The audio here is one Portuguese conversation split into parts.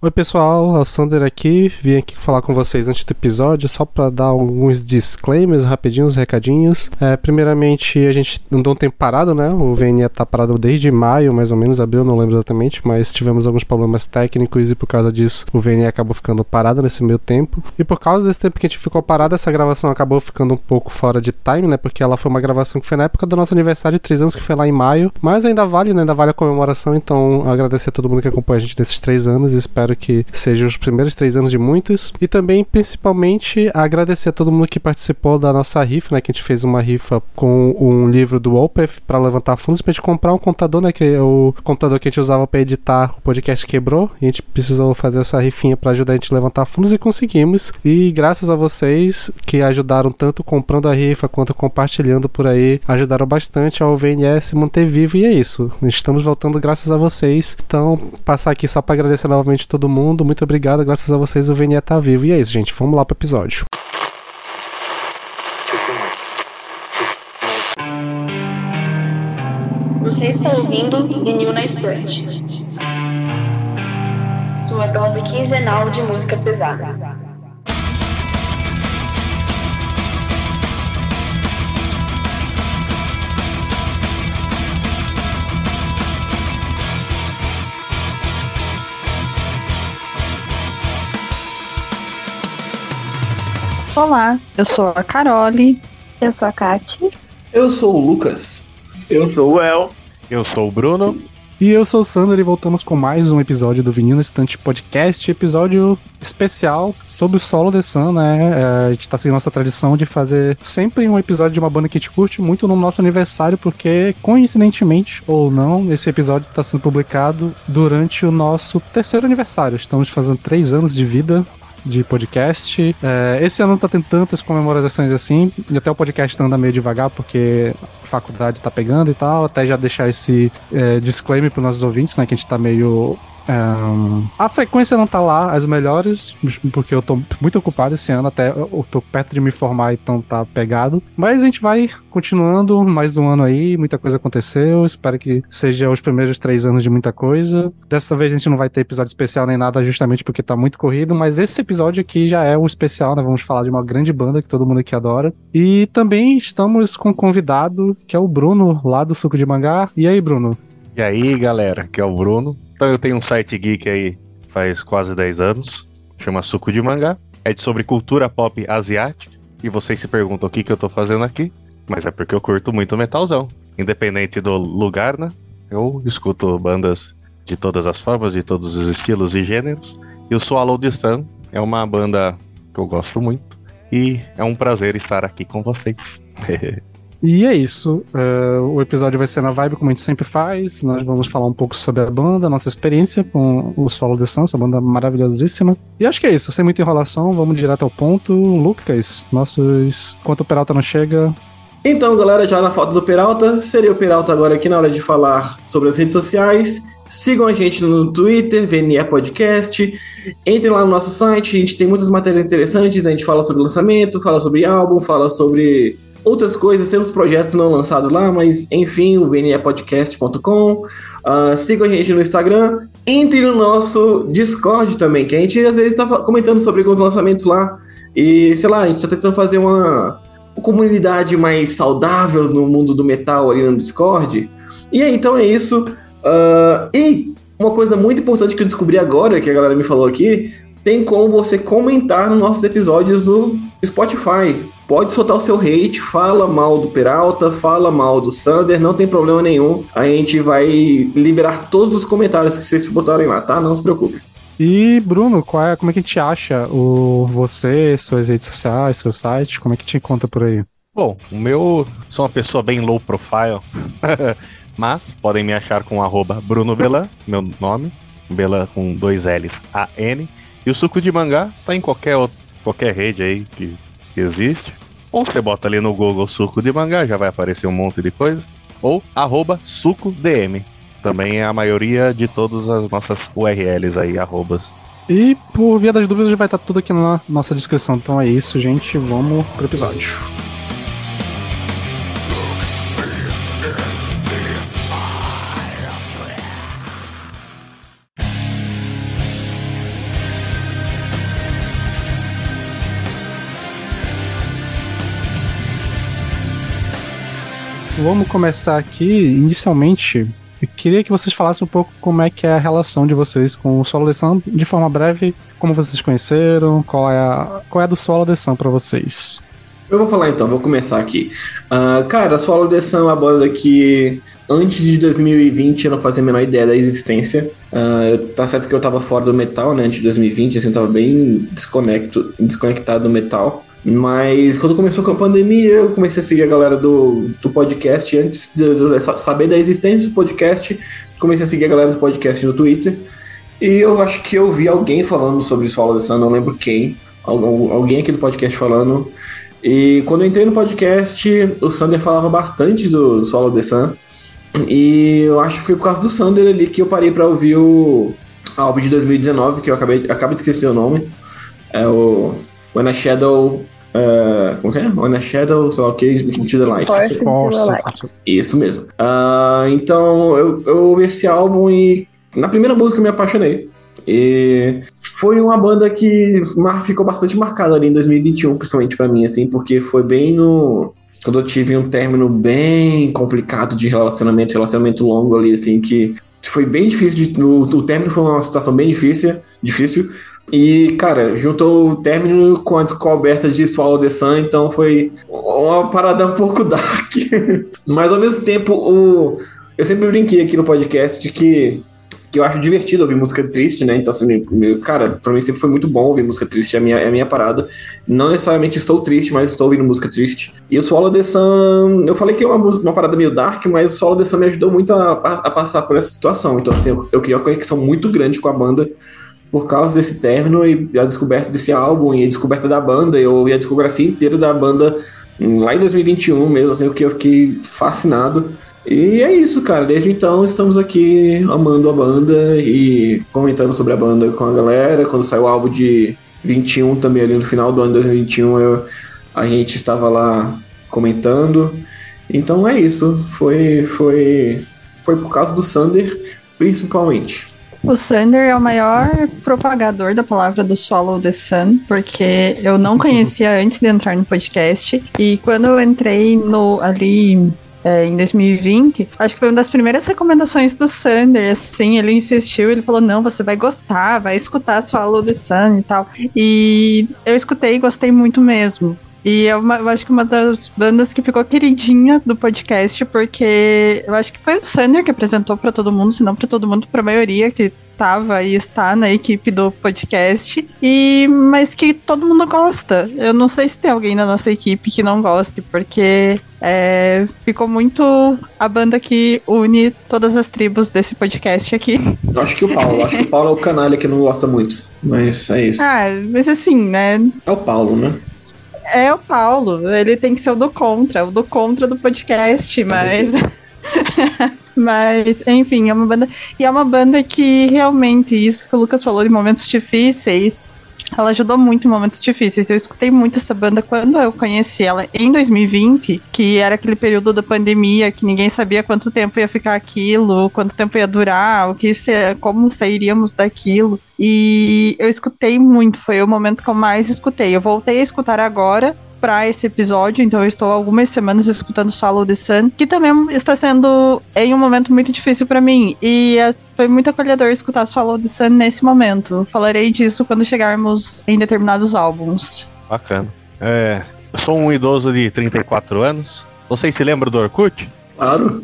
Oi pessoal, é o Sander aqui, vim aqui falar com vocês antes do episódio, só para dar alguns disclaimers rapidinhos, recadinhos. É, primeiramente, a gente andou um tempo parado, né? O VNE tá parado desde maio, mais ou menos, abril, não lembro exatamente, mas tivemos alguns problemas técnicos e por causa disso o VNE acabou ficando parado nesse meio tempo. E por causa desse tempo que a gente ficou parado, essa gravação acabou ficando um pouco fora de time, né? Porque ela foi uma gravação que foi na época do nosso aniversário de 3 anos, que foi lá em maio, mas ainda vale, né? Ainda vale a comemoração, então agradecer a todo mundo que acompanha a gente nesses três anos e espero espero que sejam os primeiros três anos de muitos. E também, principalmente, agradecer a todo mundo que participou da nossa rifa, né? Que a gente fez uma rifa com um livro do Opeth para levantar fundos pra gente comprar um computador, né? Que é o computador que a gente usava para editar o podcast quebrou. E a gente precisou fazer essa rifinha para ajudar a gente a levantar fundos e conseguimos. E graças a vocês que ajudaram tanto comprando a rifa quanto compartilhando por aí, ajudaram bastante ao VNS manter vivo. E é isso. Estamos voltando graças a vocês. Então, passar aqui só para agradecer novamente todo todo mundo. Muito obrigado. Graças a vocês o VNE tá vivo. E é isso, gente. Vamos lá pro episódio. Você está ouvindo Vinil na Estante. Sua dose quinzenal de música pesada. Olá, eu sou a Carole. Eu sou a Kati. Eu sou o Lucas. Eu sou o El. Eu sou o Bruno. E eu sou o Sander e voltamos com mais um episódio do Vinil Estante Podcast, episódio especial sobre o solo de Sun, né? É, a gente tá seguindo nossa tradição de fazer sempre um episódio de uma banda que a gente curte muito no nosso aniversário, porque coincidentemente ou não, esse episódio está sendo publicado durante o nosso terceiro aniversário. Estamos fazendo três anos de vida de podcast. É, esse ano não tá tendo tantas comemorações assim, e até o podcast anda meio devagar, porque a faculdade tá pegando e tal. Até já deixar esse é, disclaimer para nossos ouvintes, né, que a gente tá meio um, a frequência não tá lá, as melhores, porque eu tô muito ocupado esse ano, até eu tô perto de me formar, então tá pegado. Mas a gente vai continuando mais um ano aí, muita coisa aconteceu. Espero que seja os primeiros três anos de muita coisa. Dessa vez a gente não vai ter episódio especial nem nada, justamente porque tá muito corrido, mas esse episódio aqui já é um especial, né? Vamos falar de uma grande banda que todo mundo aqui adora. E também estamos com um convidado, que é o Bruno, lá do Suco de Mangá. E aí, Bruno? E aí, galera, que é o Bruno. Então eu tenho um site geek aí faz quase 10 anos, chama Suco de Mangá. É sobre cultura pop asiática. E vocês se perguntam o que, que eu tô fazendo aqui. Mas é porque eu curto muito metalzão. Independente do lugar, né? Eu escuto bandas de todas as formas, de todos os estilos e gêneros. E o Swallow the Sun é uma banda que eu gosto muito. E é um prazer estar aqui com vocês. E é isso. Uh, o episódio vai ser na vibe, como a gente sempre faz. Nós vamos falar um pouco sobre a banda, nossa experiência com o Solo de Sans, a banda maravilhosíssima. E acho que é isso, sem muita enrolação, vamos direto ao ponto. Lucas, nossos. Enquanto o Peralta não chega. Então, galera, já na falta do Peralta, seria o Peralta agora aqui na hora de falar sobre as redes sociais. Sigam a gente no Twitter, VNE Podcast. Entrem lá no nosso site, a gente tem muitas matérias interessantes. A gente fala sobre lançamento, fala sobre álbum, fala sobre outras coisas, temos projetos não lançados lá, mas enfim, o vnepodcast.com. Uh, ah, a gente no Instagram. Entre no nosso Discord também, que a gente às vezes está comentando sobre alguns lançamentos lá. E, sei lá, a gente está tentando fazer uma, uma comunidade mais saudável no mundo do metal ali no Discord. E aí, então é isso. Uh, e uma coisa muito importante que eu descobri agora, que a galera me falou aqui, tem como você comentar nos nossos episódios no Spotify pode soltar o seu hate, fala mal do Peralta, fala mal do Sander, não tem problema nenhum. A gente vai liberar todos os comentários que vocês botarem lá, tá? Não se preocupe. E, Bruno, qual é, como é que a gente acha o, você, suas redes sociais, seu site? Como é que te encontra por aí? Bom, o meu. Sou uma pessoa bem low profile. mas podem me achar com arroba Bruno Belan, meu nome. Belan com dois L's, A-N. E o suco de mangá tá em qualquer, qualquer rede aí que que existe. Ou você bota ali no Google suco de mangá, já vai aparecer um monte de coisa. Ou arroba sucodm. Também é a maioria de todas as nossas URLs aí, arrobas. E por via das dúvidas já vai estar tudo aqui na nossa descrição. Então é isso, gente. Vamos pro episódio. Vamos começar aqui, inicialmente, eu queria que vocês falassem um pouco como é que é a relação de vocês com o Solo de Sun, de forma breve, como vocês conheceram, qual é a, qual é a do Solo de Sun pra vocês. Eu vou falar então, vou começar aqui. Uh, cara, a Solo de Sun é uma banda que antes de 2020 eu não fazia a menor ideia da existência. Uh, tá certo que eu tava fora do metal, né? Antes de 2020, assim, eu tava bem desconecto, desconectado do metal. Mas quando começou com a pandemia, eu comecei a seguir a galera do, do podcast. Antes de, de saber da existência do podcast, comecei a seguir a galera do podcast no Twitter. E eu acho que eu vi alguém falando sobre o the Sun, não lembro quem. Alguém aqui do podcast falando. E quando eu entrei no podcast, o Sander falava bastante do Swallow the Sun. E eu acho que foi por causa do Sander ali que eu parei para ouvir o álbum de 2019, que eu acabei, acabei de esquecer o nome. É o When a Shadow. Uh, como que é? When a Shadow, sei lá o que, Into the Light. Forced into the Light. Isso mesmo. Uh, então eu, eu ouvi esse álbum e na primeira música eu me apaixonei. E foi uma banda que ficou bastante marcada ali em 2021, principalmente para mim, assim, porque foi bem no. Quando eu tive um término bem complicado de relacionamento, relacionamento longo ali, assim, que foi bem difícil. De, o, o término foi uma situação bem difícil, difícil. E, cara, juntou o término com a descoberta de Swallow the Sun, então foi uma parada um pouco dark. Mas ao mesmo tempo, o... eu sempre brinquei aqui no podcast de que que eu acho divertido ouvir música triste, né? Então, assim, cara, pra mim sempre foi muito bom ouvir música triste, é a minha, é a minha parada. Não necessariamente estou triste, mas estou ouvindo música triste. E o Swallow the Sun, eu falei que é uma, uma parada meio dark, mas o Swallow the Sun me ajudou muito a, a passar por essa situação. Então, assim, eu, eu criei uma conexão muito grande com a banda por causa desse término e a descoberta desse álbum e a descoberta da banda, eu ouvi a discografia inteira da banda lá em 2021 mesmo, assim, o que eu fiquei fascinado. E é isso, cara. Desde então estamos aqui amando a banda e comentando sobre a banda com a galera. Quando saiu o álbum de 21 também ali no final do ano de 2021, eu, a gente estava lá comentando. Então é isso. Foi foi foi por causa do Sander, principalmente. O Sander é o maior propagador da palavra do Swallow the Sun, porque eu não conhecia antes de entrar no podcast. E quando eu entrei no ali é, em 2020, acho que foi uma das primeiras recomendações do Sander, assim, ele insistiu, ele falou, não, você vai gostar, vai escutar Swallow the Sun e tal. E eu escutei e gostei muito mesmo. E é uma, eu acho que uma das bandas que ficou queridinha do podcast, porque eu acho que foi o Sander que apresentou para todo mundo, se não para todo mundo, para a maioria que estava e está na equipe do podcast, e mas que todo mundo gosta. Eu não sei se tem alguém na nossa equipe que não goste, porque é, ficou muito a banda que une todas as tribos desse podcast aqui. Eu acho que o Paulo, acho que o Paulo é o canalha que não gosta muito, mas é isso. Ah, mas assim, né? É o Paulo, né? É o Paulo, ele tem que ser o do contra, o do contra do podcast, mas. Mas, enfim, é uma banda. E é uma banda que realmente, isso que o Lucas falou de momentos difíceis, ela ajudou muito em momentos difíceis. Eu escutei muito essa banda quando eu conheci ela em 2020, que era aquele período da pandemia, que ninguém sabia quanto tempo ia ficar aquilo, quanto tempo ia durar, o que se, como sairíamos daquilo. E eu escutei muito, foi o momento que eu mais escutei. Eu voltei a escutar agora, para esse episódio, então eu estou algumas semanas escutando Swallow the Sun, que também está sendo em um momento muito difícil para mim. E foi muito acolhedor escutar the Sun nesse momento. Falarei disso quando chegarmos em determinados álbuns. Bacana. É, eu sou um idoso de 34 anos. Vocês se lembram do Orkut? Claro.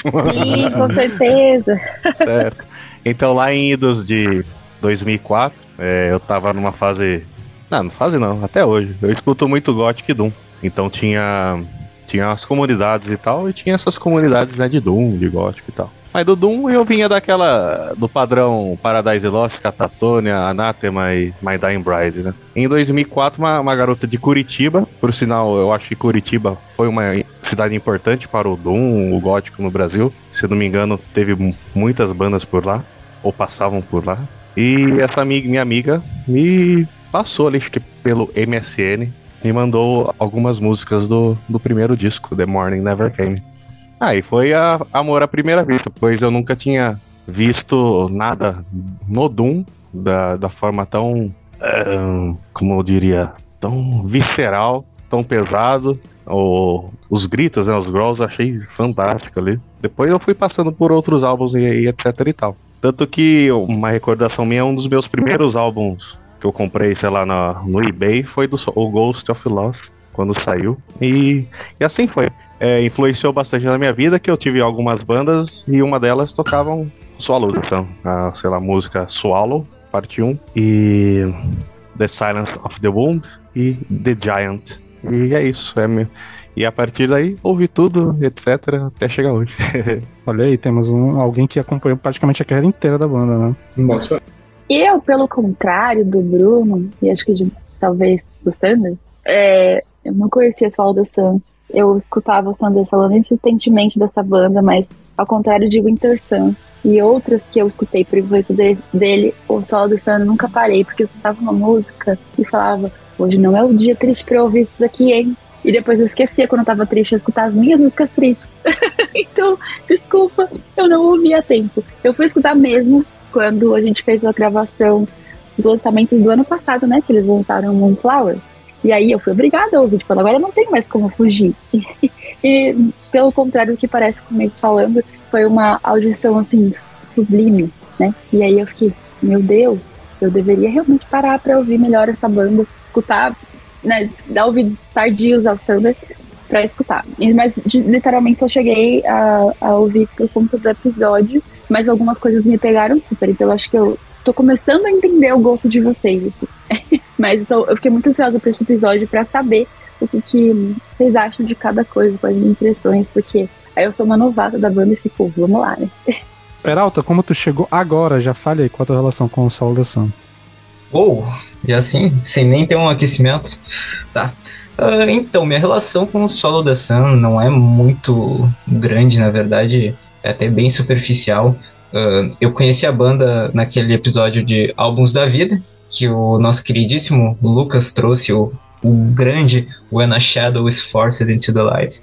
Sim, com certeza. Certo. Então, lá em idos de 2004, é, eu tava numa fase não, não fase não, até hoje. Eu escuto muito Gothic Doom. Então tinha tinha as comunidades e tal, e tinha essas comunidades né, de Doom, de Gothic e tal. Mas do Doom eu vinha daquela. do padrão Paradise Lost, Catatonia, Anathema e My Dying Bride, né? Em 2004, uma, uma garota de Curitiba, por sinal, eu acho que Curitiba foi uma cidade importante para o Doom, o gótico no Brasil. Se não me engano, teve muitas bandas por lá, ou passavam por lá. E essa amiga, minha amiga me passou ali, acho que pelo MSN, e mandou algumas músicas do, do primeiro disco, The Morning Never Came. Aí ah, foi a, amor à primeira vista, pois eu nunca tinha visto nada no Doom da, da forma tão, uh, como eu diria, tão visceral, tão pesado. O, os gritos, né, os growls, achei fantástico ali. Depois eu fui passando por outros álbuns e, e etc e tal. Tanto que uma recordação minha, um dos meus primeiros álbuns que eu comprei, sei lá, na, no eBay foi do o Ghost of Lost, quando saiu. E, e assim foi. É, influenciou bastante na minha vida, que eu tive algumas bandas e uma delas tocavam Swallow, então, a, sei lá, música Swallow, parte 1, e The Silence of the Womb e The Giant. E é isso, é meu. E a partir daí, ouvi tudo, etc, até chegar hoje. Olha aí, temos um, alguém que acompanhou praticamente a carreira inteira da banda, né? Nossa. Eu, pelo contrário do Bruno, e acho que de, talvez do Sander, é, eu não conhecia Swallow the Sun. Eu escutava o Sander falando insistentemente dessa banda, mas ao contrário de Winter Sun e outras que eu escutei por influência de, dele, o the Sun eu nunca parei, porque eu escutava uma música e falava, hoje não é o dia triste pra eu ouvir isso daqui, hein? E depois eu esquecia quando eu tava triste, eu escutava as minhas músicas tristes. então, desculpa, eu não ouvi a tempo. Eu fui escutar mesmo quando a gente fez a gravação dos lançamentos do ano passado, né? Que eles lançaram Moonflowers. E aí eu fui obrigada a ouvir, tipo, agora não tem mais como fugir. e pelo contrário do que parece comigo falando, foi uma audição assim, sublime, né? E aí eu fiquei, meu Deus, eu deveria realmente parar para ouvir melhor essa banda, escutar né, dar ouvidos tardios ao Thunder pra escutar. Mas literalmente só cheguei a, a ouvir por conta do episódio, mas algumas coisas me pegaram super, então eu acho que eu tô começando a entender o gosto de vocês. Assim. mas tô, eu fiquei muito ansiosa pra esse episódio para saber o que, que vocês acham de cada coisa, quais as impressões, porque aí eu sou uma novata da banda e fico, vamos lá, né? Peralta, como tu chegou agora, já falei qual a tua relação com o Solo da Sun. Ou, e assim, sem nem ter um aquecimento. Tá. Uh, então, minha relação com o Solo The Sun não é muito grande, na verdade, é até bem superficial. Uh, eu conheci a banda naquele episódio de Álbuns da Vida, que o nosso queridíssimo Lucas trouxe, o, o grande When a Shadow is Forced into the Light.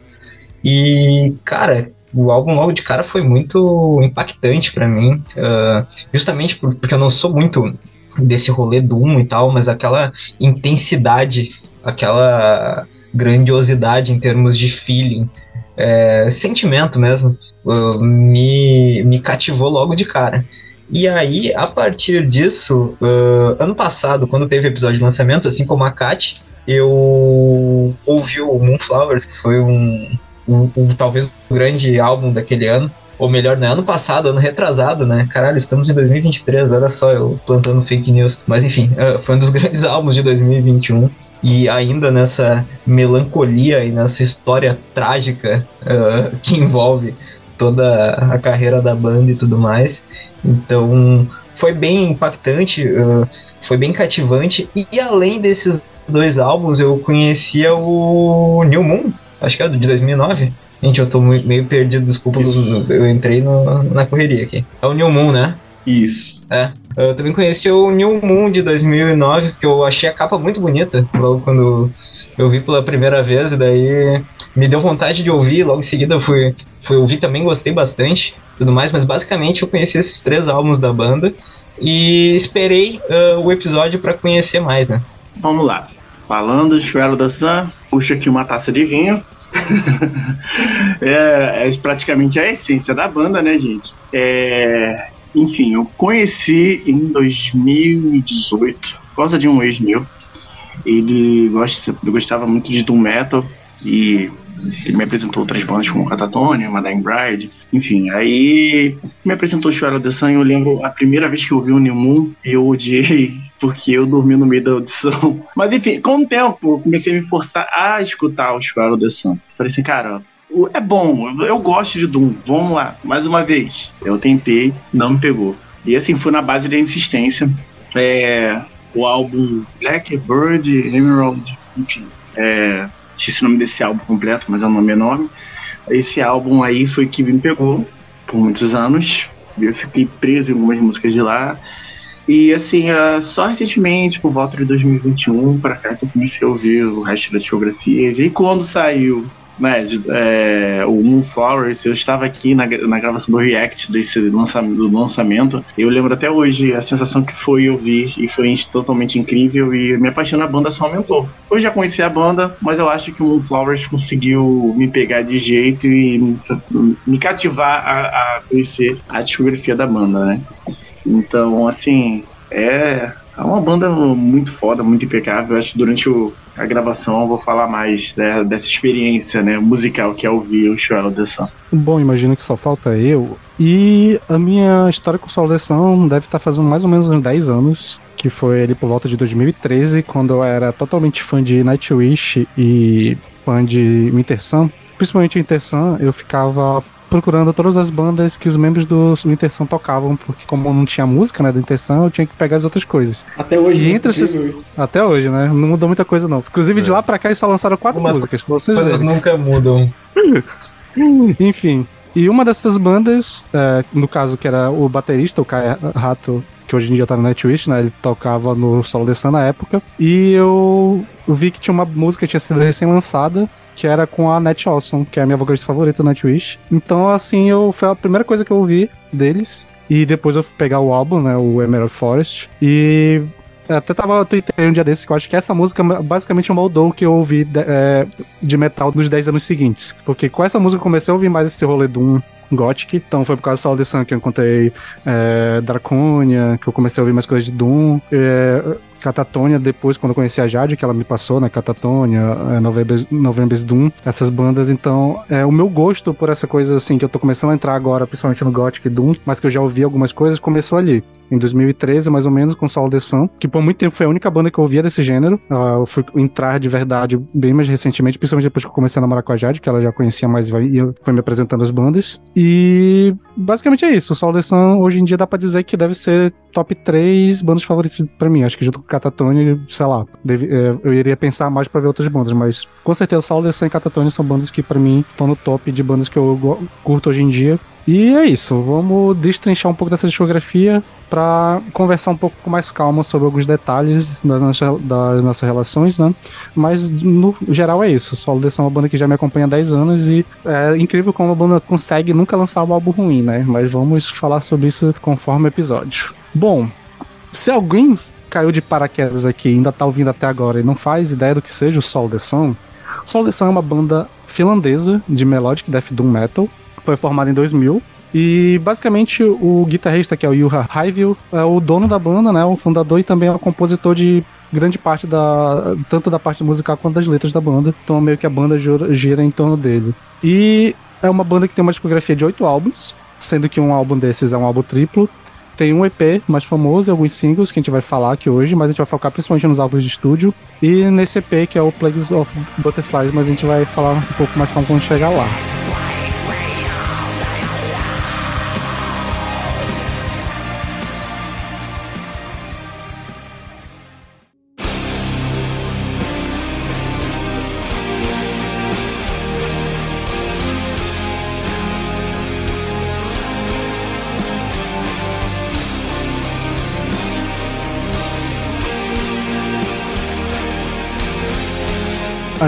E, cara, o álbum logo de cara foi muito impactante para mim, uh, justamente porque eu não sou muito desse rolê Doom e tal, mas aquela intensidade, aquela grandiosidade em termos de feeling, é, sentimento mesmo, uh, me, me cativou logo de cara. E aí, a partir disso, uh, ano passado, quando teve episódio de lançamento, assim como a Kat, eu ouvi o Moonflowers, que foi um, um, um talvez o um grande álbum daquele ano ou melhor, né, ano passado, ano retrasado, né? Caralho, estamos em 2023, olha só, eu plantando fake news. Mas enfim, uh, foi um dos grandes álbuns de 2021. E ainda nessa melancolia e nessa história trágica uh, que envolve toda a carreira da banda e tudo mais. Então, foi bem impactante, uh, foi bem cativante. E, e além desses dois álbuns, eu conhecia o New Moon, acho que é de 2009 Gente, eu tô meio perdido, desculpa, eu entrei no, na correria aqui. É o New Moon, né? Isso. É. Eu também conheci o New Moon de 2009, porque eu achei a capa muito bonita, logo quando eu vi pela primeira vez, e daí me deu vontade de ouvir, logo em seguida fui, fui ouvir também, gostei bastante, tudo mais, mas basicamente eu conheci esses três álbuns da banda e esperei uh, o episódio para conhecer mais, né? Vamos lá. Falando de Chuelo da Sun, puxa aqui uma taça de vinho. é, é, praticamente a essência da banda, né, gente? É, enfim, eu conheci em 2018, por causa de um ex meu. Ele gosta, gostava muito de Doom Metal e ele me apresentou outras bandas como Catatonia, Madame Bride, enfim. Aí me apresentou o Chuelo de Sun e eu lembro a primeira vez que eu vi o Moon, eu odiei porque eu dormi no meio da audição. Mas enfim, com o tempo, eu comecei a me forçar a escutar o Square of the Sun. Falei assim, cara, é bom, eu gosto de Doom, vamos lá, mais uma vez. Eu tentei, não me pegou. E assim, foi na base da insistência. É, o álbum Blackbird, Emerald, enfim, é, esqueci o nome desse álbum completo, mas é um nome enorme. Esse álbum aí foi que me pegou por muitos anos. Eu fiquei preso em algumas músicas de lá. E assim, uh, só recentemente, por volta de 2021, para cá, que eu comecei a ouvir o resto das discografias. E quando saiu né, de- é, o Moonflowers, eu estava aqui na, na gravação do React desse lança, do lançamento. Eu lembro até hoje a sensação que foi ouvir e foi totalmente incrível e minha paixão na banda só aumentou. Eu já conhecia a banda, mas eu acho que o Moonflowers conseguiu me pegar de jeito e me cativar a, a conhecer a discografia da banda, né? Então, assim, é, é uma banda muito foda, muito impecável. Acho que durante o- a gravação eu vou falar mais né, dessa experiência né, musical que é ouvir o The Sun. Bom, imagino que só falta eu. E a minha história com Solo The Sun deve estar fazendo mais ou menos uns 10 anos. Que foi ali por volta de 2013, quando eu era totalmente fã de Nightwish e fã de Winter Sun. Principalmente Winter Sun, eu ficava procurando todas as bandas que os membros do Winter Sun tocavam, porque como não tinha música, né, do Winter Sun, eu tinha que pegar as outras coisas. Até hoje, E entre incrível esses... Até hoje, né? Não mudou muita coisa, não. Inclusive, de lá pra cá, eles só lançaram quatro Algumas músicas, vocês Coisas nunca mudam. Enfim. E uma dessas bandas, é, no caso que era o baterista, o Kai Rato, que hoje em dia tá no Nightwish, né? Ele tocava no Solo The Sun na época. E eu vi que tinha uma música que tinha sido recém-lançada, que era com a Nat Olson, que é a minha vocalista favorita do Nightwish. Então, assim, eu, foi a primeira coisa que eu ouvi deles. E depois eu fui pegar o álbum, né? O Emerald Forest. E até tava tweetando um dia desses que eu acho que essa música basicamente moldou o que eu ouvi de, é, de metal nos 10 anos seguintes. Porque com essa música eu comecei a ouvir mais esse rolê Doom Gothic, então foi por causa do de Sun que eu encontrei é, Draconia, que eu comecei a ouvir mais coisas de Doom. É, Catatonia, depois, quando eu conheci a Jade, que ela me passou, né? Catatonia, é, November's, Doom, essas bandas. Então, é, o meu gosto por essa coisa, assim, que eu tô começando a entrar agora, principalmente no Gothic Doom, mas que eu já ouvi algumas coisas, começou ali. Em 2013, mais ou menos, com Soul The Sun, que por muito tempo foi a única banda que eu ouvia desse gênero. Ah, eu fui entrar de verdade bem mais recentemente, principalmente depois que eu comecei a namorar com a Jade, que ela já conhecia mais e foi me apresentando as bandas. E basicamente é isso. O Soul The Sun, hoje em dia, dá pra dizer que deve ser top 3 bandas favoritas pra mim. Acho que junto Catatonia, sei lá, deve- é, eu iria pensar mais pra ver outras bandas, mas com certeza The Sun e Catatonia são bandas que pra mim estão no top de bandas que eu curto hoje em dia. E é isso, vamos destrinchar um pouco dessa discografia para conversar um pouco com mais calma sobre alguns detalhes das nossas, das nossas relações, né? Mas no geral é isso. Solo Sun é uma banda que já me acompanha há 10 anos e é incrível como a banda consegue nunca lançar um álbum ruim, né? Mas vamos falar sobre isso conforme o episódio. Bom, se alguém caiu de paraquedas aqui ainda tá ouvindo até agora e não faz ideia do que seja o Sol The Sun, Sol The Sun é uma banda finlandesa de melodic death doom metal. Foi formada em 2000 e basicamente o guitarrista que é o Juha Haivil é o dono da banda, né, o fundador e também é o compositor de grande parte da tanto da parte musical quanto das letras da banda. Então meio que a banda gira em torno dele. E é uma banda que tem uma discografia de oito álbuns, sendo que um álbum desses é um álbum triplo. Tem um EP mais famoso alguns singles que a gente vai falar aqui hoje, mas a gente vai focar principalmente nos álbuns de estúdio. E nesse EP que é o Plagues of Butterflies, mas a gente vai falar um pouco mais quando chegar lá.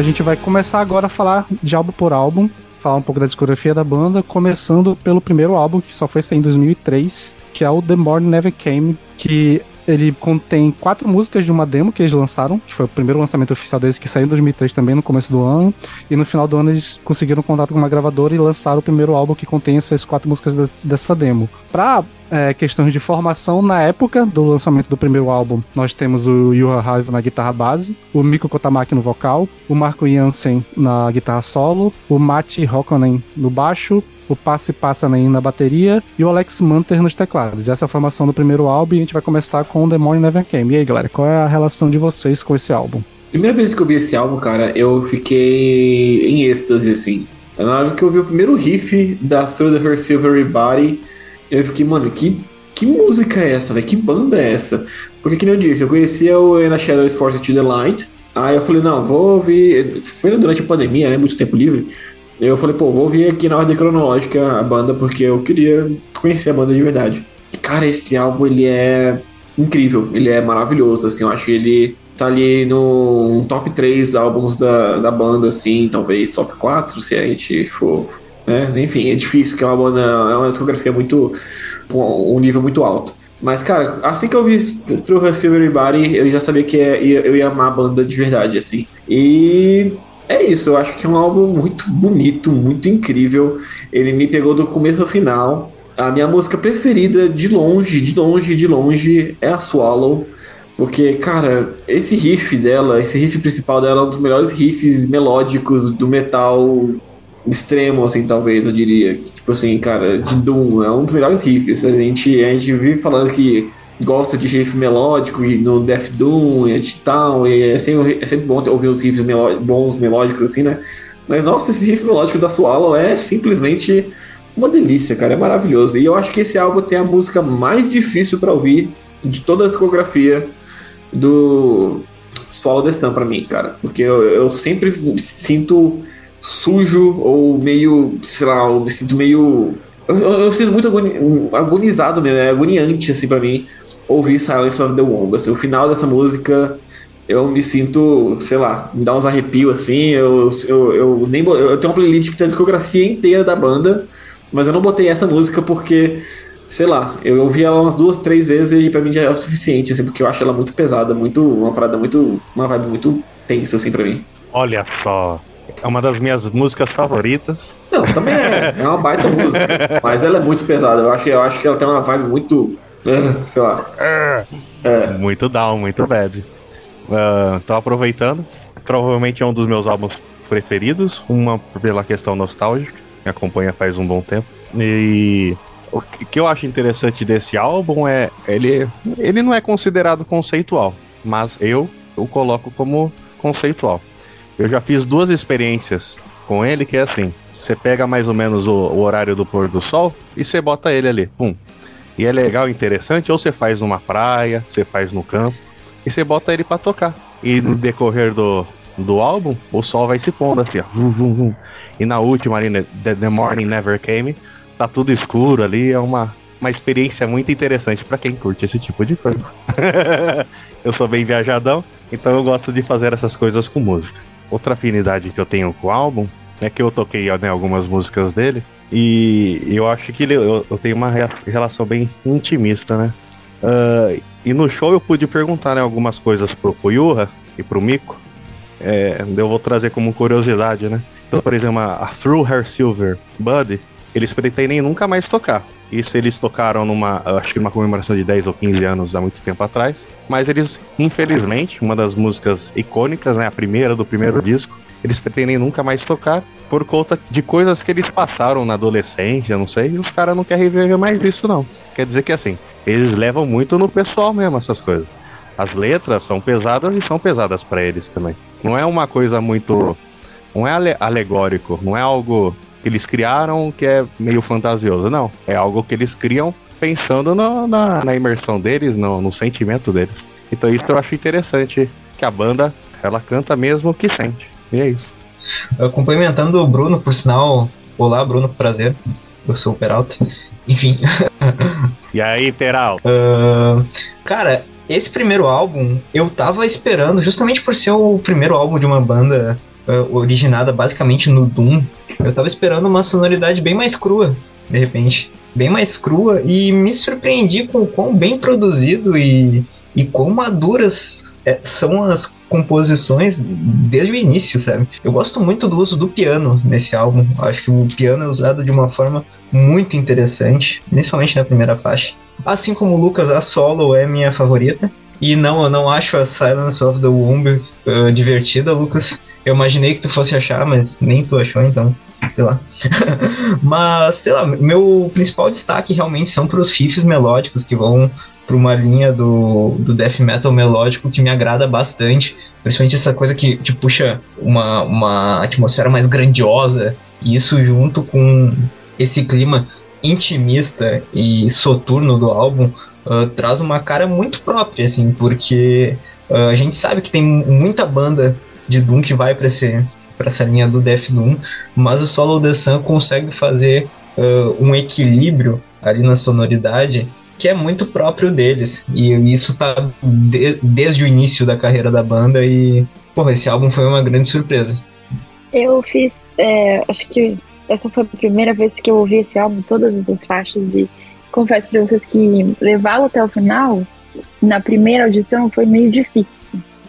A gente vai começar agora a falar de álbum por álbum, falar um pouco da discografia da banda, começando pelo primeiro álbum, que só foi sair em 2003, que é o The Morning Never Came, que ele contém quatro músicas de uma demo que eles lançaram, que foi o primeiro lançamento oficial deles, que saiu em 2003 também, no começo do ano. E no final do ano eles conseguiram contato com uma gravadora e lançaram o primeiro álbum que contém essas quatro músicas de- dessa demo. Pra é, questões de formação, na época do lançamento do primeiro álbum, nós temos o Yuha Raivo na guitarra base, o Miko Kotamaki no vocal, o Marco Jansen na guitarra solo, o Mati Hokkonen no baixo, o Passi Passanen na bateria e o Alex Manter nos teclados. Essa é a formação do primeiro álbum e a gente vai começar com The Morning Never Came. E aí, galera, qual é a relação de vocês com esse álbum? Primeira vez que eu vi esse álbum, cara, eu fiquei em êxtase, assim. Na hora que eu vi o primeiro riff da Through the Her Silvery Body, eu fiquei, mano, que, que música é essa, velho? Que banda é essa? Porque, que nem eu disse, eu conhecia o In a Shadows Force to the Light. Aí eu falei, não, vou ouvir. Foi durante a pandemia, né? Muito tempo livre. Eu falei, pô, vou ouvir aqui na ordem cronológica a banda, porque eu queria conhecer a banda de verdade. Cara, esse álbum, ele é incrível, ele é maravilhoso, assim, eu acho ele tá ali no top 3 álbuns da, da banda, assim, talvez top 4, se a gente for. Né? Enfim, é difícil, porque é uma banda, é uma discografia muito. um nível muito alto. Mas, cara, assim que eu vi Through Her Silver Body, eu já sabia que eu ia amar a banda de verdade, assim. E é isso, eu acho que é um álbum muito bonito, muito incrível. Ele me pegou do começo ao final. A minha música preferida, de longe, de longe, de longe, é a Swallow. Porque, cara, esse riff dela, esse riff principal dela é um dos melhores riffs melódicos do metal extremo, assim, talvez, eu diria. Tipo assim, cara, de Doom, é um dos melhores riffs. A gente, a gente vive falando que gosta de riff melódico e no Death Doom e tal, e é sempre, é sempre bom ouvir os riffs meló bons melódicos, assim, né? Mas, nossa, esse riff melódico da Swallow é simplesmente uma delícia, cara, é maravilhoso. E eu acho que esse álbum tem a música mais difícil para ouvir de toda a discografia do Swallow the Sun pra mim, cara. Porque eu, eu sempre sinto sujo ou meio, sei lá, eu me sinto meio. Eu, eu, eu sinto muito agoni, agonizado mesmo, é agoniante assim para mim ouvir Silence of the Womb. Assim, o final dessa música eu me sinto, sei lá, me dá uns arrepios assim. Eu, eu, eu, nem, eu tenho uma playlist que tem a discografia inteira da banda, mas eu não botei essa música porque, sei lá, eu ouvi ela umas duas, três vezes e pra mim já é o suficiente, assim, porque eu acho ela muito pesada, muito, uma parada muito, uma vibe muito tensa, assim, pra mim. Olha só, é uma das minhas músicas favoritas. Não, também é. É uma baita música. Mas ela é muito pesada. Eu acho, eu acho que ela tem uma vibe muito. Eh, Sei lá. É. Muito down, muito bad. Uh, tô aproveitando. Provavelmente é um dos meus álbuns preferidos. Uma pela questão nostálgica. Me acompanha faz um bom tempo. E o que eu acho interessante desse álbum é ele, ele não é considerado conceitual, mas eu o coloco como conceitual. Eu já fiz duas experiências com ele que é assim: você pega mais ou menos o, o horário do pôr do sol e você bota ele ali, pum. E é legal, interessante, ou você faz numa praia, você faz no campo, e você bota ele para tocar. E no decorrer do, do álbum, o sol vai se pondo assim, ó. Vum, vum, vum. E na última ali, né, The, The Morning Never Came, tá tudo escuro ali, é uma, uma experiência muito interessante para quem curte esse tipo de coisa. eu sou bem viajadão, então eu gosto de fazer essas coisas com música. Outra afinidade que eu tenho com o álbum é que eu toquei né, algumas músicas dele e eu acho que ele, eu, eu tenho uma relação bem intimista, né? Ah, e no show eu pude perguntar né, algumas coisas pro Koyuha e pro Miko. É, eu vou trazer como curiosidade, né? Então, por exemplo, a, Through Her Silver Bud, eles pretendem nunca mais tocar. Isso eles tocaram numa, acho que numa comemoração de 10 ou 15 anos há muito tempo atrás. Mas eles, infelizmente, uma das músicas icônicas, né, a primeira do primeiro disco, eles pretendem nunca mais tocar por conta de coisas que eles passaram na adolescência, não sei, e os caras não querem viver mais isso, não. Quer dizer que assim, eles levam muito no pessoal mesmo essas coisas. As letras são pesadas e são pesadas pra eles também. Não é uma coisa muito. Não é ale- alegórico, não é algo que eles criaram que é meio fantasioso, não. É algo que eles criam pensando no- na, na imersão deles, no, no sentimento deles. Então isso eu acho interessante, que a banda, ela canta mesmo o que sente. E é isso. Uh, complementando o Bruno, por sinal, olá Bruno, prazer. Eu sou o Peralta. Enfim, E aí, Peral? uh, cara, esse primeiro álbum eu tava esperando, justamente por ser o primeiro álbum de uma banda uh, originada basicamente no Doom, eu tava esperando uma sonoridade bem mais crua, de repente. Bem mais crua e me surpreendi com o quão bem produzido e, e quão maduras é, são as composições desde o início, sabe? Eu gosto muito do uso do piano nesse álbum. Acho que o piano é usado de uma forma muito interessante, principalmente na primeira faixa. Assim como o Lucas, a solo é minha favorita. E não, eu não acho a Silence of the Womb uh, divertida, Lucas. Eu imaginei que tu fosse achar, mas nem tu achou, então, sei lá. mas, sei lá, meu principal destaque realmente são pros riffs melódicos que vão para uma linha do, do death metal melódico que me agrada bastante. Principalmente essa coisa que, que puxa uma, uma atmosfera mais grandiosa. E isso junto com esse clima intimista e soturno do álbum uh, traz uma cara muito própria, assim, porque uh, a gente sabe que tem muita banda de Doom que vai para essa linha do Death Doom, mas o Solo The Sun consegue fazer uh, um equilíbrio ali na sonoridade que é muito próprio deles. E isso tá de, desde o início da carreira da banda e, porra, esse álbum foi uma grande surpresa. Eu fiz, é, acho que essa foi a primeira vez que eu ouvi esse álbum, todas as faixas, e confesso pra vocês que levá-lo até o final, na primeira audição, foi meio difícil.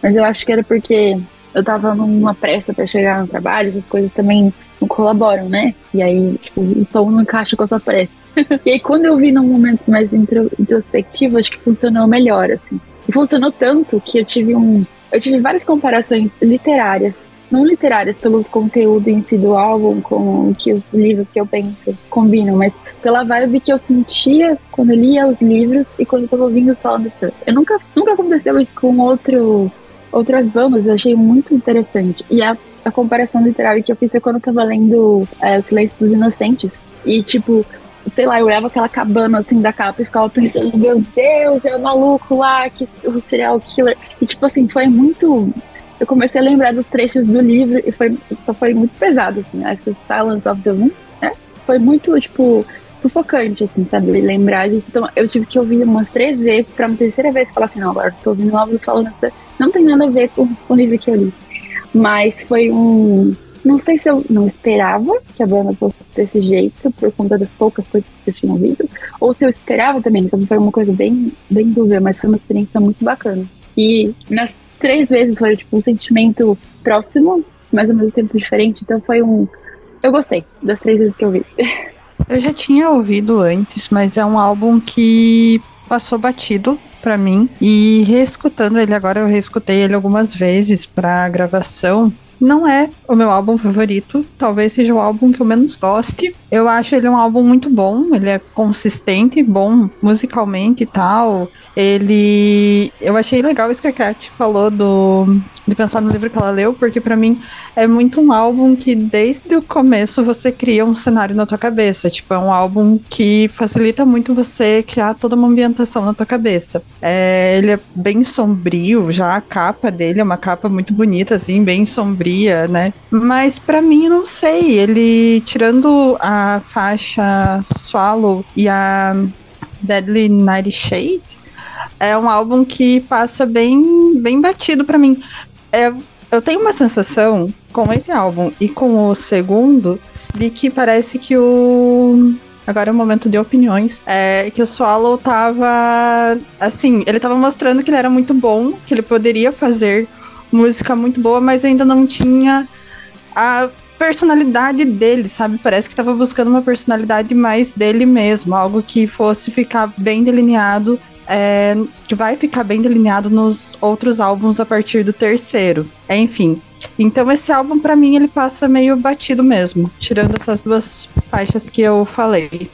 Mas eu acho que era porque eu tava numa pressa para chegar no trabalho, essas coisas também não colaboram, né? E aí, tipo, o som não encaixa com a sua pressa. e aí, quando eu vi num momento mais intro, introspectivo, acho que funcionou melhor, assim. E funcionou tanto que eu tive um. Eu tive várias comparações literárias não literárias pelo conteúdo em si do álbum, com que os livros que eu penso combinam, mas pela vibe que eu sentia quando eu lia os livros e quando eu tava ouvindo Solo Sun. Eu nunca, nunca aconteceu isso com outros, outras bandas, eu achei muito interessante. E a, a comparação literária que eu fiz foi quando eu tava lendo é, Silêncio dos Inocentes. E, tipo, sei lá, eu olhava aquela cabana assim da capa e ficava pensando, meu Deus, é o maluco lá, que o serial killer. E tipo assim, foi muito eu comecei a lembrar dos trechos do livro e foi, só foi muito pesado, assim. Acho Silence of the Moon, né? Foi muito, tipo, sufocante, assim, sabe? Lembrar disso. Então, eu tive que ouvir umas três vezes, pra uma terceira vez falar assim, não, agora estou ouvindo novos falando essa. Não tem nada a ver com, com o livro que eu li. Mas foi um. Não sei se eu não esperava que a banda fosse desse jeito, por conta das poucas coisas que eu tinha ouvido, ou se eu esperava também, então foi uma coisa bem, bem dúvida, mas foi uma experiência muito bacana. E nas três vezes foi tipo um sentimento próximo, mas ao mesmo tempo diferente. Então foi um. Eu gostei das três vezes que eu vi. Eu já tinha ouvido antes, mas é um álbum que passou batido para mim e reescutando ele agora eu reescutei ele algumas vezes para gravação não é o meu álbum favorito, talvez seja o álbum que eu menos goste. Eu acho ele um álbum muito bom, ele é consistente, bom musicalmente e tal. Ele. Eu achei legal isso que a Kat falou do. De pensar no livro que ela leu, porque para mim é muito um álbum que desde o começo você cria um cenário na tua cabeça. Tipo, é um álbum que facilita muito você criar toda uma ambientação na tua cabeça. É, ele é bem sombrio, já a capa dele é uma capa muito bonita, assim, bem sombria, né? Mas para mim, não sei, ele, tirando a faixa Swallow e a Deadly Nightshade, é um álbum que passa bem, bem batido para mim. É, eu tenho uma sensação com esse álbum e com o segundo de que parece que o Agora é o momento de opiniões. É que o Swallow tava. Assim, ele tava mostrando que ele era muito bom, que ele poderia fazer música muito boa, mas ainda não tinha a personalidade dele, sabe? Parece que tava buscando uma personalidade mais dele mesmo, algo que fosse ficar bem delineado é, que vai ficar bem delineado nos outros álbuns a partir do terceiro. Enfim. Então esse álbum, para mim, ele passa meio batido mesmo, tirando essas duas faixas que eu falei.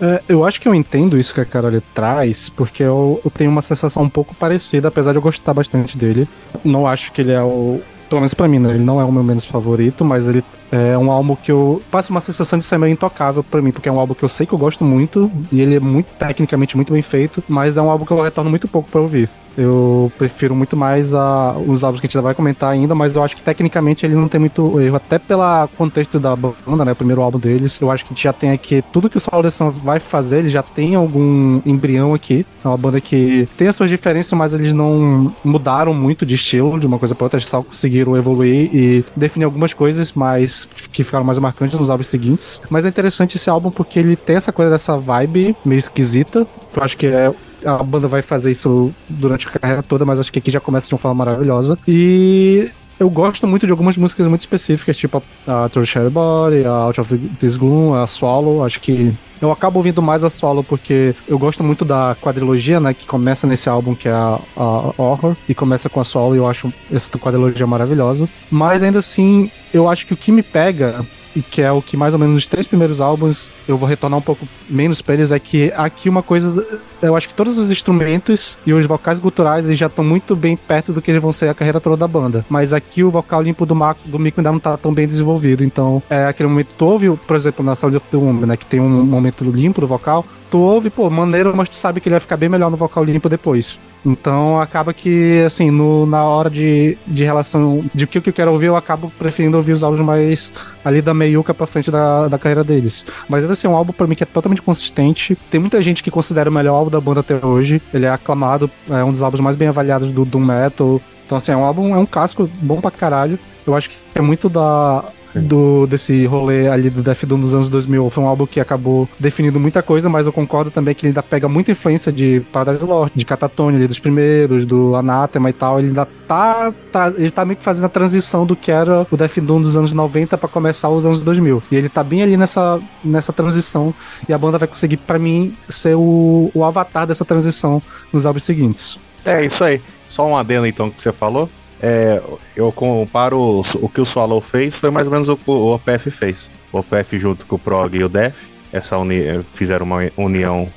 É, eu acho que eu entendo isso que a Carol traz, porque eu, eu, tenho uma sensação um pouco parecida, apesar de eu gostar bastante dele. Não acho que ele é o. Pelo menos pra mim, né? Ele não é o meu menos favorito, mas ele é um álbum que eu faço uma sensação de ser meio intocável para mim, porque é um álbum que eu sei que eu gosto muito e ele é muito tecnicamente muito bem feito, mas é um álbum que eu retorno muito pouco para ouvir. Eu prefiro muito mais a, os álbuns que a gente vai comentar ainda, mas eu acho que tecnicamente ele não tem muito erro, até pelo contexto da banda, né? O primeiro álbum deles. Eu acho que a gente já tem aqui tudo que o Solo Sun vai fazer, ele já tem algum embrião aqui. É uma banda que tem as suas diferenças, mas eles não mudaram muito de estilo de uma coisa para outra, eles só conseguiram evoluir e definir algumas coisas, mas que ficaram mais marcantes nos álbuns seguintes. Mas é interessante esse álbum porque ele tem essa coisa dessa vibe meio esquisita. Eu acho que é a banda vai fazer isso durante a carreira toda, mas acho que aqui já começa de uma forma maravilhosa. E eu gosto muito de algumas músicas muito específicas, tipo a, Through Shadow Body, a Out of This Gloom, a Swallow. Acho que eu acabo ouvindo mais a Swallow porque eu gosto muito da quadrilogia, né? Que começa nesse álbum que é a, a Horror e começa com a Swallow e eu acho essa quadrilogia maravilhosa. Mas ainda assim, eu acho que o que me pega e que é o que mais ou menos nos três primeiros álbuns eu vou retornar um pouco menos pra eles, é que aqui uma coisa. Eu acho que todos os instrumentos e os vocais guturais eles já estão muito bem perto do que eles vão ser a carreira toda da banda. Mas aqui o vocal limpo do, Marco, do Mico ainda não tá tão bem desenvolvido. Então, é aquele momento. Tu ouve, por exemplo, na Sound of the Woman, né? Que tem um momento limpo do vocal. Tu ouve, pô, maneiro, mas tu sabe que ele vai ficar bem melhor no vocal limpo depois. Então acaba que, assim, no, na hora de, de relação de o que eu quero ouvir, eu acabo preferindo ouvir os álbuns mais ali da meiuca pra frente da, da carreira deles. Mas ainda assim, é um álbum pra mim que é totalmente consistente. Tem muita gente que considera o melhor álbum da banda até hoje. Ele é aclamado, é um dos álbuns mais bem avaliados do Doom Metal. Então, assim, é um álbum, é um casco bom pra caralho. Eu acho que é muito da, do desse rolê ali do Death Doom dos anos 2000. Foi um álbum que acabou definindo muita coisa, mas eu concordo também que ele ainda pega muita influência de Paradise Lost, de Catatonia ali dos primeiros, do Anathema e tal. Ele ainda tá, tá ele tá meio que fazendo a transição do que era o Death Doom dos anos 90 para começar os anos 2000. E ele tá bem ali nessa, nessa transição e a banda vai conseguir para mim ser o, o avatar dessa transição nos álbuns seguintes. É isso aí. Só um adendo então que você falou. É, eu comparo o, o que o Swallow fez, foi mais ou menos o que o OPF fez. O OPF junto com o Prog e o Def, essa uni, fizeram uma união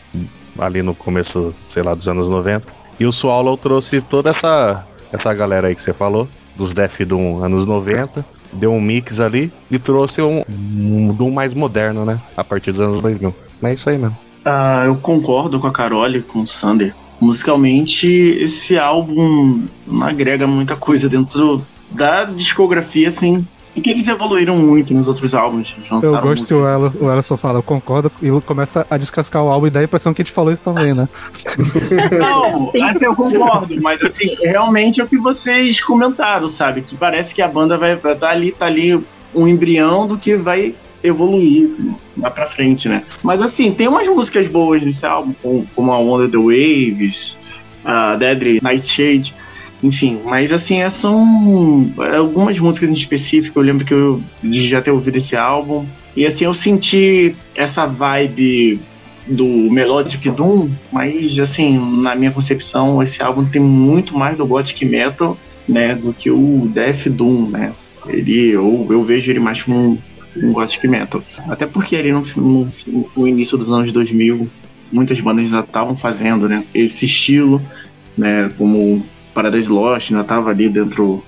ali no começo, sei lá, dos anos 90. E o Swallow trouxe toda essa, essa galera aí que você falou, dos Def Doom anos 90, deu um mix ali e trouxe um, um mais moderno, né? A partir dos anos 2000. Mas é isso aí mesmo. Ah, eu concordo com a Carol e com o Sander musicalmente esse álbum não agrega muita coisa dentro da discografia, assim. E que eles evoluíram muito nos outros álbuns. Eu gosto que o, Ela, o Ellison fala, eu concordo, e começa a descascar o álbum e dá a impressão que a gente falou isso também, né? Não, até eu concordo, mas assim, realmente é o que vocês comentaram, sabe? Que parece que a banda vai estar tá ali, tá ali um embrião do que vai evoluir lá pra frente, né? Mas assim, tem umas músicas boas nesse álbum, como a Wonder the Waves, a Deadly Nightshade, enfim, mas assim, é, são algumas músicas em específico, eu lembro que eu já ter ouvido esse álbum, e assim, eu senti essa vibe do Melodic Doom, mas assim, na minha concepção, esse álbum tem muito mais do Gothic Metal, né, do que o Death Doom, né? Ele, eu, eu vejo ele mais como um gothic metal. Até porque ali no, no, no início dos anos 2000, muitas bandas já estavam fazendo, né? Esse estilo, né? Como Paradise Lost ainda estava ali dentro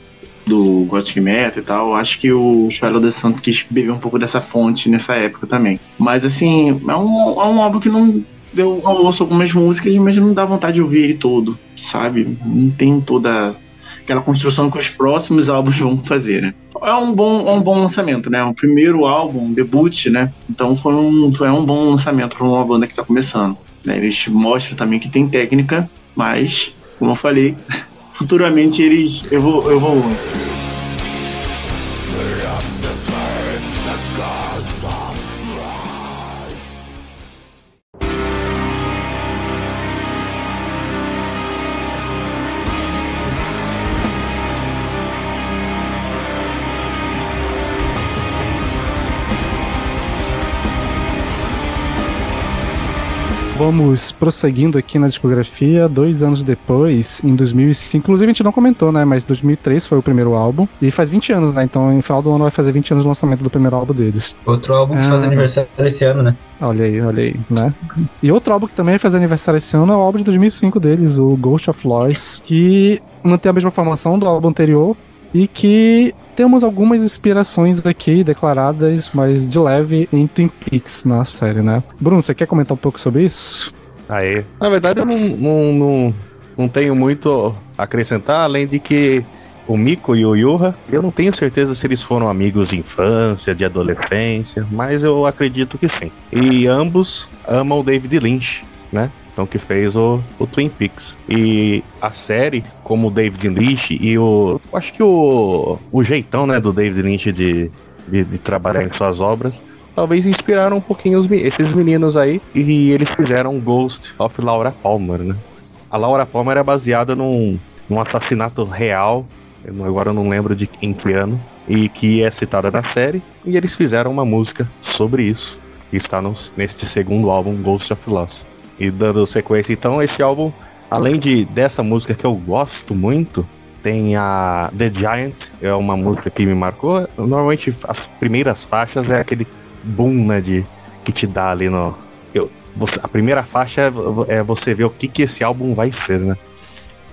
do Gothic Metal e tal. Acho que o Shadow the Sun quis beber um pouco dessa fonte nessa época também. Mas assim, é um, é um álbum que não. Eu ouço algumas músicas, mas não dá vontade de ouvir ele todo, sabe? Não tem toda aquela construção que os próximos álbuns vão fazer, né? É um bom, é um bom lançamento, né? O primeiro álbum, um debut, né? Então foi um, é um bom lançamento para uma banda que está começando. Né? Eles mostram também que tem técnica, mas, como eu falei, futuramente eles evoluem. Vamos prosseguindo aqui na discografia, dois anos depois, em 2005. Inclusive, a gente não comentou, né? Mas 2003 foi o primeiro álbum. E faz 20 anos, né? Então, em final do ano vai fazer 20 anos do lançamento do primeiro álbum deles. Outro álbum que faz ah. aniversário esse ano, né? Olha aí, olha aí, né? E outro álbum que também faz aniversário esse ano é o álbum de 2005 deles, o Ghost of Lois, que mantém a mesma formação do álbum anterior e que temos algumas inspirações aqui declaradas, mas de leve, em Twin Peaks na série, né? Bruno, você quer comentar um pouco sobre isso? Aê. Na verdade, eu não, não, não, não tenho muito a acrescentar, além de que o Miko e o Yuha, eu não tenho certeza se eles foram amigos de infância, de adolescência, mas eu acredito que sim. E ambos amam o David Lynch, né? Então que fez o, o Twin Peaks. E a série, como o David Lynch e o. Acho que o, o jeitão né, do David Lynch de, de, de trabalhar em suas obras. Talvez inspiraram um pouquinho os, esses meninos aí e eles fizeram Ghost of Laura Palmer, né? A Laura Palmer é baseada num, num assassinato real, eu agora eu não lembro de em que ano, e que é citada na série, e eles fizeram uma música sobre isso, que está no, neste segundo álbum, Ghost of Lost. E dando sequência, então, esse álbum, além de dessa música que eu gosto muito, tem a The Giant, é uma música que me marcou. Normalmente as primeiras faixas é aquele boom, né, de, que te dá ali no. Eu, você, a primeira faixa é, você ver o que, que esse álbum vai ser, né?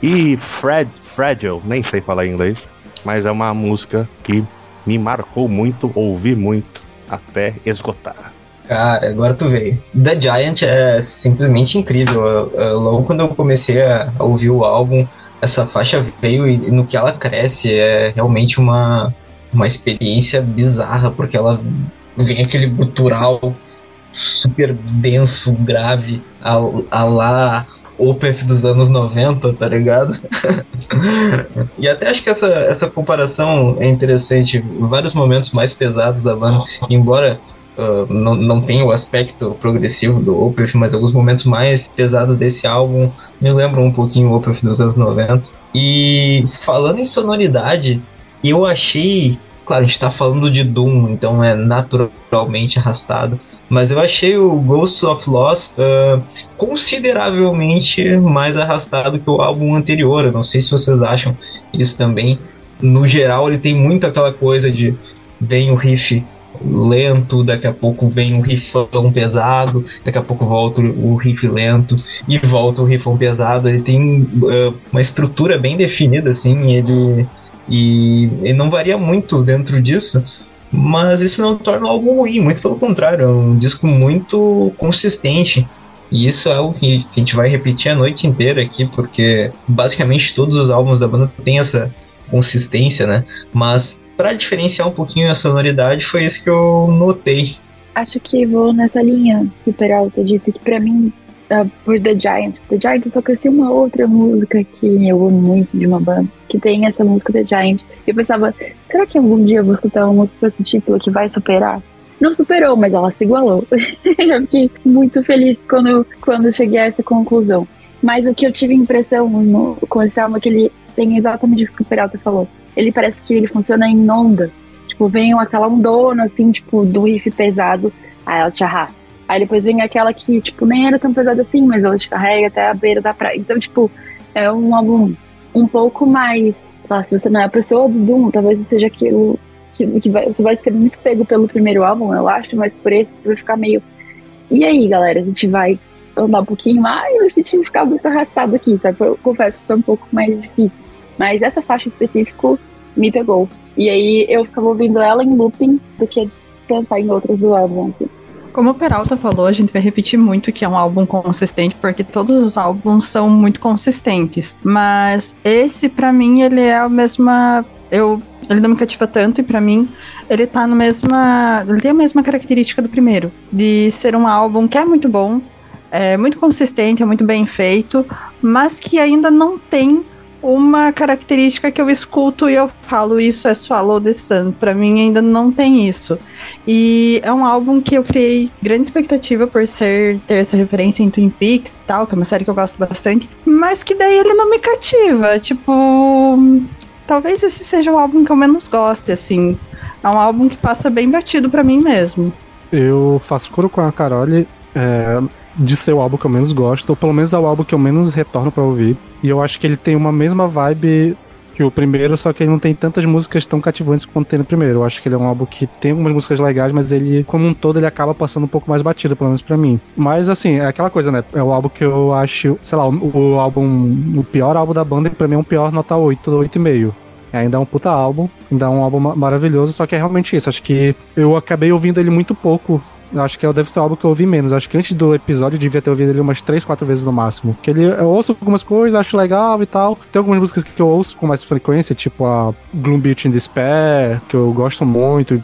E Fred, Fragile, nem sei falar inglês, mas é uma música que me marcou muito, ouvi muito até esgotar. Cara, agora tu veio. The Giant é simplesmente incrível. Logo quando eu comecei a ouvir o álbum, essa faixa veio e no que ela cresce é realmente uma, uma experiência bizarra, porque ela vem aquele gutural super denso, grave, a, a lá Opeth dos anos 90, tá ligado? e até acho que essa, essa comparação é interessante. Vários momentos mais pesados da banda, embora uh, não, não tenha o aspecto progressivo do Opeth, mas alguns momentos mais pesados desse álbum me lembram um pouquinho o Opeth dos anos 90. E falando em sonoridade, eu achei. Claro, a gente tá falando de Doom, então é naturalmente arrastado. Mas eu achei o Ghosts of Loss uh, consideravelmente mais arrastado que o álbum anterior. Eu não sei se vocês acham isso também. No geral, ele tem muito aquela coisa de vem o riff lento, daqui a pouco vem um riffão pesado, daqui a pouco volta o riff lento e volta o riffão pesado. Ele tem uh, uma estrutura bem definida, assim, ele, e ele não varia muito dentro disso. Mas isso não torna o álbum ruim, muito pelo contrário, é um disco muito consistente. E isso é algo que, que a gente vai repetir a noite inteira aqui, porque basicamente todos os álbuns da banda têm essa consistência, né? Mas para diferenciar um pouquinho a sonoridade, foi isso que eu notei. Acho que vou nessa linha que o Peralta disse, que pra mim, uh, por The Giant, The Giant eu só conheci uma outra música que eu amo muito de uma banda, que tem essa música The Giant. Eu pensava, será que algum dia eu vou escutar uma música com esse título que vai superar? Não superou, mas ela se igualou. eu fiquei muito feliz quando, quando cheguei a essa conclusão. Mas o que eu tive impressão no, com esse álbum é que ele tem exatamente isso que o Peralta falou. Ele parece que ele funciona em ondas. Tipo, vem aquela ondona, assim, tipo, do riff pesado, aí ela te arrasta. Aí depois vem aquela que, tipo, nem era tão pesada assim, mas ela te carrega até a beira da praia. Então, tipo, é um álbum um pouco mais. lá, se você não é a pessoa do Doom, talvez seja aquilo que, que vai, você vai ser muito pego pelo primeiro álbum, eu acho, mas por esse você vai ficar meio. E aí, galera, a gente vai andar um pouquinho mais, a gente vai ficar muito arrastado aqui, sabe? Eu confesso que foi um pouco mais difícil. Mas essa faixa específico me pegou. E aí eu ficava ouvindo ela em looping do que pensar em outras do álbum, assim. Como o Peralta falou, a gente vai repetir muito que é um álbum consistente, porque todos os álbuns são muito consistentes. Mas esse, para mim, ele é a mesma. Eu, ele não me cativa tanto, e para mim, ele tá no mesma. Ele tem a mesma característica do primeiro. De ser um álbum que é muito bom, é muito consistente, é muito bem feito, mas que ainda não tem uma característica que eu escuto e eu falo isso é Swallow the Sun. Pra mim ainda não tem isso. E é um álbum que eu criei grande expectativa por ser ter essa referência em Twin Peaks e tal, que é uma série que eu gosto bastante, mas que daí ele não me cativa. Tipo, talvez esse seja o álbum que eu menos goste, assim. É um álbum que passa bem batido pra mim mesmo. Eu faço coro com a Carole é, de ser o álbum que eu menos gosto, ou pelo menos é o álbum que eu menos retorno pra ouvir. E eu acho que ele tem uma mesma vibe que o primeiro, só que ele não tem tantas músicas tão cativantes quanto tem no primeiro. Eu acho que ele é um álbum que tem algumas músicas legais, mas ele, como um todo, ele acaba passando um pouco mais batido, pelo menos pra mim. Mas assim, é aquela coisa, né? É o álbum que eu acho, sei lá, o, o álbum, o pior álbum da banda, e pra mim é um pior nota 8, 8,5. Ainda é um puta álbum, ainda é um álbum ma- maravilhoso, só que é realmente isso. Acho que eu acabei ouvindo ele muito pouco. Eu acho que deve ser o álbum que eu ouvi menos. Eu acho que antes do episódio eu devia ter ouvido ele umas 3, 4 vezes no máximo. Que ele, eu ouço algumas coisas, acho legal e tal. Tem algumas músicas que eu ouço com mais frequência, tipo a Gloom Beach in Despair, que eu gosto muito.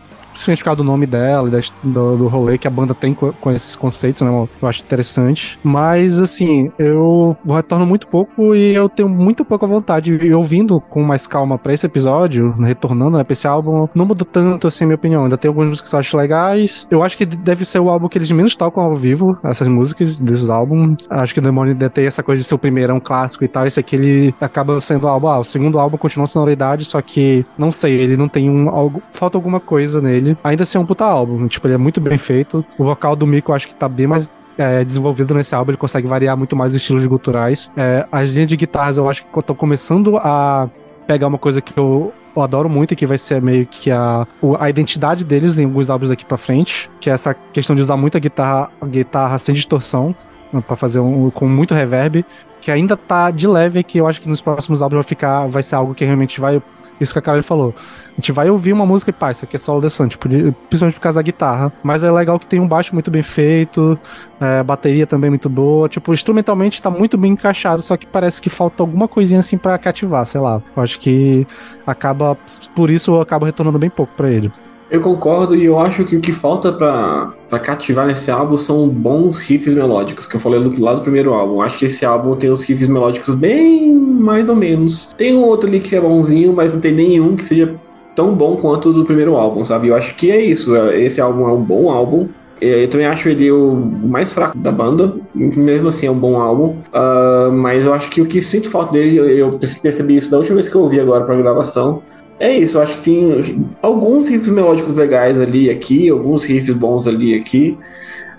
Causa do nome dela e do, do rolê que a banda tem com, com esses conceitos, né? Eu acho interessante. Mas, assim, eu retorno muito pouco e eu tenho muito pouca vontade. E ouvindo com mais calma pra esse episódio, retornando né, pra esse álbum, não mudou tanto, assim, a minha opinião. Ainda tem algumas músicas que eu acho legais. Eu acho que deve ser o álbum que eles menos tocam ao vivo, essas músicas desses álbuns. Acho que o Demônio ainda tem essa coisa de ser o primeiro, um clássico e tal. Esse aqui ele acaba sendo o álbum. Ah, o segundo álbum continua a sonoridade, só que, não sei, ele não tem um. Algo, falta alguma coisa nele. Ainda assim é um puta álbum. Tipo, ele é muito bem feito. O vocal do Mico eu acho que tá bem mais é, desenvolvido nesse álbum, ele consegue variar muito mais os estilos guturais. É, as linhas de guitarras eu acho que estão começando a pegar uma coisa que eu, eu adoro muito e que vai ser meio que a, a identidade deles em alguns álbuns daqui pra frente, que é essa questão de usar muita guitarra, guitarra sem distorção. né, Pra fazer um com muito reverb, que ainda tá de leve, que eu acho que nos próximos álbuns vai ficar, vai ser algo que realmente vai isso que a Carol falou. A gente vai ouvir uma música e pá, isso aqui é solo The Sun, tipo, de- principalmente por causa da guitarra. Mas é legal que tem um baixo muito bem feito, é, bateria também muito boa. Tipo, instrumentalmente tá muito bem encaixado, só que parece que falta alguma coisinha assim pra cativar, sei lá. Eu acho que acaba, por isso eu acabo retornando bem pouco pra ele. Eu concordo e eu acho que o que falta pra cativar nesse álbum são bons riffs melódicos, que eu falei lá do primeiro álbum. Acho que esse álbum tem os riffs melódicos bem mais ou menos. Tem um outro ali que é bonzinho, mas não tem nenhum que seja tão bom quanto o do primeiro álbum, sabe? Eu acho que é isso. Esse álbum é um bom álbum. Eu também acho ele o mais fraco da banda, mesmo assim é um bom álbum. Ah, mas eu acho que o que sinto falta dele, eu percebi isso da última vez que eu ouvi agora pra gravação, é isso, eu acho que tem alguns riffs melódicos legais ali aqui, alguns riffs bons ali aqui,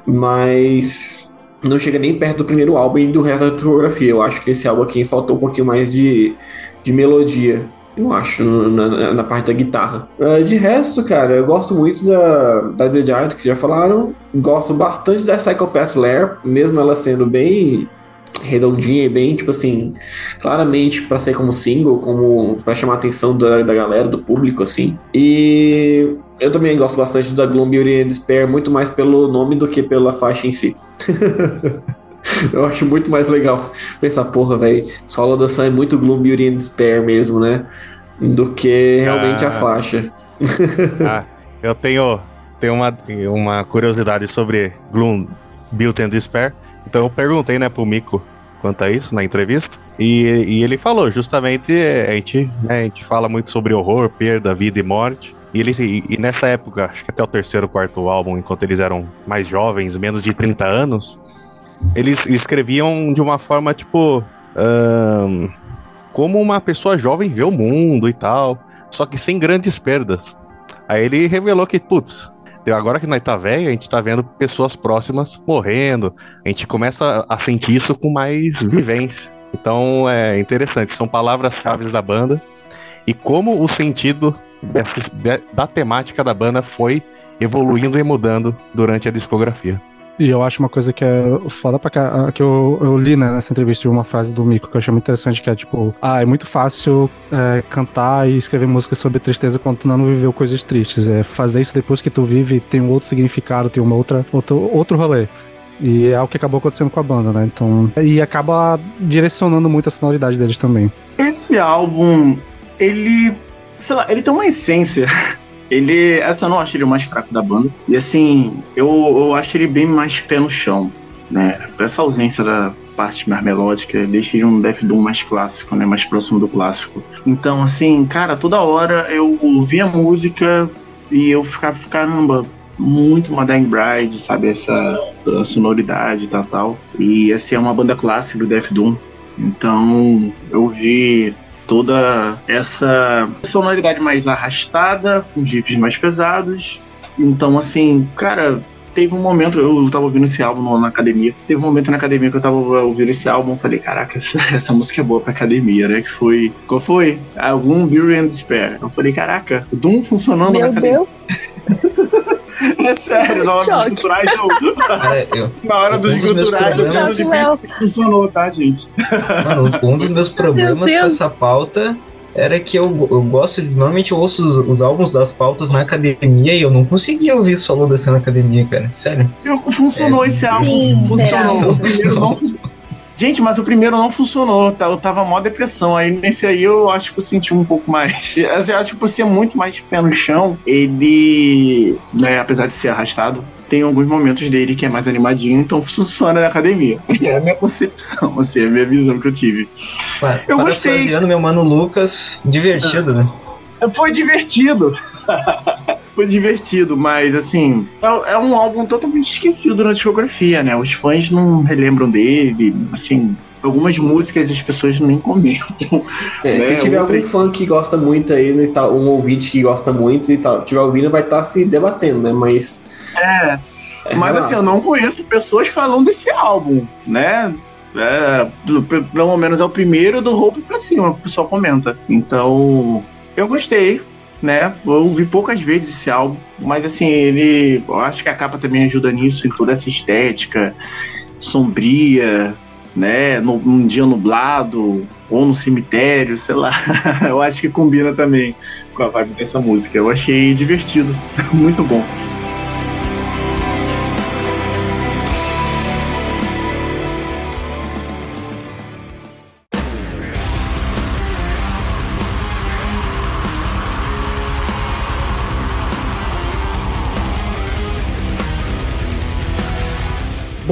mas não chega nem perto do primeiro álbum e do resto da discografia. Eu acho que esse álbum aqui faltou um pouquinho mais de, de melodia. Eu acho, na, na- parte da guitarra. Ah, de resto, cara, eu gosto muito da, da The Giant, que já falaram. Gosto bastante da Psychopath Lair, mesmo ela sendo bem redondinha e bem, tipo assim, claramente pra ser como single, como pra chamar a atenção da, da galera, do público, assim. E eu também gosto bastante da Gloom Beauty and Despair, muito mais pelo nome do que pela faixa em si. eu acho muito mais legal pensar, porra, velho, Solo da Sun é muito Gloom Beauty and Despair mesmo, né? Do que realmente a Ah. faixa. Ah, eu tenho, tenho uma, uma curiosidade sobre Gloom, Built and Despair. Então eu perguntei, né, pro Mico quanto a isso na entrevista. E, e ele falou, justamente, eh, a gente, né, a gente fala muito sobre horror, perda, vida e morte. E, eles, e, e nessa época, acho que até o terceiro, quarto álbum, enquanto eles eram mais jovens, menos de 30 anos, eles escreviam de uma forma, tipo, ahn, como uma pessoa jovem vê o mundo e tal, só que sem grandes perdas. Aí ele revelou que, putz, agora que nós tá velho, a gente tá vendo pessoas próximas morrendo, a gente começa a sentir isso com mais vivência. Então é interessante, são palavras-chave da banda e como o sentido dessas- de- da temática da banda foi evoluindo e mudando durante a discografia. E eu acho uma coisa que é foda pra cá, que eu, eu li né, nessa entrevista uma frase do Mico que eu achei muito interessante, que é tipo, ah, é muito fácil é, cantar e escrever música sobre tristeza quando tu não viveu coisas tristes. É fazer isso depois que tu vive tem um outro significado, tem uma outra, outro, outro rolê. E é o que acabou acontecendo com a banda, né? Então. E acaba direcionando muito a sonoridade deles também. Esse álbum, ele. Sei lá, ele tem uma essência. Ele. Essa eu não acho ele o mais fraco da banda. E assim, eu, eu acho ele bem mais pé no chão. Né? Essa ausência da parte mais melódica deixa ele um Death Doom mais clássico, né? Mais próximo do clássico. Então, assim, cara, toda hora eu ouvia a música e eu ficava, caramba, muito uma Bride, sabe? Essa sonoridade e tal, tal. E essa é uma banda clássica do Death Doom. Então, eu vi toda essa sonoridade mais arrastada, com riffs mais pesados. Então, assim, cara, teve um momento, eu tava ouvindo esse álbum na academia. Teve um momento na academia que eu tava ouvindo esse álbum, falei, caraca, essa, essa música é boa pra academia, né? Que foi. Qual foi? Algum Beauty and Despair. Eu falei, caraca, o Doom funcionando na Meu academia. Deus. É sério, na hora dos culturais, eu, na hora dos culturais, eu tinha funcionou, tá, gente? Mano, um dos meus problemas com essa pauta era que eu, eu gosto de. Normalmente eu ouço os, os álbuns das pautas na academia e eu não conseguia ouvir solo dessa na academia, cara. Sério. Eu- Funcionou É. esse álbum. Sim, funcionou. real. O primeiro não. Gente, mas o primeiro não funcionou. tá? Eu tava mó depressão. Aí nesse aí eu acho que eu senti um pouco mais. Assim, Eu acho que por ser muito mais pé no chão, ele, né, apesar de ser arrastado, tem alguns momentos dele que é mais animadinho, então funciona na academia. É a minha concepção, assim, é a minha visão que eu tive. Pa- Eu gostei. Meu mano Lucas, divertido, né? Foi divertido. Foi divertido, mas assim, é, é um álbum totalmente esquecido na discografia, né? Os fãs não relembram dele, assim, algumas músicas as pessoas nem comentam. É, se Né, tiver outra- algum fã que gosta muito aí, né, tá, um ouvinte que gosta muito e tal, tiver ouvindo, vai estar se debatendo, né? Mas. É, mas relaxa. assim, eu não conheço pessoas falando desse álbum, né? É, pelo- pelo menos é o primeiro do Hope pra cima, o pessoal comenta. Então, eu gostei, né? Eu ouvi poucas vezes esse álbum, mas assim, ele. Eu acho que a capa também ajuda nisso, em toda essa estética sombria, né? No, num dia nublado ou no cemitério, sei lá. Eu acho que combina também com a vibe dessa música. Eu achei divertido, muito bom.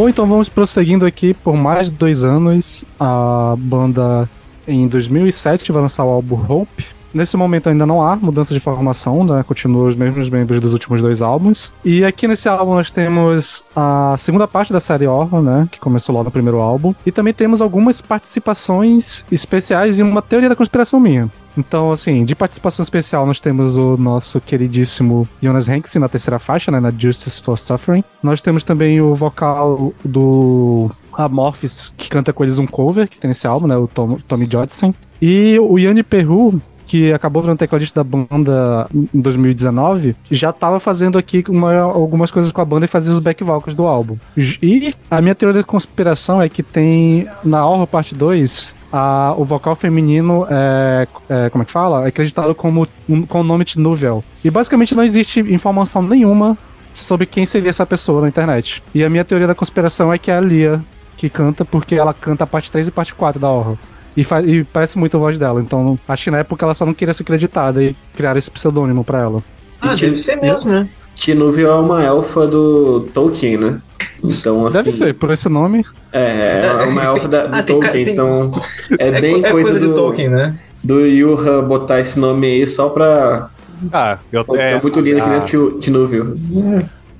Bom, então vamos prosseguindo aqui por mais de dois anos. A banda em 2007 vai lançar o álbum Hope. Nesse momento ainda não há mudança de formação, né? Continuam os mesmos membros dos últimos dois álbuns. E aqui nesse álbum nós temos a segunda parte da série Orphan, né? Que começou lá no primeiro álbum. E também temos algumas participações especiais e uma teoria da conspiração minha. Então, assim, de participação especial, nós temos o nosso queridíssimo Jonas Hanks na terceira faixa, né, na Justice for Suffering. Nós temos também o vocal do Amorphis, que canta com eles um cover, que tem nesse álbum, né, o Tom, Tommy Jodson. E o Yanni Perru, que acabou virando tecladista da banda em 2019, já estava fazendo aqui uma, algumas coisas com a banda e fazia os back vocals do álbum. E a minha teoria da conspiração é que tem na Horror Parte 2 a, o vocal feminino é, é, como é que fala? É acreditado como um, com o nome de Nuvel. E basicamente não existe informação nenhuma sobre quem seria essa pessoa na internet. E a minha teoria da conspiração é que é a Lia que canta, porque ela canta a parte 3 e parte 4 da Horror. E, e, parece muito a voz dela. Então, acho que na época ela só não queria ser acreditada e criar esse pseudônimo pra ela. Ah, deve ser mesmo, né? Tinúvio é uma elfa do Tolkien, né? Então, assim, Deve ser, por esse nome. É, é uma elfa da, do Ah, tem Tolkien, tem- então é É, bem é coisa, coisa de do, Tolkien, né? do Yuha botar esse nome aí só pra... Ah, eu, É, é, muito lindo aqui, ah, Tinu- Tinúvio.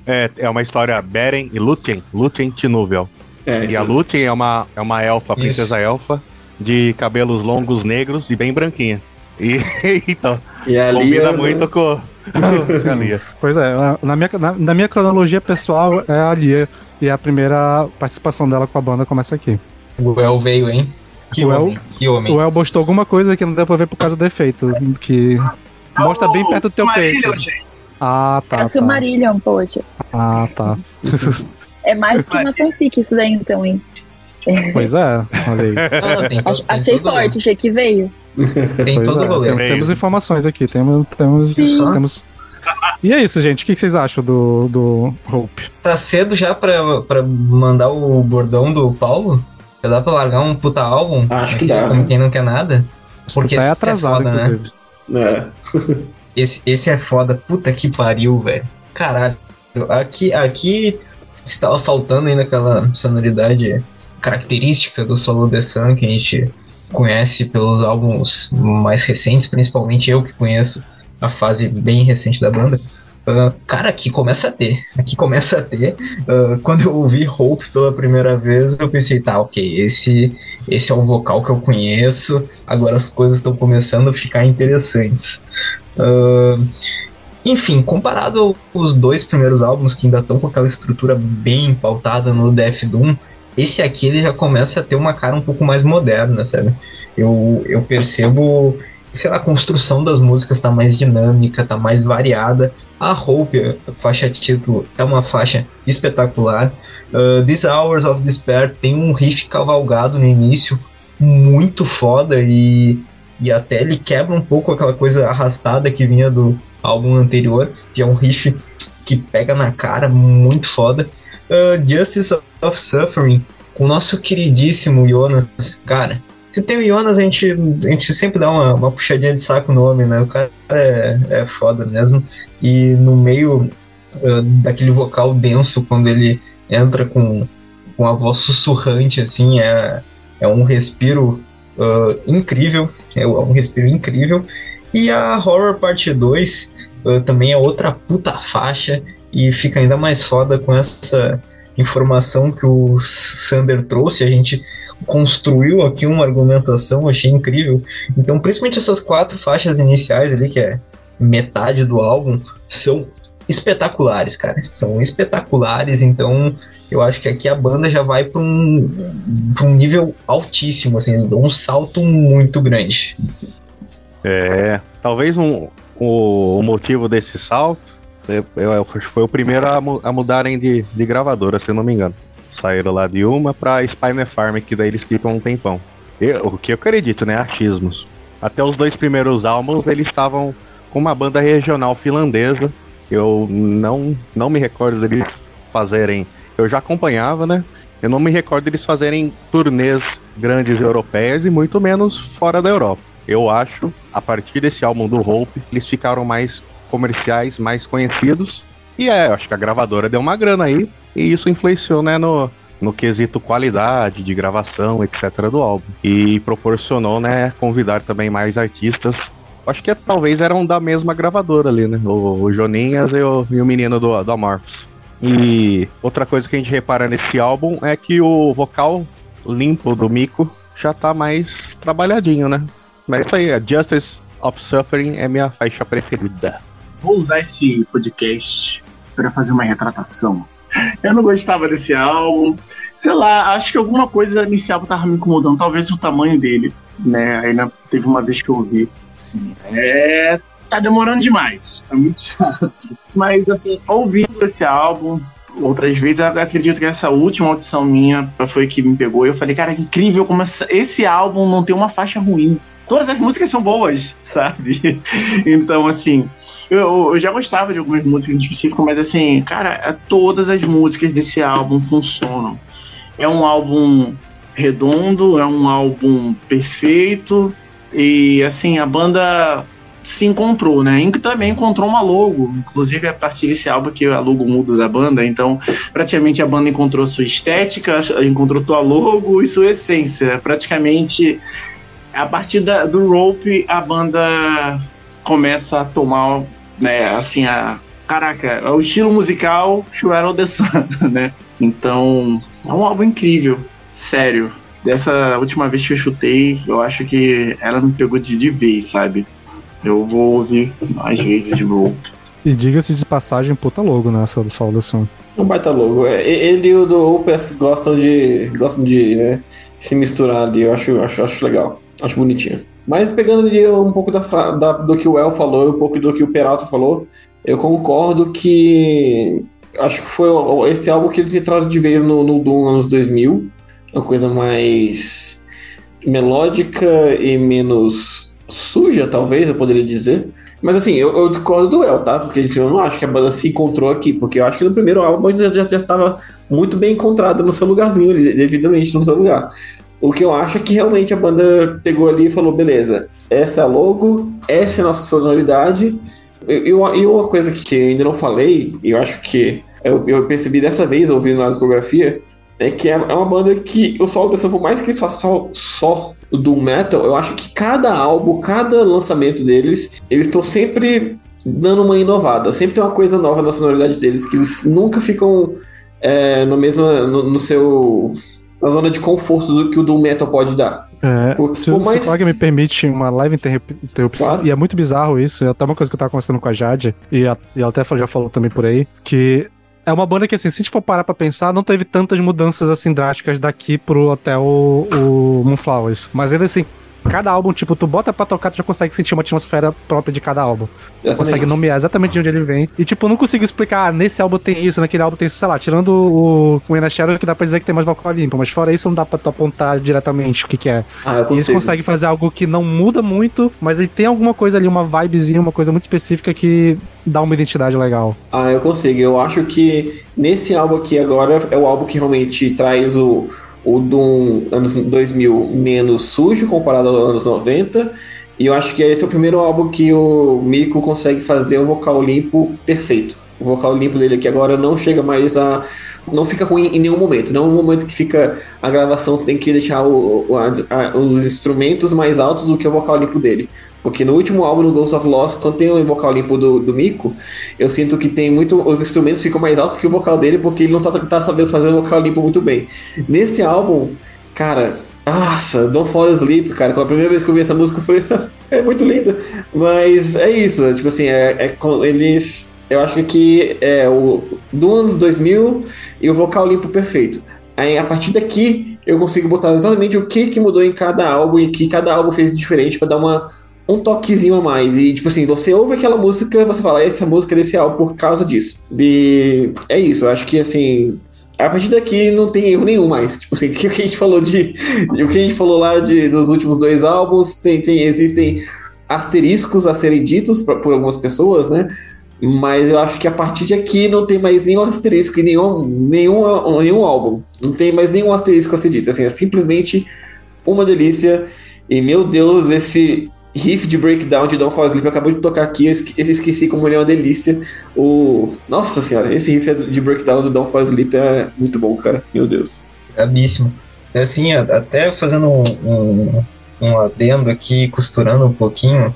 é, é uma história Beren e Lúthien, Lúthien Tinúvel. É, E a Lúthien é uma, é uma elfa, princesa elfa, de cabelos longos negros e bem branquinha. E então, e a combina Lia, né? muito com, com a Lia. Pois é, na- minha, na, na minha cronologia pessoal é a Lia. E a primeira participação dela com a banda começa aqui. O El veio, hein? Que O El- homem, que homem. O El postou alguma coisa que não deu pra ver por causa do efeito, que mostra bem perto do teu peito. Silmarillion, gente. Ah, É tá. o tá. Silmarillion, poxa. Ah, tá. É mais que uma fanfic isso daí, então, hein? Pois é, olha aí. Ah, achei forte, achei que veio. Tem Pois todo é, o rolê. tem- É temos informações aqui, temos. temos, Sim. temos... E é isso, gente. O que vocês acham do, do Hope? Tá cedo já pra, pra mandar o bordão do Paulo? Já dá pra largar um puta álbum? Acho que dá. Como quem não quer nada? Porque tá esse é atrasado, foda, né? inclusive. É. Esse, esse é foda. Puta que pariu, velho. Caralho. Aqui, aqui estava faltando ainda aquela sonoridade característica do Solo The Sun que a gente conhece pelos álbuns mais recentes, principalmente eu que conheço a fase bem recente da banda. Ah, cara, aqui começa a ter. Aqui começa a ter. Ah, quando eu ouvi Hope pela primeira vez, eu pensei, tá, ok, esse, esse é o vocal que eu conheço. Agora as coisas estão começando a ficar interessantes. Ah, enfim, comparado aos dois primeiros álbuns que ainda estão com aquela estrutura bem pautada no Death Doom, esse aqui ele já começa a ter uma cara um pouco mais moderna, sabe? Eu, eu percebo, sei lá, a construção das músicas tá mais dinâmica, tá mais variada. A Hope, a faixa título, é uma faixa espetacular. Uh, These Hours of Despair tem um riff cavalgado no início, muito foda e, e até ele quebra um pouco aquela coisa arrastada que vinha do álbum anterior, que é um riff que pega na cara, muito foda. Uh, Justice of Suffering, com o nosso queridíssimo Jonas, cara. Se tem o Jonas, a gente, a gente sempre dá uma, uma puxadinha de saco no homem, né? O cara é, é foda mesmo. E no meio uh, daquele vocal denso, quando ele entra com, com a voz sussurrante, assim, é, é um respiro uh, incrível. É um respiro incrível. E a Horror Parte 2 uh, também é outra puta faixa e fica ainda mais foda com essa informação que o Sander trouxe. A gente construiu aqui uma argumentação, achei incrível. Então, principalmente essas quatro faixas iniciais ali, que é metade do álbum, são espetaculares, cara. São espetaculares, então eu acho que aqui a banda já vai para um, um nível altíssimo, assim, eles dão um salto muito grande. É, talvez um, o, o motivo desse salto é, foi o primeiro a, mu- a mudarem de, de gravadora, se eu não me engano. Saíram lá de uma pra Spiner Farm, que daí eles ficam um tempão. Eu- o que eu acredito, né? Achismos. Até os dois primeiros álbuns eles estavam com uma banda regional finlandesa. Eu não, não me recordo deles fazerem. Eu já acompanhava, né? Eu não me recordo deles fazerem turnês grandes europeias e muito menos fora da Europa. Eu acho, a partir desse álbum do Hope, eles ficaram mais comerciais, mais conhecidos. E é, eu acho que a gravadora deu uma grana aí. E isso influenciou, né, no, no quesito qualidade de gravação, etc. do álbum. E proporcionou, né, convidar também mais artistas. Acho que talvez eram da mesma gravadora ali, né? O, o Joninhas e o, e o menino do, do Amorphous. E outra coisa que a gente repara nesse álbum é que o vocal limpo do Miko já tá mais trabalhadinho, né? Mas isso aí, a Justice of Suffering é minha faixa preferida. Vou usar esse podcast para fazer uma retratação. Eu não gostava desse álbum. Sei lá, acho que alguma coisa nesse álbum tava me incomodando. Talvez o tamanho dele, né? Né, teve uma vez que eu ouvi. Assim, é. Tá demorando demais. Tá muito chato. Mas, assim, ouvindo esse álbum, outras vezes, eu acredito que essa última audição minha foi que me pegou. Eu falei, cara, que incrível como essa- esse álbum não tem uma faixa ruim. Todas as músicas são boas, sabe? Então, assim, eu, eu já gostava de algumas músicas em específico, mas assim, cara, todas as músicas desse álbum funcionam. É um álbum redondo, é um álbum perfeito e assim, a banda se encontrou, né? E também encontrou uma logo, inclusive a partir desse álbum que a logo muda da banda, então praticamente a banda encontrou sua estética, encontrou sua logo e sua essência. Praticamente a partir da- do Rope a banda começa a tomar, né, assim, a. Caraca, é o estilo musical Shuero the Sun, né? Então, é um álbum incrível, sério. Dessa última vez que eu chutei, eu acho que ela me pegou de, de vez, sabe? Eu vou ouvir mais vezes de Rope. E diga-se de passagem, puta logo nessa do Sol da Sun. Um baita logo. É, ele e o do Opeth gostam de. gostam de né, se misturar ali. Eu acho, acho, acho legal. Acho bonitinho. Mas pegando ali um pouco da, da- do que o El falou e um pouco do que o Peralta falou, eu concordo que. Acho que foi esse álbum que eles entraram de vez no, no Doom anos 2000. Uma coisa mais melódica e menos suja, talvez, eu poderia dizer. Mas assim, eu, eu discordo do El, tá? Porque assim, eu não acho que a banda se encontrou aqui, porque eu acho que no primeiro álbum já já estava muito bem encontrada no seu lugarzinho devidamente no seu lugar. O que eu acho é que realmente a banda pegou ali e falou: beleza, essa é a logo, essa é a nossa sonoridade. E e uma, coisa que ainda não falei, eu acho que eu, eu percebi dessa vez ouvindo na discografia, é que é é uma banda que o solo dessa, por mais que eles façam só, só do metal, eu acho que cada álbum, cada lançamento deles, eles estão sempre dando uma inovada. Sempre tem uma coisa nova na sonoridade deles, que eles nunca ficam é, no mesmo, no, no seu na zona de conforto do que o Doom Metal pode dar. É, Por- se, por se mais- o me permite uma live interrup- interrupção, Claro. e é muito bizarro isso, é até uma coisa que eu tava conversando com a Jade, e, a, e ela até já falou também por aí, que é uma banda que, assim, se a gente for parar pra pensar, não teve tantas mudanças, assim, drásticas daqui pro até o, o Moonflowers. Mas ainda assim, cada álbum, tipo, tu bota pra tocar, tu já consegue sentir uma atmosfera própria de cada álbum. Exatamente. Consegue nomear exatamente de onde ele vem. E, tipo, eu não consigo explicar, ah, nesse álbum tem isso, naquele álbum tem isso, sei lá, tirando o, o Inner Shadow, que dá pra dizer que tem mais vocal limpo, mas fora isso não dá pra tu apontar diretamente o que que é. Ah, eu E eles consigo. conseguem fazer algo que não muda muito, mas ele tem alguma coisa ali, uma vibezinha, uma coisa muito específica que dá uma identidade legal. Ah, eu consigo. Eu acho que nesse álbum aqui agora é o álbum que realmente traz o, o Doom anos 2000 menos sujo comparado aos anos 90. E eu acho que esse é o primeiro álbum que o Miko consegue fazer um vocal limpo perfeito. O vocal limpo dele aqui agora não chega mais a. Não fica ruim em nenhum momento. Não é um momento que fica. A gravação tem que deixar o- a- os instrumentos mais altos do que o vocal limpo dele. Porque no último álbum, no Ghost of Lost, quando tem o vocal limpo do, do Miko, eu sinto que tem muito. Os instrumentos ficam mais altos que o vocal dele, porque ele não tá, tá sabendo fazer o vocal limpo muito bem. Nesse álbum, cara. Nossa, Don't Fall Asleep, cara. Com a primeira vez que eu vi essa música, eu falei, é muito linda. Mas é isso, é, tipo assim, é, é eles. Eu acho que é o do anos 2000 e o vocal limpo perfeito. Aí a partir daqui eu consigo botar exatamente o que que mudou em cada álbum e que cada álbum fez diferente pra dar uma um toquezinho a mais. E, tipo assim, você ouve aquela música, você fala, essa música é desse álbum por causa disso. E é isso, eu acho que, assim, a partir daqui não tem erro nenhum mais. Tipo assim, o que a gente falou de. O que a gente falou lá de, dos últimos dois álbuns, tem, tem, existem asteriscos a serem ditos pra, por algumas pessoas, né? Mas eu acho que a partir de aqui não tem mais nenhum asterisco em nenhum, nenhum, nenhum álbum. Não tem mais nenhum asterisco a ser dito. Assim, é simplesmente uma delícia. E meu Deus, esse riff de breakdown de Don Sleep acabou de tocar aqui, eu esque- eu esqueci como ele é uma delícia. O... Nossa senhora, esse riff de breakdown do Don Sleep é muito bom, cara. Meu Deus. Brabíssimo. É assim, até fazendo um, um, um adendo aqui, costurando um pouquinho,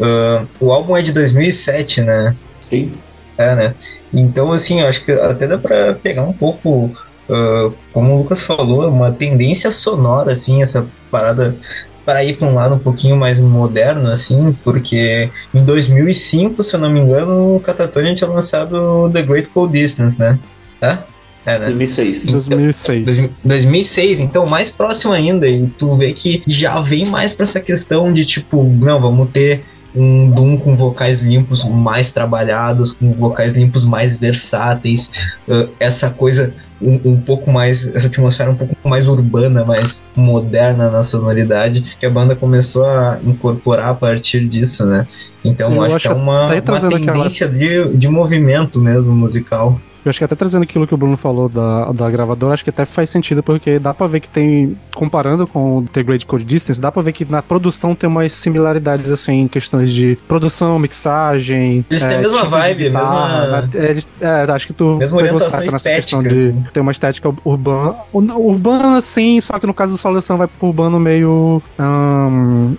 ah, o álbum é de 2007, né? Sim. É, né? Então, assim, eu acho que até dá pra pegar um pouco, ah, como o Lucas falou, uma tendência sonora, assim, essa parada para ir para um lado um pouquinho mais moderno, assim, porque em 2005, se eu não me engano, o Catatonia tinha lançado The Great Cold Distance, né? Tá? É, né? 2006. 2006. Dois- 2006, então mais próximo ainda, e tu vê que já vem mais pra essa questão de tipo, não, vamos ter um Doom com vocais limpos mais trabalhados, com vocais limpos mais versáteis, uh, essa coisa um, um pouco mais, essa atmosfera um pouco mais urbana, mais moderna na sonoridade, que a banda começou a incorporar a partir disso, né? Então Eu acho, acho que é uma, até uma trazendo aquela- tendência de, de movimento mesmo musical. Eu acho que até trazendo aquilo que o Bruno falou da, da gravadora, acho que até faz sentido, porque dá pra ver que tem, comparando com o The Great Code Distance, dá pra ver que na produção tem umas similaridades, assim, em questões de produção, mixagem. Eles têm a mesma vibe, a guitarra, mesma- né? É, eles- é, acho que tu Mesma pegou saco nessa questão de assim. ter uma estética urbana. Urbana, sim, só que no caso do Solução vai pro urbano meio. ahn,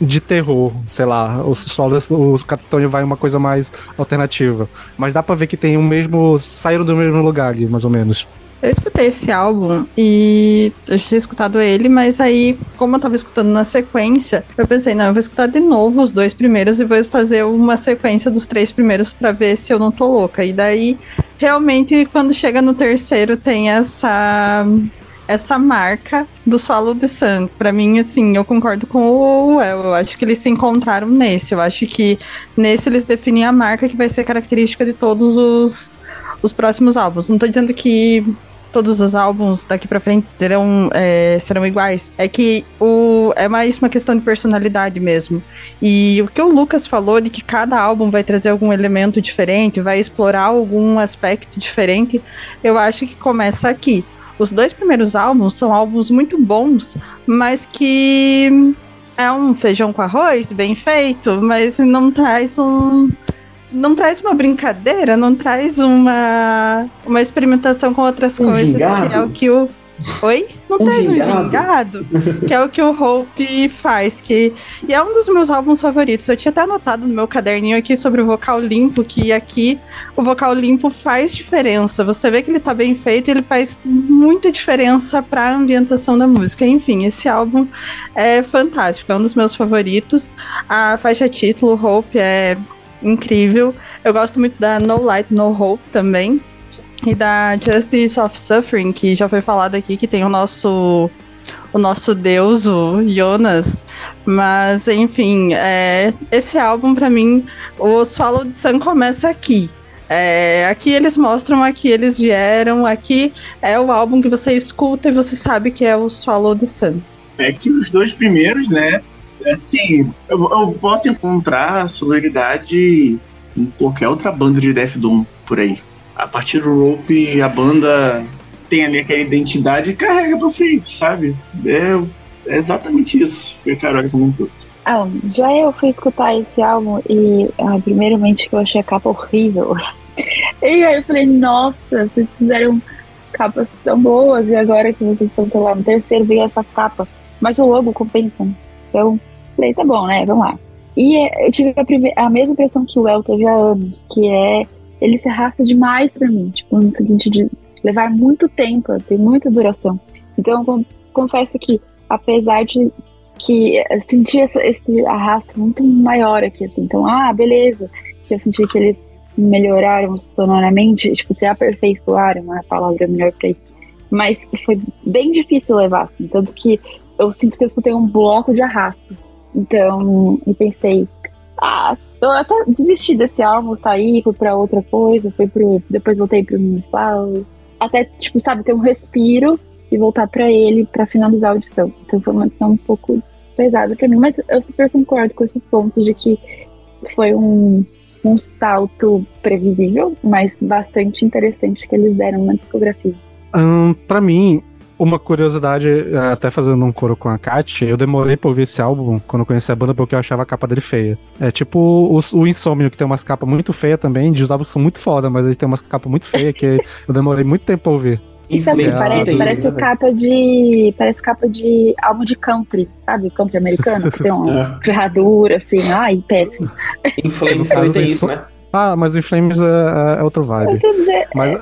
de terror, sei lá, o solo o Catatonia vai uma coisa mais alternativa. Mas dá pra ver que tem o mesmo. saíram do mesmo lugar ali, mais ou menos. Eu escutei esse álbum e eu tinha escutado ele, mas aí, como eu tava escutando na sequência, eu pensei, não, eu vou escutar de novo os dois primeiros e vou fazer uma sequência dos três primeiros pra ver se eu não tô louca. E daí, realmente, quando chega no terceiro, tem essa essa marca do solo de Sun. Pra mim, assim, eu concordo com o El. Eu acho que eles se encontraram nesse. Eu acho que nesse eles definem a marca que vai ser característica de todos os, os próximos álbuns. Não tô dizendo que todos os álbuns daqui pra frente terão, é, serão iguais. É que o, é mais uma questão de personalidade mesmo. E o que o Lucas falou de que cada álbum vai trazer algum elemento diferente, vai explorar algum aspecto diferente, eu acho que começa aqui. Os dois primeiros álbuns são álbuns muito bons, mas que é um feijão com arroz bem feito, mas não traz um não traz uma brincadeira, não traz uma uma experimentação com outras Um coisas, gingado? que é o que o Oi? Não Um traz um gingado? gingado, que é o que o Hope faz, que e é um dos meus álbuns favoritos. Eu tinha até anotado no meu caderninho aqui sobre o vocal limpo, que aqui o vocal limpo faz diferença. Você vê que ele tá bem feito, ele faz muita diferença para a ambientação da música. Enfim, esse álbum é fantástico, é um dos meus favoritos. A faixa título Hope é incrível. Eu gosto muito da No Light No Hope também. E da Justice of Suffering, que já foi falado aqui, que tem o nosso o nosso deus, o Jonas. Mas, enfim, é, esse álbum, pra mim, o Swallow the Sun começa aqui. É, aqui eles mostram aqui eles vieram, aqui é o álbum que você escuta e você sabe que é o Swallow the Sun. É que os dois primeiros, né? Assim, eu, eu posso encontrar sonoridade em qualquer outra banda de Death Doom por aí. A partir do Rope, a banda tem ali aquela identidade e carrega pra frente, sabe? É, é exatamente isso que a Carol comentou. Ah, já eu fui escutar esse álbum e, ah, primeiramente, eu achei a capa horrível. E aí eu falei, nossa, vocês fizeram capas tão boas e agora que vocês estão, sei lá, no terceiro veio essa capa. Mas o logo compensa. né? Então, falei, tá bom, né? Vamos lá. E é, eu tive a, a mesma impressão que o El teve há anos, que é ele se arrasta demais pra mim, tipo, no seguinte de levar muito tempo, tem muita duração. Então, eu con- confesso que, apesar de que eu senti essa- esse arrasto muito maior aqui, assim. Então, ah, beleza. Que eu senti que eles melhoraram sonoramente, tipo, se aperfeiçoaram, é a palavra melhor pra isso. Mas foi bem difícil levar, assim. Tanto que eu sinto que eu escutei um bloco de arrasto. Então, eu pensei, ah, eu até desisti desse álbum, saí, fui pra outra coisa, fui pro. Depois voltei pro Moonflowers. até, tipo, sabe, ter um respiro e voltar pra ele pra finalizar a audição. Então foi uma edição um pouco pesada pra mim, mas eu super concordo com esses pontos de que foi um, um salto previsível, mas bastante interessante que eles deram na discografia. Hum, pra mim, uma curiosidade, é, até fazendo um coro com a Kat, eu demorei pra ouvir esse álbum quando eu conheci a banda porque eu achava a capa dele feia. É tipo o, o Insomnio, que tem umas capas muito feias também, de os álbuns que são muito foda, mas ele tem umas capas muito feias que eu demorei muito tempo pra ouvir. Isso é, parece, tem parece isso, né, capa de. Parece capa de álbum de country, sabe? Country americano, que tem uma ferradura, assim, ai, péssimo. Inflames É, também tem isso, né? Ah, mas o Inflames é, é outro Eu vibe. quero dizer, Mas é,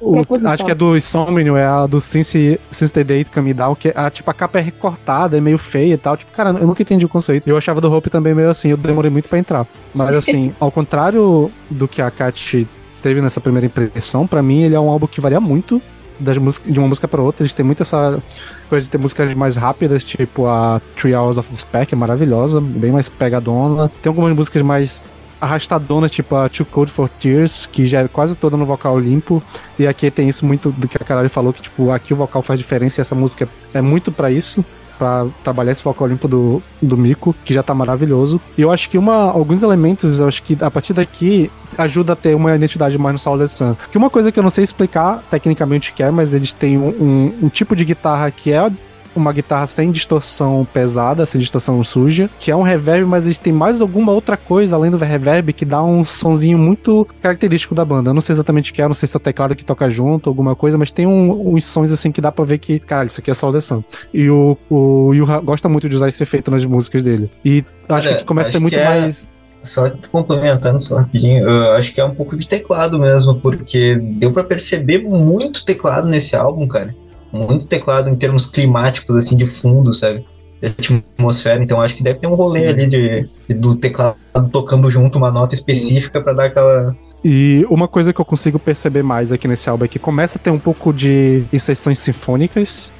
o- acho que é do Insomnio, é a do Since, the Day Come Down, que a, tipo, a capa é recortada, é meio feia e tal. Tipo, cara, eu nunca entendi o conceito. Eu achava do Hope também meio assim, eu demorei muito pra entrar. Mas assim, ao contrário do que a Kat teve nessa primeira impressão, pra mim ele é um álbum que varia muito das músicas, de uma música pra outra. Eles têm muito essa coisa de ter músicas mais rápidas, tipo a Three Hours of Despair, que é maravilhosa, bem mais pegadona. Tem algumas músicas mais arrastadonas, tipo a Too Cold for Tears, que já é quase toda no vocal limpo. E aqui tem isso muito do que a Carol falou, que tipo, aqui o vocal faz diferença e essa música é muito pra isso. Pra trabalhar esse vocal limpo do, do Mico, que já tá maravilhoso. E eu acho que uma, alguns elementos, eu acho que a partir daqui ajuda a ter uma identidade mais no Soul Sun. Que uma coisa que eu não sei explicar tecnicamente o que é, mas eles têm um, um, um tipo de guitarra que é uma guitarra sem distorção pesada, sem distorção suja, que é um reverb, mas eles têm mais alguma outra coisa além do reverb que dá um sonzinho muito característico da banda. Eu não sei exatamente o que é, não sei se é o teclado que toca junto, alguma coisa, mas tem um- uns sons assim que dá pra ver que, cara, isso aqui é the Sun. E o, o Yuha gosta muito de usar esse efeito nas músicas dele. E acho Olha, que começa a ter muito que é- mais. Só complementando só rapidinho, eu acho que é um pouco de teclado mesmo, porque deu pra perceber muito teclado nesse álbum, cara. Muito teclado em termos climáticos, assim, de fundo, sabe? De atmosfera, então acho que deve ter um rolê ali de, do teclado tocando junto uma nota específica pra dar aquela. E uma coisa que eu consigo perceber mais aqui nesse álbum é que começa a ter um pouco de inserções sinfônicas.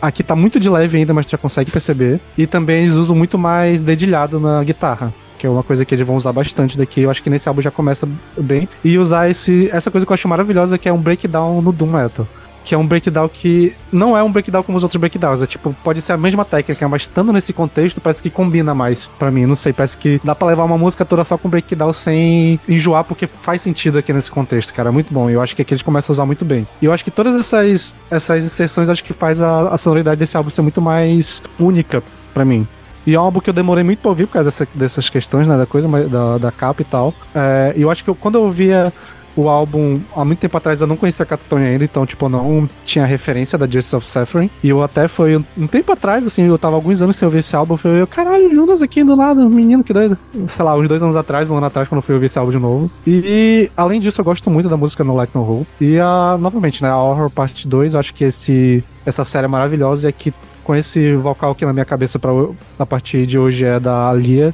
Aqui tá muito de leve ainda, mas tu já consegue perceber. E também eles usam muito mais dedilhado na guitarra. Que é uma coisa que eles vão usar bastante daqui. Eu acho que nesse álbum já começa bem. E usar esse, essa coisa que eu acho maravilhosa, que é um breakdown no Doom Metal. Que é um breakdown que não é um breakdown como os outros breakdowns. É tipo, pode ser a mesma técnica, mas estando nesse contexto, parece que combina mais pra mim. Não sei, parece que dá pra levar uma música toda só com breakdown sem enjoar, porque faz sentido aqui nesse contexto, cara. Muito bom. Eu acho que aqui eles começam a usar muito bem. E eu acho que todas essas, essas inserções acho que faz a, a sonoridade desse álbum ser muito mais única pra mim. E é um álbum que eu demorei muito pra ouvir por causa dessa- dessas questões, né, da coisa, da, da capa e tal. É, e eu acho que eu- quando eu ouvia o álbum, há muito tempo atrás eu não conhecia a Catatonia ainda, então, tipo, não tinha referência da Justice of Suffering. E eu até foi um, tempo atrás, assim, eu tava alguns anos sem ouvir esse álbum, eu falei, caralho, Jonas aqui do nada, menino, que doido. Sei lá, uns dois anos atrás, um ano atrás, quando eu fui ouvir esse álbum de novo. E, além disso, eu gosto muito da música No Like No Roll. E, a, novamente, né, a Horror Parte 2, eu acho que esse, essa série é maravilhosa e aqui com esse vocal que na minha cabeça pra, a partir de hoje é da Lia.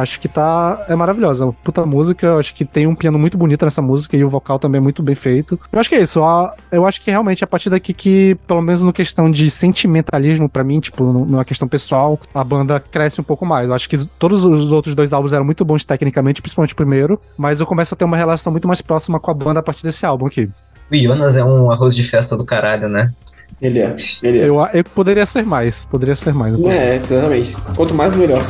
Acho que tá. É maravilhosa. Puta música. Eu acho que tem um piano muito bonito nessa música e o vocal também é muito bem feito. Eu acho que é isso. a- Eu acho que realmente é a partir daqui que, pelo menos no questão de sentimentalismo, pra mim, tipo, numa questão pessoal, a banda cresce um pouco mais. Eu acho que todos os outros dois álbuns eram muito bons tecnicamente, principalmente o primeiro. Mas eu começo a ter uma relação muito mais próxima com a banda a partir desse álbum aqui. O Jonas é um arroz de festa do caralho, né? Ele é. Ele é. Eu, eu poderia ser mais. Poderia ser mais. É, exatamente. Quanto mais, melhor.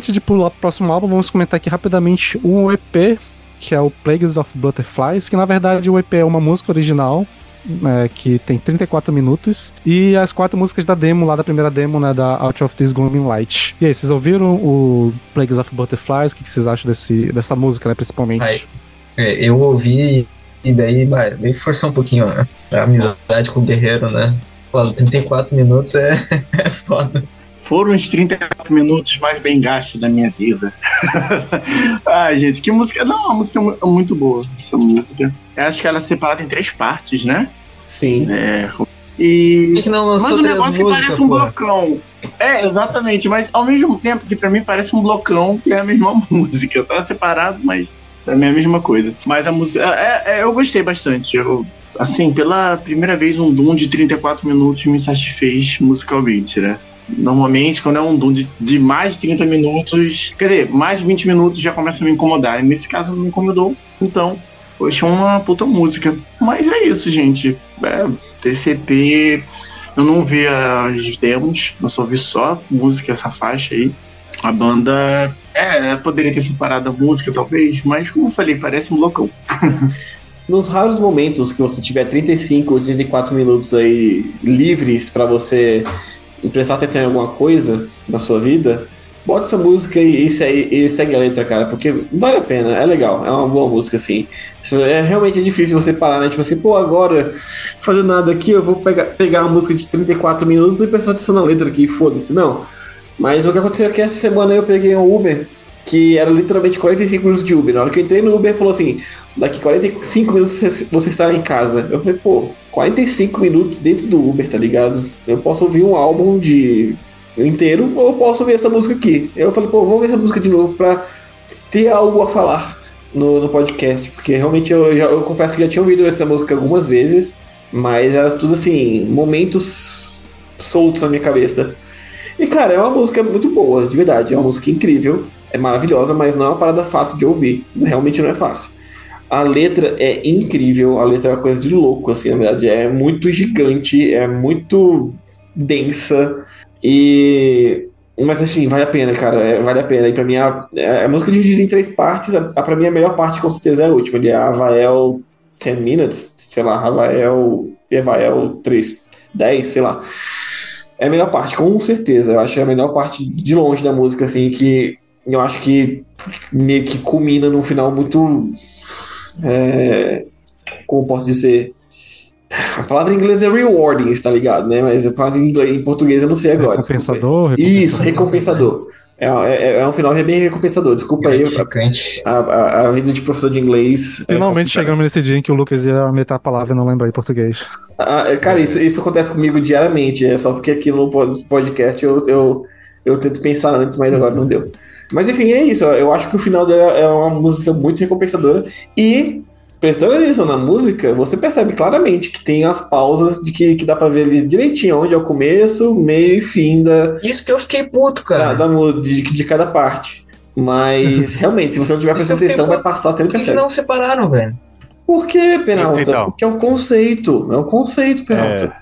Antes de pular pro próximo álbum, vamos comentar aqui rapidamente um EP, que é o Plagues of Butterflies, que na verdade o EP é uma música original, né, que tem 34 minutos, e as quatro músicas da demo, lá da primeira demo, né, da Out of This Glooming Light. E aí, vocês ouviram o Plagues of Butterflies? O que que vocês acham desse, dessa música, né, principalmente? É, eu ouvi e daí, bah, daí forçou um pouquinho né? a amizade com o guerreiro, né? Pô, 34 minutos é, é foda. Foram os 34 minutos mais bem gastos da minha vida. Ai, gente, que música. Não, a música é é muito boa. Essa música. Eu acho que ela é separada em três partes, né? Sim. É, E... Que, que não Mas o três negócio que músicas, parece um porra? blocão. É, exatamente, mas ao mesmo tempo que pra mim parece um blocão que é a mesma música. Tá separado, mas pra mim é a mesma coisa. Mas a música. É, é, eu gostei bastante. Eu, assim, pela primeira vez, um Doom de 34 minutos me satisfez musicalmente, né? Normalmente, quando é um Doom de, de mais de 30 minutos, quer dizer, mais de 20 minutos já começa a me incomodar. E nesse caso não me incomodou. Então, Poxa, uma puta música. Mas é isso, gente. É, TCP, eu não vi as demos, eu só vi só música, essa faixa aí. A banda, é, poderia ter separado a música, talvez, mas como eu falei, parece um loucão. Nos raros momentos que você tiver 35 ou 34 minutos aí livres pra você prestar atenção em alguma coisa na sua vida, bota essa música e, e, segue, e a letra, cara, porque vale a pena, é legal, é uma boa música, assim. É realmente é difícil você parar, né? Tipo assim, pô, agora, fazendo nada aqui, eu vou pegar, pegar uma música de 34 minutos e prestar atenção na letra aqui, foda-se, não. Mas o que aconteceu é que essa semana eu peguei um Uber que era literalmente 45 minutos de Uber. Na hora que eu entrei no Uber, falou assim: daqui 45 minutos você estará em casa. Eu falei, pô, 45 minutos dentro do Uber, tá ligado? Eu posso ouvir um álbum de inteiro ou eu posso ouvir essa música aqui. Eu falei, pô, vamos ouvir essa música de novo pra ter algo a falar no, no podcast, porque realmente eu, já- eu confesso que já tinha ouvido essa música algumas vezes, mas elas tudo assim, momentos soltos na minha cabeça. E cara, é uma música muito boa, de verdade, é uma música incrível, é maravilhosa, mas não é uma parada fácil de ouvir, realmente não é fácil. A letra é incrível, a letra é uma coisa de louco, assim, na verdade, é muito gigante, é muito densa, e mas assim, vale a pena, cara. é, vale a pena. E pra mim, a, a, a música é dividida em três partes. A, a, pra mim, a melhor parte com certeza é a última. Ali é a Avael 10 Minutes, sei lá, Avael. Avael 3, 10, sei lá. É a melhor parte, com certeza. Eu acho é a melhor parte de longe da música, assim, que eu acho que meio que culmina num final muito. É, como posso dizer? A palavra em inglês é rewarding, tá ligado, né? Mas a palavra em, inglês, em português eu não sei agora. aí. Recompensador, Isso, recompensador. É, é, é um final bem recompensador. Desculpa aí. A, a, a vida de professor de inglês. é Finalmente complicada. chegamos nesse dia em que o Lucas ia meter a palavra e não lembrar em português. Ah, é, cara, isso, isso acontece comigo diariamente. É só porque aqui no pod- podcast eu, eu, eu tento pensar antes, mas agora não deu. Mas enfim, é isso. Eu acho que o final dela é uma música muito recompensadora. E, prestando atenção na música, você percebe claramente que tem as pausas de que, que dá pra ver ali direitinho onde é o começo, meio e fim da, Isso que eu fiquei puto, da, cara. da mu- de, de cada parte. Mas, realmente, se você não tiver prestando atenção, vai passar, você nem Por que, que percebe. não separaram, velho? Por que, Penalta? Então. Porque é o conceito. É o conceito, Penalta.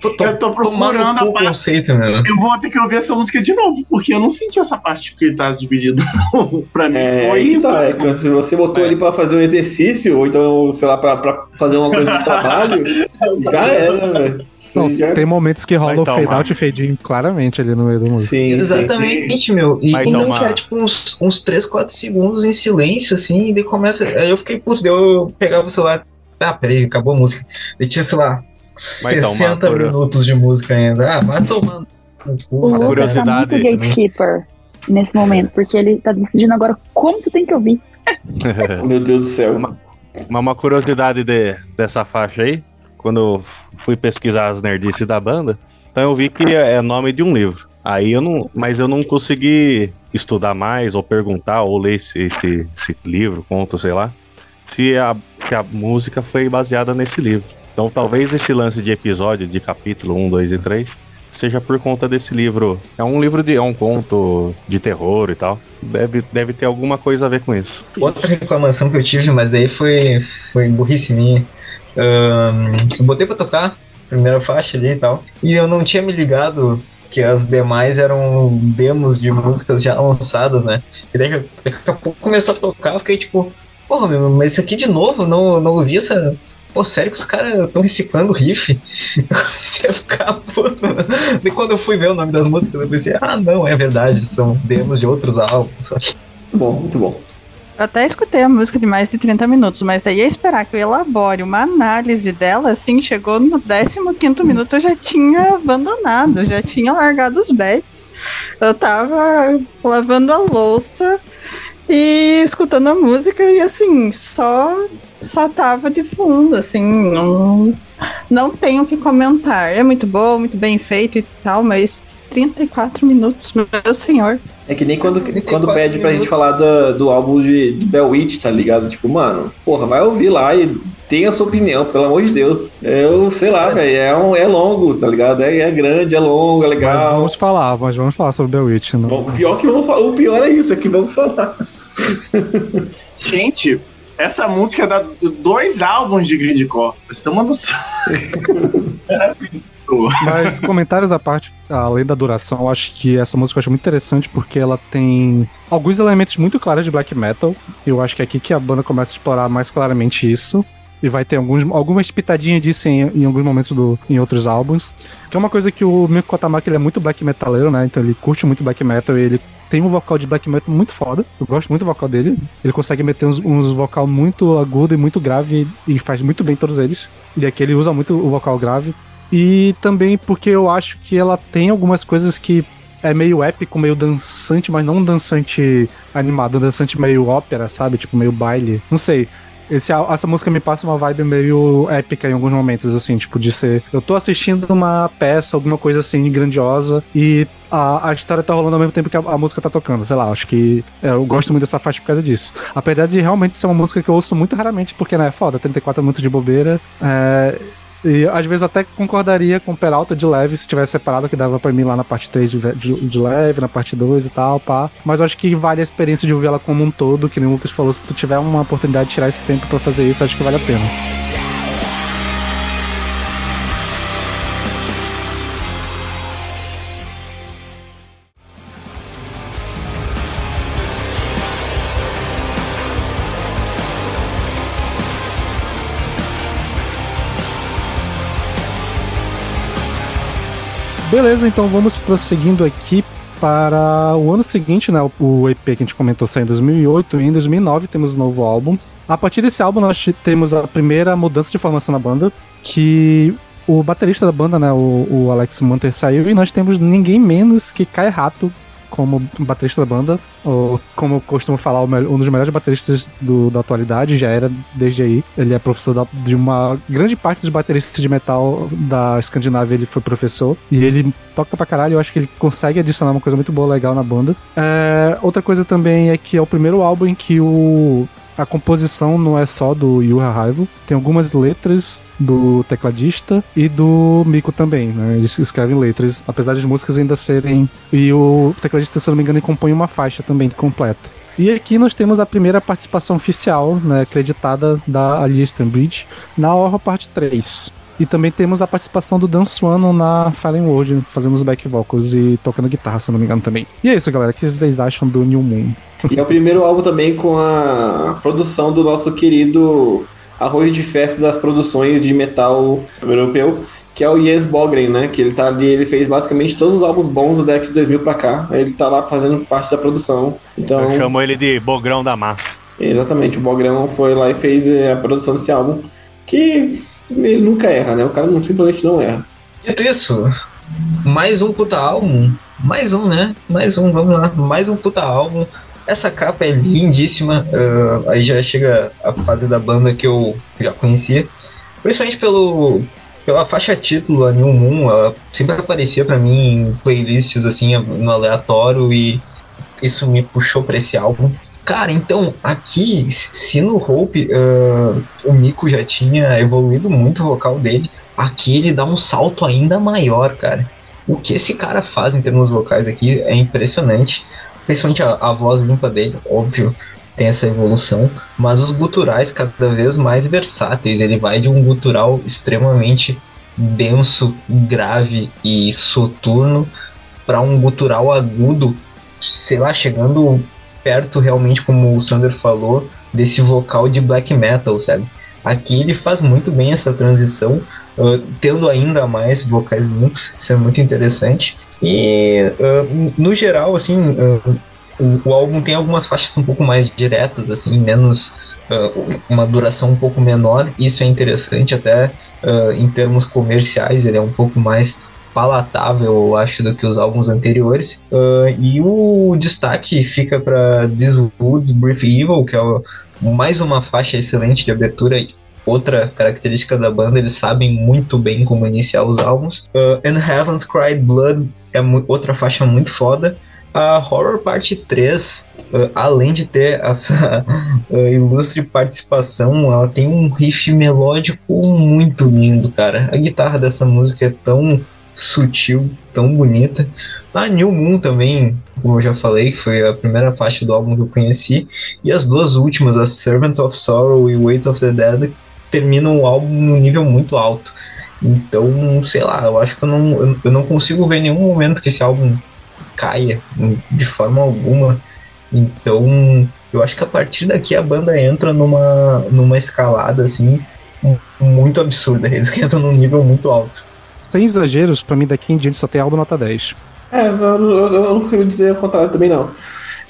Pô, tô, Eu tô procurando a parte. conceito, meu. Eu vou ter que ouvir essa música de novo, porque eu não senti essa parte que tá dividido. pra mim, É, foi. tá, é, se você botou É. ele pra fazer um exercício, ou então, sei lá, pra, pra fazer uma coisa do trabalho, já era, velho. Não, já- tem momentos que rola Vai o fade out e fade in claramente ali no meio da música. Sim, sim. Exatamente, meu. E, Vai e não tomar. ficar, tipo, uns, uns 3, 4 segundos em silêncio, assim, e daí começa. Aí eu fiquei puto, daí eu pegava o celular. Ah, peraí, acabou a música. E tinha, sei lá, Vai tomar, 60 por- minutos de música ainda. Ah, vai tomando. O Lucas tá curiosidade, muito gatekeeper nesse momento, porque ele tá decidindo agora como você tem que ouvir. Meu Deus do céu. Uma- Mas uma curiosidade de- dessa faixa aí, quando eu fui pesquisar as nerdices da banda, então eu vi que é é nome de um livro. Aí eu não. Mas eu não consegui estudar mais, ou perguntar, ou ler esse, esse- esse livro, conto, sei lá, se a, se a música foi baseada nesse livro. Então talvez esse lance de episódio, de capítulo 1, 2 e 3, seja por conta desse livro. É um livro de. é um conto de terror e tal. Deve, deve ter alguma coisa a ver com isso. Outra reclamação que eu tive, mas daí foi, foi burrice minha. Ahn, eu botei pra tocar, primeira faixa ali e tal, e eu não tinha me ligado que as demais eram demos de músicas já lançadas, né? E daí daqui a pouco começou a tocar, eu fiquei tipo, porra, mas isso aqui de novo, não, não ouvi essa. Pô, sério que os caras estão reciclando riff? Eu comecei a ficar puto. Daí quando eu fui ver o nome das músicas, eu pensei, ah, não, é verdade, são demos de outros álbuns. Muito bom, muito bom. Eu até escutei a música de mais de 30 minutos, mas daí ia esperar que eu elabore uma análise dela, assim, chegou no 15 minuto eu já tinha abandonado, já tinha largado os bets. Eu tava lavando a louça e escutando a música e assim, só só tava de fundo, assim, não, não tenho o que comentar. É muito bom, muito bem feito e tal, mas 34 minutos, meu senhor. É que nem quando, quando pede pra gente falar do, do álbum de, do Bell Witch, tá ligado? Tipo, mano, porra, vai ouvir lá e tem a sua opinião, pelo amor de Deus. Eu sei lá, velho, é, um, é longo, tá ligado? É, é grande, é longo, é legal. Mas vamos falar, mas vamos falar sobre The Witch. Não? Bom, o pior que vamos falar, o pior é isso, é que vamos falar. Gente, essa música dá dois álbuns de grindcore. Vocês estão uma noção. Mas comentários à parte, além da duração, eu acho que essa música eu acho muito interessante porque ela tem alguns elementos muito claros de black metal. Eu acho que é aqui que a banda começa a explorar mais claramente isso. E vai ter alguns, algumas pitadinhas disso em, em alguns momentos do, em outros álbuns. Que é uma coisa que o Miko Kotamaki ele é muito black metaleiro, né? Então ele curte muito black metal e ele tem um vocal de black metal muito foda. Eu gosto muito do vocal dele. Ele consegue meter uns, uns vocal muito agudo e muito grave e faz muito bem todos eles. E aqui ele usa muito o vocal grave. E também porque eu acho que ela tem algumas coisas que é meio épico, meio dançante, mas não dançante animado, dançante meio ópera, sabe? Tipo, meio baile. Não sei. Esse, essa música me passa uma vibe meio épica em alguns momentos, assim, tipo, de ser. Eu tô assistindo uma peça, alguma coisa assim, grandiosa, e a, a história tá rolando ao mesmo tempo que a, a música tá tocando, sei lá, acho que é, eu gosto muito dessa faixa por causa disso. Apesar de realmente ser uma música que eu ouço muito raramente, porque, né, é foda, 34 minutos de bobeira. É, e às vezes até concordaria com o Peralta de leve se tivesse separado, que dava pra mim lá na parte 3 de, de, de leve, na parte 2 e tal, pá. Mas eu acho que vale a experiência de ouvir ela como um todo, que nem o Lucas falou, se tu tiver uma oportunidade de tirar esse tempo para fazer isso, acho que vale a pena. Beleza, então vamos prosseguindo aqui para o ano seguinte, né? O EP que a gente comentou saiu em 2008 e em 2009 temos um novo álbum. A partir desse álbum nós temos a primeira mudança de formação na banda, que o baterista da banda, né, o, o Alex Munter saiu e nós temos ninguém menos que Kai Rato como baterista da banda, ou como eu costumo falar, um dos melhores bateristas do, da atualidade, já era desde aí. Ele é professor da, de uma grande parte dos bateristas de metal da Escandinávia, ele foi professor, e ele toca pra caralho, eu acho que ele consegue adicionar uma coisa muito boa, legal na banda. É, outra coisa também é que é o primeiro álbum em que o a composição não é só do Yuha Raivo, tem algumas letras do tecladista e do Miko também, né? Eles escrevem letras, apesar das músicas ainda serem. E o tecladista, se não me engano, compõe uma faixa também completa. E aqui nós temos a primeira participação oficial, né, acreditada da Alice Bridge na Horror Parte 3. E também temos a participação do Dan Swan na Fallen World, fazendo os back vocals e tocando guitarra, se não me engano também. E é isso, galera. O que vocês acham do New Moon? E é o primeiro álbum também com a produção do nosso querido arroz de festa das produções de metal europeu, que é o Jens Bogren, né? Que ele tá ali, ele fez basicamente todos os álbuns bons da década de 2000 pra cá. Ele tá lá fazendo parte da produção. Então, Eu chamo ele de Bogrão da Massa. Exatamente, o Bogrão foi lá e fez eh, a produção desse álbum, que ele nunca erra, né? O cara não, simplesmente não erra. Dito isso, mais um puta álbum. Mais um, né? Mais um, vamos lá. Mais um puta álbum. Essa capa é lindíssima. Uh, aí já chega a fase da banda que eu já conhecia. Principalmente pelo, pela faixa título, a New Moon. Ela sempre aparecia para mim em playlists assim, no aleatório. E isso me puxou pra esse álbum. Cara, então, aqui, se no Hope uh, o Miko já tinha evoluído muito o vocal dele, aqui ele dá um salto ainda maior, cara. O que esse cara faz em termos vocais aqui é impressionante. Principalmente a, a voz limpa dele, óbvio, tem essa evolução, mas os guturais cada vez mais versáteis. Ele vai de um gutural extremamente denso, grave e soturno para um gutural agudo, sei lá, chegando perto realmente, como o Sander falou, desse vocal de black metal, sabe? Aqui ele faz muito bem essa transição, uh, tendo ainda mais vocais limpos, isso é muito interessante. E uh, no geral, assim, uh, o, o, álbum tem algumas faixas um pouco mais diretas, assim, menos uma duração um pouco menor. Isso é interessante até em termos comerciais, ele é um pouco mais palatável, eu acho, do que os álbuns anteriores. Uh, e o destaque fica para This Woods Brief Evil, que é o, mais uma faixa excelente de abertura outra característica da banda, eles sabem muito bem como iniciar os álbuns. Uh, And Heaven's Cried Blood é outra faixa muito foda. A Horror Parte 3, uh, além de ter essa uh, ilustre participação, ela tem um riff melódico muito lindo, cara. A guitarra dessa música é tão sutil, tão bonita. A New Moon também, como eu já falei, foi a primeira faixa do álbum que eu conheci. E as duas últimas, a Servant of Sorrow e Weight of the Dead, terminam o álbum num nível muito alto. Então, sei lá, eu acho que eu não, eu não consigo ver nenhum momento que esse álbum caia de forma alguma. Então, eu acho que a partir daqui a banda entra numa, numa escalada assim muito absurda. Eles entram num nível muito alto. Sem exageros, pra mim daqui em diante só tem álbum nota 10. É, eu, eu, eu não consigo dizer o contrário também não.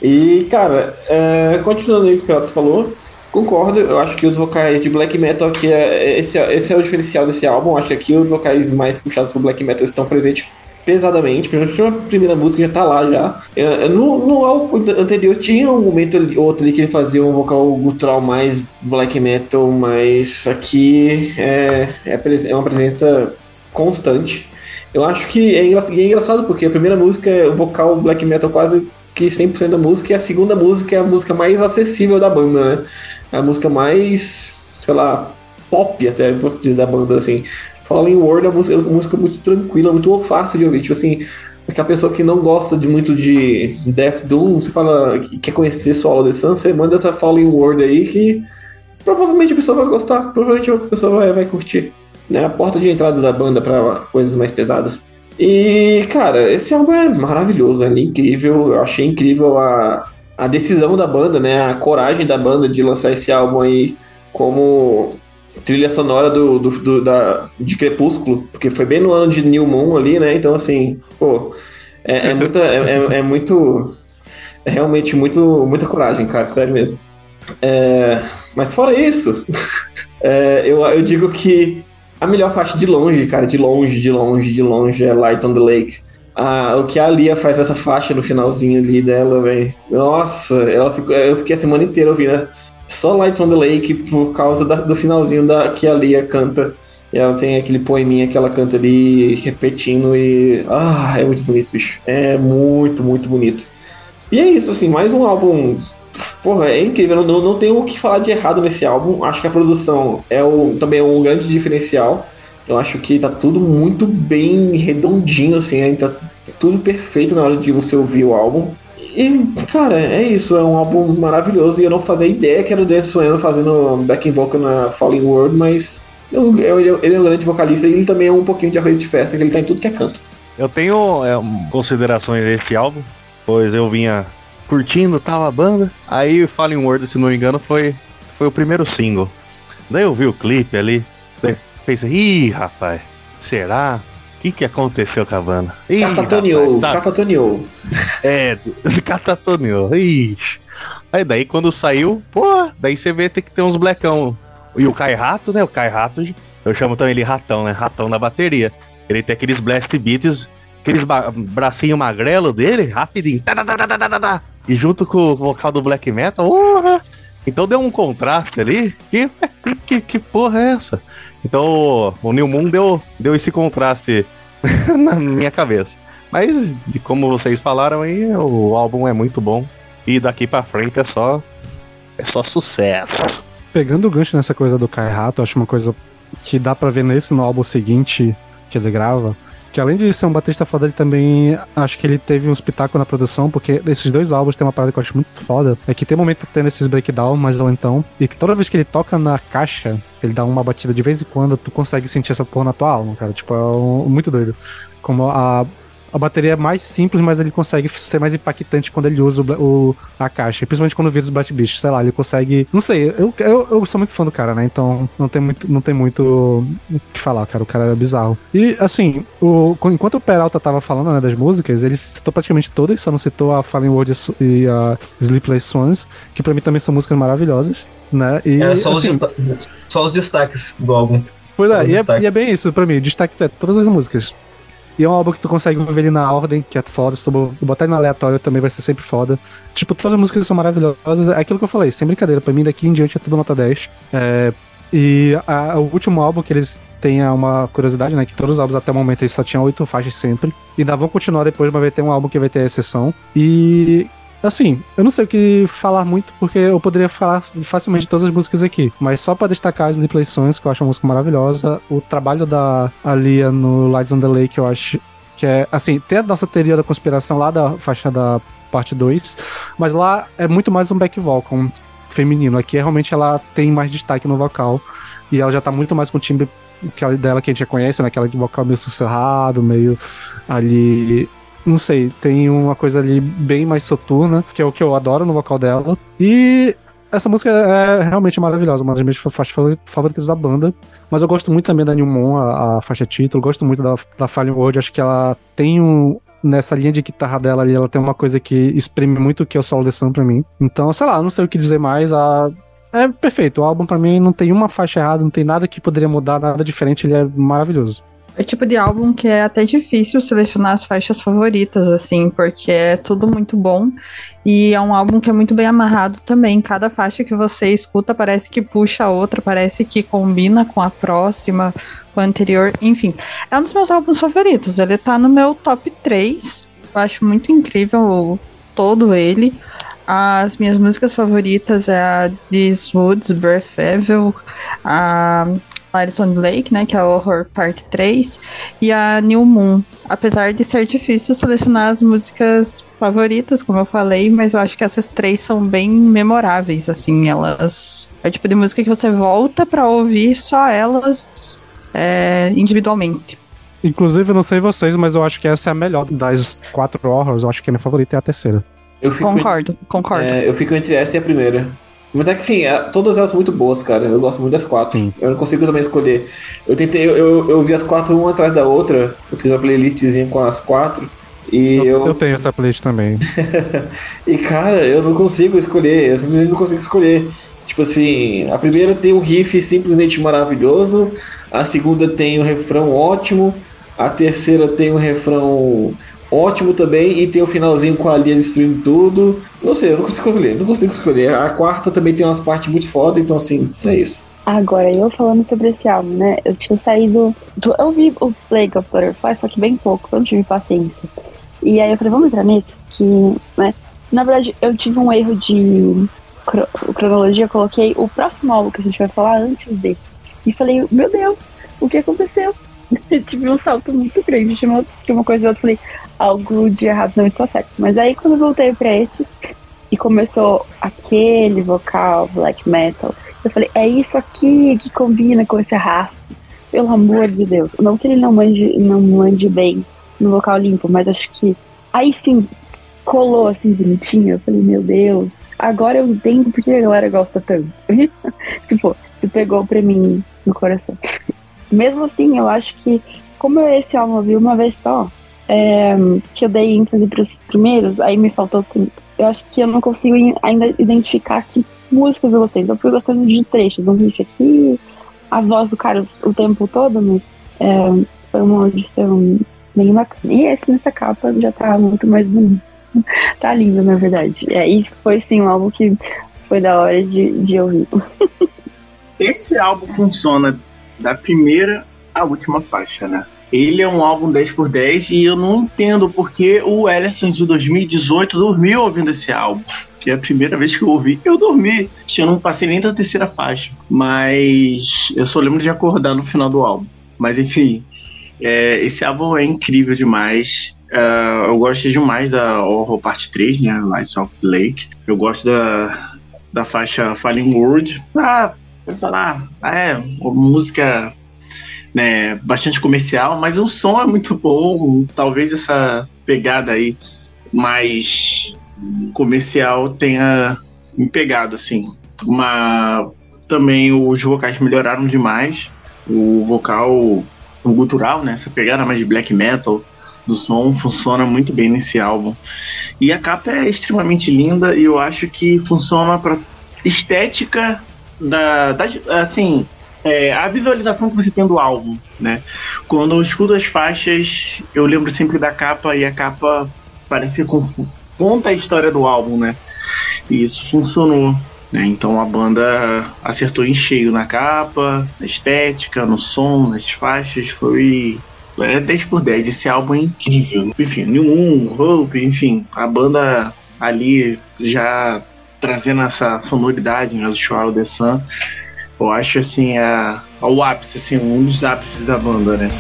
E, cara, é, continuando aí o que o Pilotos falou, concordo, eu acho que os vocais de black metal aqui, é, esse, esse é o diferencial desse álbum, acho que aqui os vocais mais puxados pro black metal estão presentes pesadamente. Principalmente a primeira música já tá lá já. É, no, no álbum anterior tinha um momento outro ali que ele fazia um vocal gutural mais black metal, mas aqui é, é, é uma presença constante. Eu acho que é engraçado, é engraçado porque a primeira música é o vocal black metal quase que 100% da música, e a segunda música é a música mais acessível da banda, né? É a música mais, sei lá, pop até, posso dizer, da banda, assim. Falling World é uma música, uma música muito tranquila, muito fácil de ouvir. Tipo assim, aquela pessoa que não gosta de muito de Death Doom, você fala que quer conhecer Solo The Sun, você manda essa Falling World aí que provavelmente a pessoa vai gostar, provavelmente a pessoa vai, vai curtir. Né? A porta de entrada da banda para coisas mais pesadas. E, cara, esse álbum é maravilhoso, é incrível. Eu achei incrível a, a decisão da banda, né? A coragem da banda de lançar esse álbum aí como trilha sonora do, do, do, da, de Crepúsculo, porque foi bem no ano de New Moon ali, né? Então, assim, pô, é, é muita. É, é, é, muito. É realmente muito, muita coragem, cara, sério mesmo. É, mas fora isso, é, eu, eu digo que a melhor faixa de longe, cara, de longe, de longe, de longe, é Light on the Lake. Ah, o que a Lia faz essa faixa no finalzinho ali dela, velho. Nossa, ela ficou, eu fiquei a semana inteira ouvindo. Né? só Lights on the Lake por causa da, do finalzinho da, que a Lia canta. E ela tem aquele poeminha que ela canta ali repetindo e. Ah, é muito bonito, bicho. É muito, muito bonito. E é isso, assim, mais um álbum. Porra, é incrível. Não, não tenho o que falar de errado nesse álbum. Acho que a produção é o, também é um grande diferencial. Eu acho que tá tudo muito bem redondinho, assim, tá tudo perfeito na hora de você ouvir o álbum. E, cara, é isso, é um álbum maravilhoso e eu não fazia ideia que era o Dan Sueno fazendo backing vocal na Falling World, mas eu, ele é um grande vocalista e ele também é um pouquinho de arroz de festa, que ele tá em tudo que é canto. Eu tenho é, considerações desse álbum, pois eu vinha curtindo tal a banda, aí Falling World, se não me engano, foi, foi o primeiro single. Daí eu vi o clipe ali, pensei, ih, rapaz, será? que, que aconteceu com a banda? catatoneou, catatoneou. É, catatoneou. Ixi. Aí daí quando saiu, pô, daí você vê tem que ter uns blecão. E o Kai Rato, né? O Kai Rato, eu chamo também ele ratão, né? Ratão na bateria. Ele tem aqueles blast beats, aqueles bracinho magrelo dele, rapidinho. E junto com o vocal do black metal, uh, então deu um contraste ali. Que, que, que porra é essa? Então o New Moon deu, deu esse contraste na minha cabeça. Mas, como vocês falaram aí, o álbum é muito bom. E daqui pra frente é só. É só sucesso. Pegando o gancho nessa coisa do Kai Rato, acho uma coisa que dá pra ver nesse no álbum seguinte que ele grava. Que além de ser um baterista foda, ele também acho que ele teve um espetáculo na produção, porque esses dois álbuns tem uma parada que eu acho muito foda. É que tem momento tendo esses breakdown mais lentão, e que toda vez que ele toca na caixa, ele dá uma batida de vez em quando, tu consegue sentir essa porra na tua alma, cara. Tipo, é um, muito doido. Como a a bateria é mais simples, mas ele consegue ser mais impactante quando ele usa o, o a caixa. Principalmente quando vira os Blast Beasts, sei lá, ele consegue. Não sei, eu, eu, eu sou muito fã do cara, né? Então não tem muito, não tem muito o que falar, cara. O cara é bizarro. E assim, o, enquanto o Peralta tava falando né, das músicas, ele citou praticamente todas, só não citou a Fallen World e a Sleepless Swans, que pra mim também são músicas maravilhosas, né? E, é só, assim, os, só os destaques do álbum. Pois é, e é, e é, bem isso pra mim. Destaque é todas as músicas. E é um álbum que tu consegue ouvir ele na ordem, que é foda. Se tu botar ele no aleatório também vai ser sempre foda. Tipo, todas as músicas são maravilhosas. É aquilo que eu falei, sem brincadeira. Pra mim, daqui em diante é tudo nota 10. É, E a- o último álbum que eles têm é uma curiosidade, né? Que todos os álbuns até o momento eles só tinham oito faixas sempre. E ainda vão continuar depois, mas vai ter um álbum que vai ter exceção. E. Assim, eu não sei o que falar muito, porque eu poderia falar facilmente de todas as músicas aqui. Mas só pra destacar as Play Songs, que eu acho uma música maravilhosa. O trabalho da Alia no Lights on the Lake, eu acho que é. Assim, tem a nossa teoria da conspiração lá da faixa da parte 2. Mas lá é muito mais um back vocal feminino. Aqui é realmente ela tem mais destaque no vocal. E ela já tá muito mais com o timbre dela que a gente já conhece, né? De vocal meio sussurrado, meio ali. Não sei, tem uma coisa ali bem mais soturna, que é o que eu adoro no vocal dela. E essa música é realmente maravilhosa, uma das minhas faixas favori- favoritas da banda. Mas eu gosto muito também da New Moon, a, a faixa título, gosto muito da, da Fallen World, acho que ela tem um. Nessa linha de guitarra dela ali, ela tem uma coisa que exprime muito o que é o solo de Sun pra mim. Então, sei lá, não sei o que dizer mais. A, é perfeito. O álbum pra mim não tem uma faixa errada, não tem nada que poderia mudar, nada diferente. Ele é maravilhoso. É o tipo de álbum que é até difícil selecionar as faixas favoritas, assim, porque é tudo muito bom. E é um álbum que é muito bem amarrado também. Cada faixa que você escuta parece que puxa a outra, parece que combina com a próxima, com a anterior, enfim. É um dos meus álbuns favoritos. Ele tá no meu top 3. Eu acho muito incrível todo ele. As minhas músicas favoritas é a These Woods, Breath Evil, a Lights on the Lake, né, que é a Horror Part 3, e a New Moon. Apesar de ser difícil selecionar as músicas favoritas, como eu falei, mas eu acho que essas três são bem memoráveis, assim, elas... É o tipo de música que você volta pra ouvir só elas é, individualmente. Inclusive, eu não sei vocês, mas eu acho que essa é a melhor das quatro horrors. Eu acho que a minha favorita é a terceira. Eu fico, Concordo, concordo. é, eu fico entre essa e a primeira. Mas é que sim, é- todas elas muito boas, cara. Eu gosto muito das quatro. Sim. Eu não consigo também escolher. Eu tentei, eu, eu, eu vi as quatro uma atrás da outra. Eu fiz uma playlistzinha com as quatro. E Eu, eu, eu tenho essa playlist também. E cara, eu não consigo escolher, eu simplesmente não consigo escolher. Tipo assim, a primeira tem um riff simplesmente maravilhoso, a segunda tem um refrão ótimo, a terceira tem um refrão ótimo também e tem o finalzinho com a Lia destruindo tudo. Não sei, eu não consigo escolher, não consigo escolher. A quarta também tem umas partes muito foda, então assim, é isso. Agora, eu falando sobre esse álbum, né? Eu tinha saído. do- eu vi o Plague of Butterfly, só que bem pouco, eu não tive paciência. E aí eu falei, vamos entrar nesse? Que, né? Na verdade, eu tive um erro de cro- cronologia, eu coloquei o próximo álbum que a gente vai falar antes desse. E falei, meu Deus, o que aconteceu? tive um salto muito grande de uma, de uma coisa e outra. Falei, algo de errado não está certo. Mas aí quando eu voltei pra esse e começou aquele vocal black metal, eu falei, é isso aqui que combina com esse arrasto. Pelo amor de Deus. Não que ele não mande, não mande bem no vocal limpo, mas acho que aí sim colou assim bonitinho. Eu falei, meu Deus, agora eu entendo porque a galera gosta tanto. tipo, se pegou pra mim no coração. Mesmo assim, eu acho que, como esse álbum eu vi uma vez só, é, que eu dei ênfase pros primeiros, aí me faltou tempo. Eu acho que eu não consigo ainda identificar que músicas eu gostei. Então eu fui gostando de trechos, um riff aqui, a voz do cara o, tempo todo, mas é, foi uma audição bem bacana. E esse nessa capa já tá muito mais bonito. tá lindo, na verdade. E aí foi sim um álbum que foi da hora de, de ouvir. Esse álbum funciona da primeira à última faixa, né? Ele é um álbum 10 por 10 e eu não entendo porque o Ellison de 2018 dormiu ouvindo esse álbum. Que é a primeira vez que eu ouvi. Eu dormi. Eu não passei nem da terceira faixa. Mas eu só lembro de acordar no final do álbum. Mas enfim, é, esse álbum é incrível demais. É, eu gosto demais da Horror Parte 3, né? Lights of Lake. Eu gosto da, da faixa Falling World. Ah, vou falar, ah, é música né, bastante comercial, mas o som é muito bom. Talvez essa pegada aí mais comercial tenha me pegado, assim. Uma, também os vocais melhoraram demais. O vocal, o gutural, né, essa pegada mais de black metal do som funciona muito bem nesse álbum. E a capa é extremamente linda e eu acho que funciona para estética da, da assim, é, a visualização que você tem do álbum, né? Quando eu escuto as faixas, eu lembro sempre da capa e a capa parece com conta a história do álbum, né? E isso funcionou né? Então a banda acertou em cheio na capa, na estética, no som, nas faixas, foi é 10 por 10. Esse álbum é incrível. Enfim, New Moon, Hope, enfim, a banda ali já trazendo essa sonoridade né, do The Sun. Eu acho assim, a, o ápice, assim, um dos ápices da banda, né?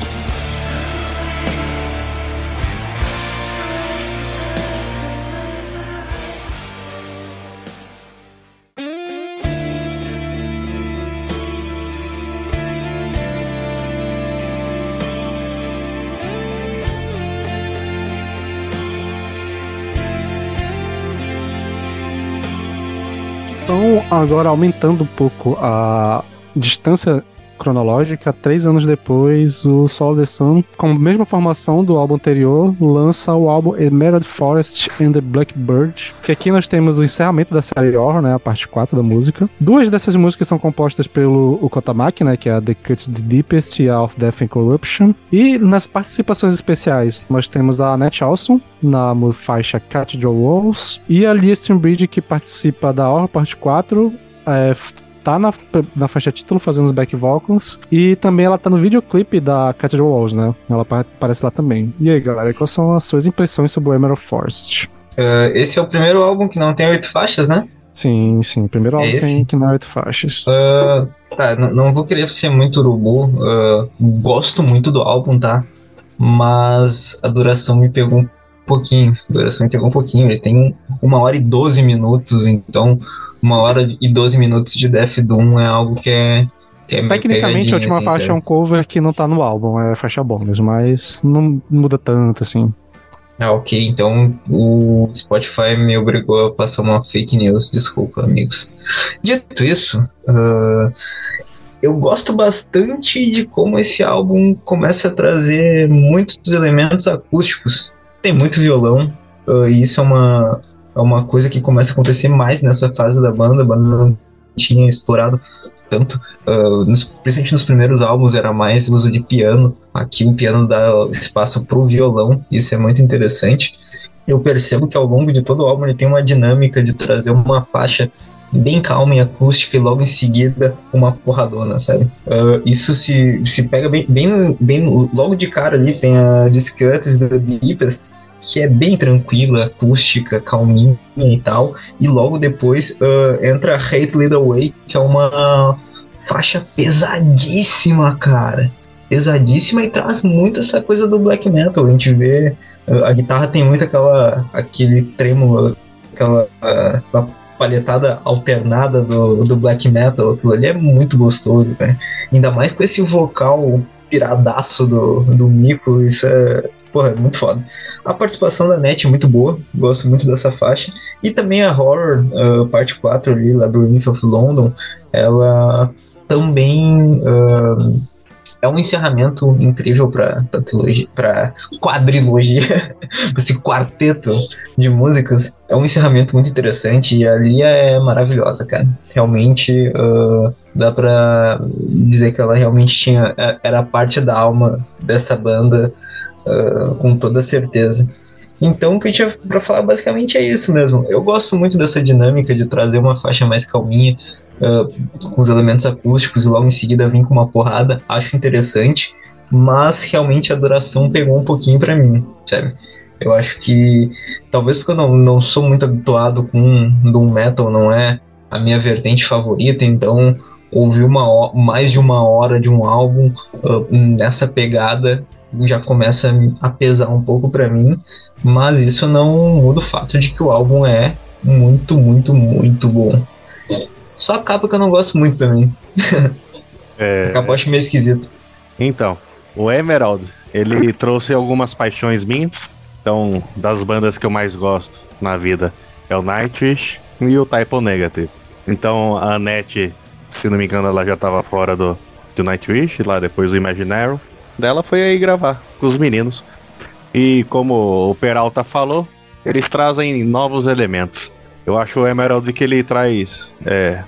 Agora aumentando um pouco a distância cronológica, três anos depois, o Sol the Sun, com a mesma formação do álbum anterior, lança o álbum Emerald Forest and the Blackbird, que aqui nós temos o encerramento da série Horror, né, a parte 4 da música. Duas dessas músicas são compostas pelo Kotamaki, né, que é a The Cut the Deepest e a Of Death and Corruption. E nas participações especiais, nós temos a Annette Alson, na faixa Cathedral Walls, e a Lia Bridge, que participa da Horror Parte 4, é, tá na, na faixa título fazendo os back vocals. E também ela tá no videoclipe da Cathedral Walls, né? Ela aparece lá também. E aí, galera, quais são as suas impressões sobre o Emerald Forest? Uh, esse é o primeiro álbum que não tem oito faixas, né? Sim, sim. Primeiro álbum tem que não é oito faixas. Uh, tá, não vou querer ser muito urubu. Uh, gosto muito do álbum, tá? Mas a duração me pegou um pouquinho. A duração me pegou um pouquinho. Ele tem um, uma hora e doze minutos, então uma hora e 12 minutos de Death Doom é algo que é. Que é Tecnicamente, a última assim, faixa é um cover que não tá no álbum, é faixa bônus, mas não muda tanto assim. Ah, ok. Então o Spotify me obrigou a passar uma fake news. Desculpa, amigos. Dito isso, uh, eu gosto bastante de como esse álbum começa a trazer muitos elementos acústicos. Tem muito violão, uh, e isso é uma, é uma coisa que começa a acontecer mais nessa fase da banda. A banda não tinha explorado tanto, uh, nos, principalmente nos primeiros álbuns era mais uso de piano. Aqui o piano dá espaço para o violão, isso é muito interessante. Eu percebo que ao longo de todo o álbum ele tem uma dinâmica de trazer uma faixa bem calma e acústica e logo em seguida uma porradona, sabe? Uh, isso se, se pega bem, bem, bem logo de cara ali, tem a Discuts The Deepest, que é bem tranquila, acústica, calminha e tal. E logo depois uh, entra Hate Lead Away, que é uma faixa pesadíssima, cara. Pesadíssima e traz muito essa coisa do black metal. A gente vê. Uh, a guitarra tem muito aquela. aquele trêmulo, aquela. Uh, palhetada alternada do, do black metal, aquilo ali é muito gostoso, velho. Ainda mais com esse vocal piradaço do, do Nico, isso é porra, é muito foda. A participação da NET é muito boa, gosto muito dessa faixa. E também a Horror, uh, parte 4 ali, Labyrinth of London, ela também uh, é um encerramento incrível para para quadrilogia, esse quarteto de músicas. É um encerramento muito interessante e a Lia é maravilhosa, cara. Realmente uh, dá para dizer que ela realmente tinha é, era parte da alma dessa banda uh, com toda certeza. Então, o que eu tinha para falar basicamente é isso mesmo. Eu gosto muito dessa dinâmica de trazer uma faixa mais calminha, uh, com os elementos acústicos, e logo em seguida vir com uma porrada. Acho interessante, mas realmente a duração pegou um pouquinho para mim, sabe? Eu acho que, talvez porque eu não, não sou muito habituado com Doom Metal, não é a minha vertente favorita, então ouvir uma, mais de uma hora de um álbum uh, nessa pegada já começa a pesar um pouco para mim, mas isso não muda o fato de que o álbum é muito, muito, muito bom. Só a capa que eu não gosto muito também. É... A capa eu acho meio esquisita. Então, o Emerald, ele trouxe algumas paixões minhas. Então, das bandas que eu mais gosto na vida é o Nightwish e o Typo Negative. Então, a Annette, se não me engano, ela já estava fora do, do Nightwish, lá depois do Imaginary dela foi aí gravar com os meninos. E como o Peralta falou, eles trazem novos elementos. Eu acho o Emerald que ele traz é,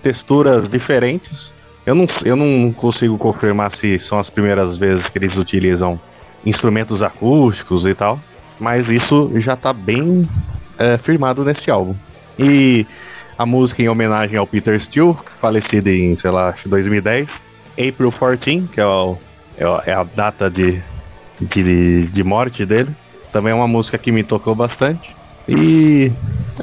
texturas diferentes. Eu não, eu não consigo confirmar se são as primeiras vezes que eles utilizam instrumentos acústicos e tal, mas isso já está bem é, firmado nesse álbum. E a música em homenagem ao Peter Steele, falecido em, sei lá, acho que 2010. April 14, que é, é, o- é a data de, de, de morte dele. Também é uma música que me tocou bastante. E,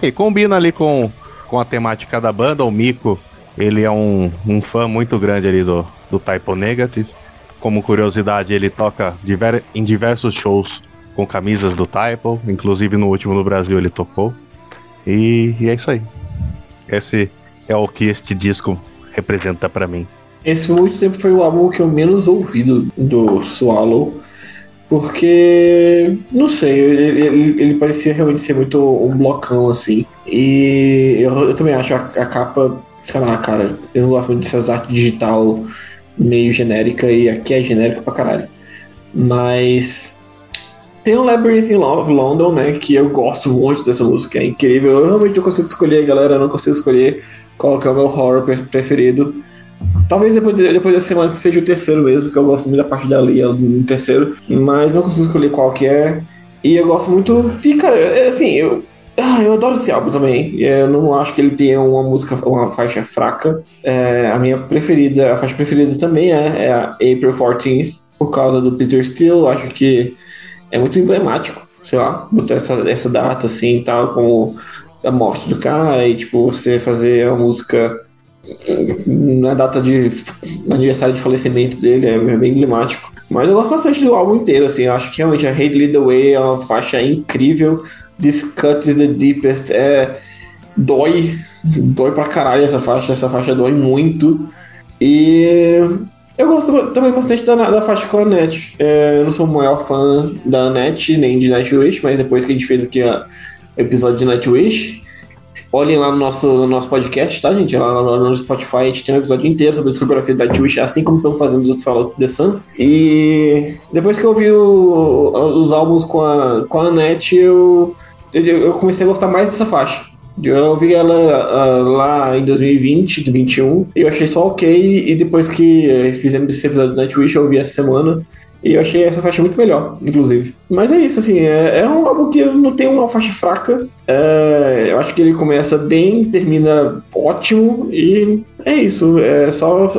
e combina ali com, com a temática da banda. O Miko, ele é um, um fã muito grande ali do, do Typo Negative. Como curiosidade, ele toca diver- em diversos shows com camisas do Typo. Inclusive no último no Brasil ele tocou. E, e é isso aí. Esse é o que este disco representa pra mim. Esse muito tempo foi o álbum que eu menos ouvi do, do Swallow. Porque, não sei, ele, ele- ele parecia realmente ser muito um blocão assim. E eu, eu também acho a, a capa, sei lá, cara, eu não gosto muito dessas artes digital meio genérica e aqui é genérico pra caralho. Mas tem o Labyrinth in Love London, né? Que eu gosto muito dessa música, é incrível. Eu realmente não consigo escolher, galera, eu não consigo escolher qual que é o meu horror pre- preferido. Talvez depois, de- depois dessa semana que seja o terceiro mesmo, que eu gosto muito da parte da Lia no terceiro, mas não consigo escolher qual que é. E eu gosto muito. E, cara, é assim, eu. Ah, eu adoro esse álbum também. Eu não acho que ele tenha uma música, uma faixa fraca. É, a minha preferida, a faixa preferida também é, é a April 14th, por causa do Peter Steele. Eu acho que é muito emblemático, sei lá, botar essa, essa data assim e tal, como a morte do cara, e tipo, você fazer a música na data de aniversário de falecimento dele, é bem emblemático. Mas eu gosto bastante do álbum inteiro, assim, eu acho que realmente a Hate Lead the Way é uma faixa incrível. This Cut is the Deepest é. dói, dói pra caralho essa faixa, essa faixa dói muito. E eu gosto também bastante da, da faixa com a Annette. É, eu não sou o maior fã da Annette, nem de Nightwish, mas depois que a gente fez aqui o episódio de Nightwish, olhem lá no nosso, no nosso podcast, tá, gente? Lá, lá no Spotify a gente tem um episódio inteiro sobre a discografia da Nightwish, assim como estamos fazendo os outros falas The Sun. E depois que eu o- os álbuns com a, com a Annette, eu, eu, eu comecei a gostar mais dessa faixa. Eu ouvi ela ah, lá em 2020, 2021, e eu achei só ok. E depois que fizemos esse episódio do Nightwish, eu ouvi essa semana. E eu achei essa faixa muito melhor, inclusive. Mas é isso, assim, é, é um álbum que não tem uma faixa fraca. É, eu acho que ele começa bem, termina ótimo, e é isso. É só.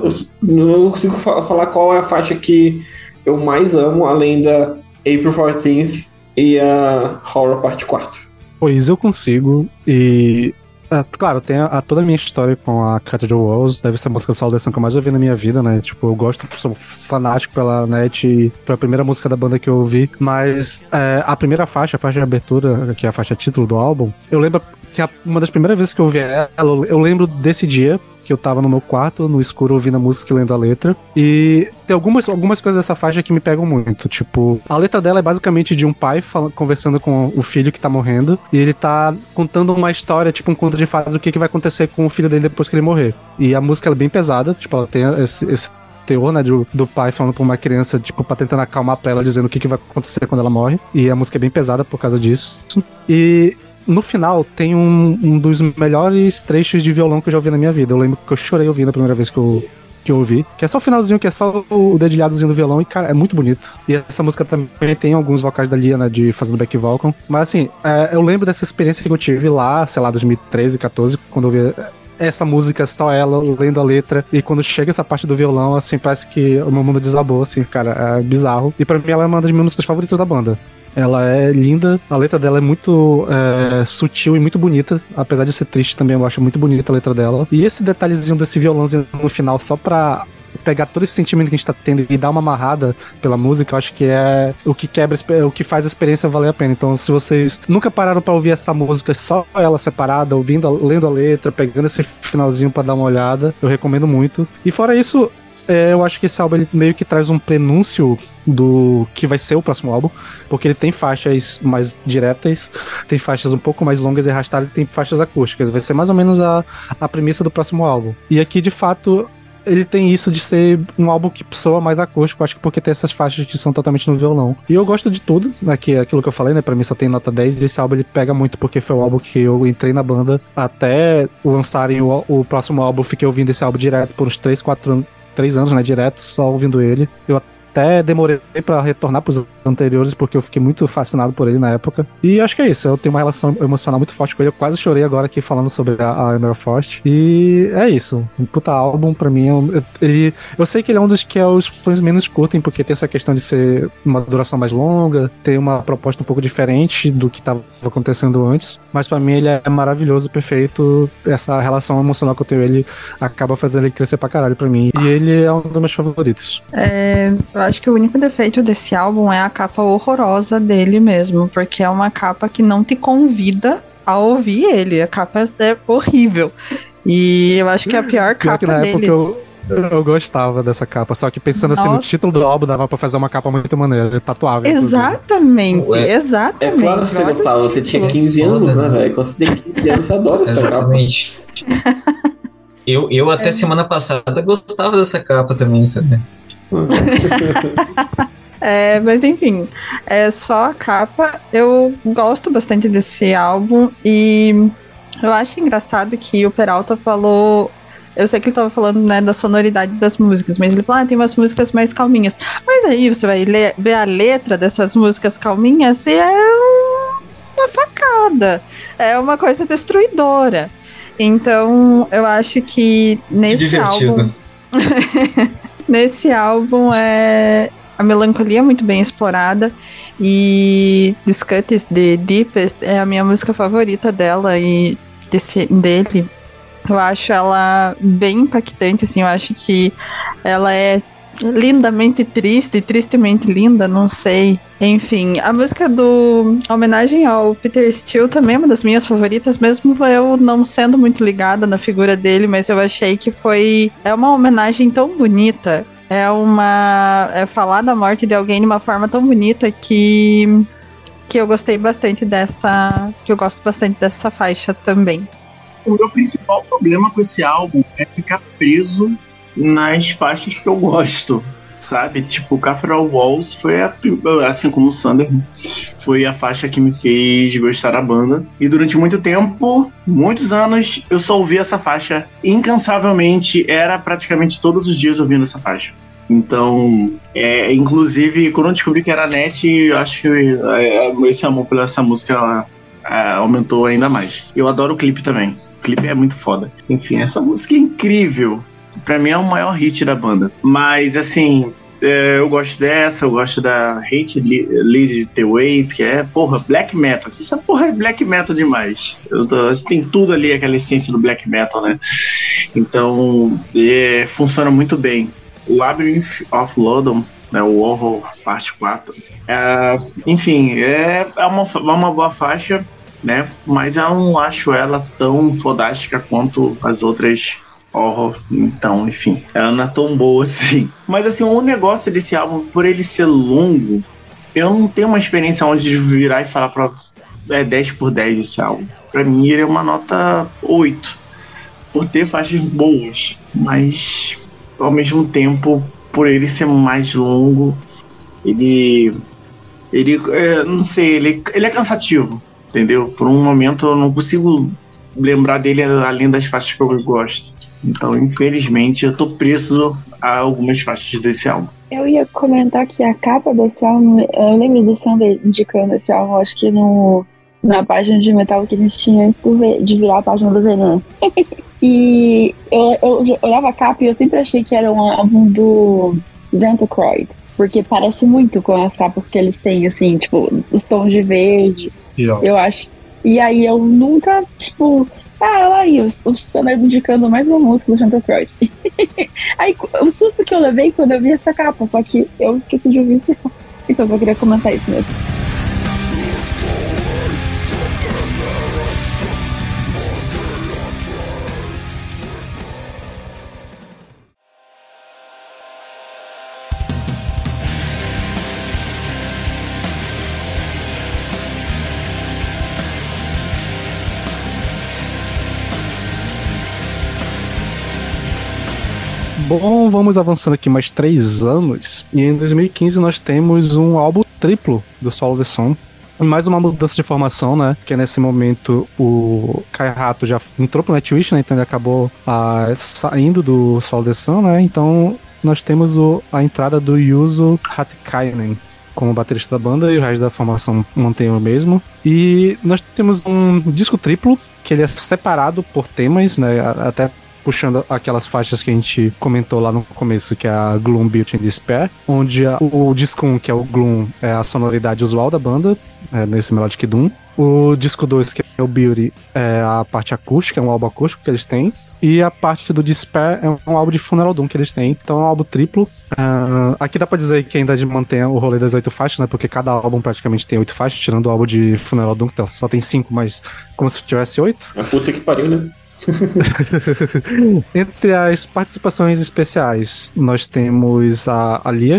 Não consigo fa- falar qual é a faixa que eu mais amo, além da April 14th e a Horror Parte 4. Pois eu consigo. E. ah, claro, tem a, a- toda a minha história com a Cathedral Walls. Deve ser a música de saudação que eu mais ouvi na minha vida, né? Tipo, eu gosto, sou fanático pela net. Foi a primeira música da banda que eu ouvi. Mas é, a primeira faixa, a faixa de abertura, que é a faixa título do álbum, eu lembro que a- uma das primeiras vezes que eu ouvi ela, eu lembro desse dia. Que eu tava no meu quarto, no escuro, ouvindo a música e lendo a letra. E tem algumas, algumas coisas dessa faixa que me pegam muito. Tipo, a letra dela é basicamente de um pai fala- conversando com o filho que tá morrendo. E ele tá contando uma história, tipo um conto de fadas, do que, que vai acontecer com o filho dele depois que ele morrer. E a música é bem pesada, tipo, ela tem esse, esse teor, né, do, do pai falando pra uma criança, tipo, pra tentando acalmar pra ela, dizendo o que, que vai acontecer quando ela morre. E a música é bem pesada por causa disso. E no final tem um, um dos melhores trechos de violão que eu já ouvi na minha vida. Eu lembro que eu chorei ouvindo a primeira vez que eu, que eu ouvi. Que é só o finalzinho, que é só o dedilhadozinho do violão. E, cara, é muito bonito. E essa música também tem alguns vocais da Lia, né, de fazendo back vocal. Mas, assim, é, eu lembro dessa experiência que eu tive lá, sei lá, 2013, 14, quando eu ouvi essa música, só ela, lendo a letra. E quando chega essa parte do violão, assim, parece que o meu mundo desabou, assim, cara, é bizarro. E pra mim ela é uma das minhas músicas favoritas da banda. Ela é linda, a letra dela é muito é, sutil e muito bonita, apesar de ser triste também, eu acho muito bonita a letra dela. E esse detalhezinho desse violãozinho no final, só pra pegar todo esse sentimento que a gente tá tendo e dar uma amarrada pela música, eu acho que é o que quebra, o que faz a experiência valer a pena. Então, se vocês nunca pararam pra ouvir essa música só ela separada, ouvindo, lendo a letra, pegando esse finalzinho pra dar uma olhada, eu recomendo muito. E fora isso, é, eu acho que esse álbum ele meio que traz um prenúncio do que vai ser o próximo álbum, porque ele tem faixas mais diretas, tem faixas um pouco mais longas e arrastadas e tem faixas acústicas. Vai ser mais ou menos a, a premissa do próximo álbum. E aqui, de fato, ele tem isso de ser um álbum que soa mais acústico, acho que porque tem essas faixas que são totalmente no violão. E eu gosto de tudo, aqui, aquilo que eu falei, né? Pra mim só tem nota 10, e esse álbum ele pega muito porque foi o álbum que eu entrei na banda até lançarem o, o próximo álbum, fiquei ouvindo esse álbum direto por uns 3, 4 anos, 3 anos, né? Direto, só ouvindo ele. Eu até demorei pra retornar pros anteriores, porque eu fiquei muito fascinado por ele na época. E acho que é isso, eu tenho uma relação emocional muito forte com ele. Eu quase chorei agora aqui falando sobre a, a Emerald Frost. E é isso. Um puta álbum, pra mim, eu, ele, eu sei que ele é um dos que os fãs menos curtem, porque tem essa questão de ser uma duração mais longa, ter uma proposta um pouco diferente do que tava acontecendo antes. Mas pra mim ele é maravilhoso, perfeito. Essa relação emocional que eu tenho ele acaba fazendo ele crescer pra caralho pra mim. E ele é um dos meus favoritos. É, eu acho que o único defeito desse álbum é a capa horrorosa dele mesmo, porque é uma capa que não te convida a ouvir ele. A capa é horrível. E eu acho que é a pior Pior capa que na época deles. eu, eu gostava dessa capa, só que pensando assim no Nossa. título do álbum, dava pra fazer uma capa muito maneira, tatuável. inclusive. Exatamente, Ué, exatamente. É claro que você gostava, você tinha título. 15 anos, né, né? velho? Quando você tem 15 anos, você adora essa capa. Exatamente. Eu, eu até semana passada gostava dessa capa também, sabe? É, mas enfim, é só a capa. Eu gosto bastante desse álbum e eu acho engraçado que o Peralta falou. Eu sei que ele tava falando, né, da sonoridade das músicas, mas ele falou, ah, tem umas músicas mais calminhas. Mas aí você vai ler, ver a letra dessas músicas calminhas e é um- uma facada. É uma coisa destruidora. Então, eu acho que Que nesse divertido. álbum. Nesse álbum é a melancolia é muito bem explorada e Discutis de Deepest é a minha música favorita dela e desse, dele. Eu acho ela bem impactante, assim, eu acho que ela é lindamente triste, tristemente linda, não sei. Enfim, a música do a homenagem ao Peter Steele também é uma das minhas favoritas, mesmo eu não sendo muito ligada na figura dele, mas eu achei que foi é uma homenagem tão bonita, é uma é falar da morte de alguém de uma forma tão bonita que que eu gostei bastante dessa, que eu gosto bastante dessa faixa também. O meu principal problema com esse álbum é ficar preso nas faixas que eu gosto, sabe? Tipo, Cathedral Walls foi a, assim como o Sander, foi a faixa que me fez gostar da banda. E durante muito tempo, muitos anos, eu só ouvi essa faixa incansavelmente, era praticamente todos os dias ouvindo essa faixa. Então, é, inclusive, quando eu descobri que era a net, eu acho que é, esse amor por essa música é, aumentou ainda mais. Eu adoro o clipe também. O clipe é muito foda. Enfim, essa música é incrível. Pra mim é o maior hit da banda. Mas, assim, é, eu gosto dessa, eu gosto da Hate Lead the Way, que é, porra, black metal. Essa porra é black metal demais. Eu tem tudo ali, aquela essência do black metal, né? Então, é, funciona muito bem. O Labyrinth of London, né, o Horror Parte 4, é, enfim, é, é uma, é uma boa faixa, né? Mas eu não acho ela tão fodástica quanto as outras horror. Então, enfim, ela não é tão boa assim. Mas assim, o negócio desse álbum, por ele ser longo, eu não tenho uma experiência onde virar e falar pra. É 10 por 10 esse álbum. Pra mim, ele é uma nota 8. Por ter faixas boas. Mas, ao mesmo tempo, por ele ser mais longo, ele. Ele. é, não sei, ele, ele é cansativo. Entendeu? Por um momento eu não consigo lembrar dele além das faixas que eu gosto. Então, infelizmente, eu tô preso a algumas faixas desse álbum. Eu ia comentar que a capa desse álbum, eu lembro do Sander indicando esse álbum, acho que no, na página de metal que a gente tinha antes de virar a página do Venom. e eu, eu olhava a capa e eu sempre achei que era um álbum do Xanthocrite, porque parece muito com as capas que eles têm, assim, tipo, os tons de verde, eu acho. E aí eu nunca, tipo, ah, olha aí, o, o Sander indicando mais uma música do Xanthocrite. Aí o susto que eu levei quando eu vi essa capa, só que eu esqueci de ouvir. Então só queria comentar isso mesmo. Bom, vamos avançando aqui mais três anos. E em 2015 nós temos um álbum triplo do Solo The Sun. Mais uma mudança de formação, né? Que nesse momento o Kai Hato já entrou pro Nightwish, né? Então ele acabou ah, saindo do Solo The Sun, né? Então nós temos o, a entrada do Yuzo Hatikainen como baterista da banda e o resto da formação mantém o mesmo. E nós temos um disco triplo que ele é separado por temas, né? Até puxando aquelas faixas que a gente comentou lá no começo, que é a Gloom Built in Despair, onde a- o, disco 1, que é o Gloom, é a sonoridade usual da banda, é, nesse Melodic Doom. O disco 2, que é o Beauty, é a parte acústica, é um álbum acústico que eles têm. E a parte do Despair é um álbum de Funeral Doom que eles têm. Então é um álbum triplo. Ah, aqui dá pra dizer que ainda mantém o rolê das oito faixas, né? Porque cada álbum praticamente tem oito faixas, tirando o álbum de Funeral Doom, que só tem cinco, mas como se tivesse oito. A puta que pariu, né? Entre as participações especiais, nós temos a, a Lia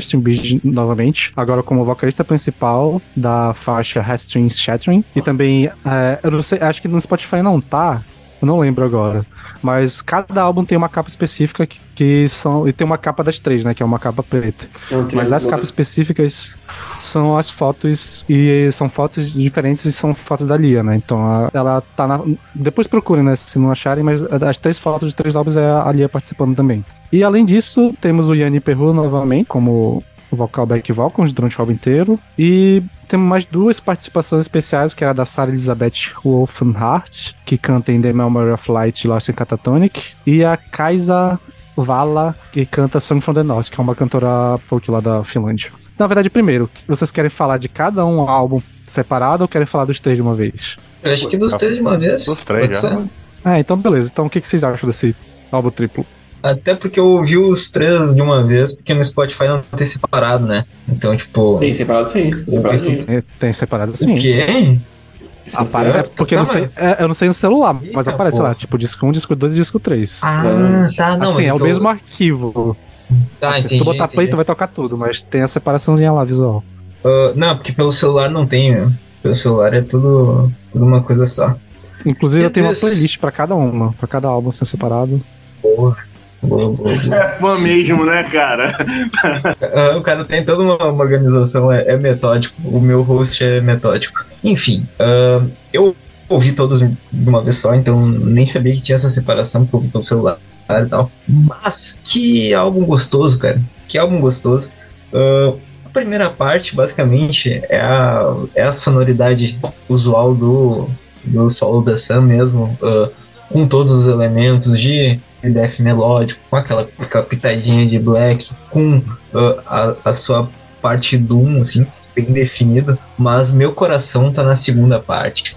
novamente, agora como vocalista principal da faixa Strings Shattering. E também, é, eu não sei, acho que no Spotify não tá, eu não lembro agora. Mas cada álbum tem uma capa específica que, que são. E tem uma capa das três, né? Que é uma capa preta. É Mas as né? capas específicas são as fotos e são fotos diferentes e são fotos da Lia, né? Então a- ela tá na. Depois procurem, né? Se não acharem, mas as três fotos de três álbuns é a Lia participando também. E além disso, temos o Yanni Perru novamente como vocal back vocals durante o álbum inteiro. E temos mais duas participações especiais, que é a da Sarah Elizabeth Wolfenhart, que canta em The Memory of Light Lost in Catatonic, e a Kaisa Vala, que canta Song from the North, que é uma cantora folk lá da Finlândia. Na verdade, primeiro, vocês querem falar de cada um álbum separado ou querem falar dos três de uma vez? Eu acho que dos três de uma vez. Dos três, já. Ah, então beleza. Então o que vocês acham desse álbum triplo? Até porque eu ouvi os três de uma vez, porque no Spotify não tem separado, né? Então, tipo. Tem separado sim. Separado sim. É, Tem separado assim. O quê? Apare- é porque eu não, Tá, sei, mas- é, eu não sei no celular, mas Eita, aparece lá, porra. tipo disco 1, disco 2 e disco 3. Ah, tá, não. assim, mas é o eu- mesmo arquivo. Tá, Assim, entendi, se tu botar play, entendi. tu vai tocar tudo, mas tem a separaçãozinha lá visual. Ah, não, porque pelo celular não tem. meu. Pelo celular é tudo, tudo uma coisa só. Inclusive, eu tenho uma playlist pra cada uma, pra cada álbum ser separado. Boa. É fã mesmo, né, cara? Ah, o cara tem toda uma, organização, é, é metódico. O meu host é metódico. Enfim, ah, eu ouvi todos de uma vez só, então nem sabia que tinha essa separação ouvi pelo celular e tal. Mas que álbum gostoso, cara. Que álbum gostoso. Ah, a primeira parte, basicamente, é a, é a sonoridade usual do, do solo da Sam mesmo, ah, com todos os elementos de death melódico, com aquela, aquela pitadinha de black, com ah, a, a sua parte doom, assim, bem definida, mas meu coração tá na segunda parte.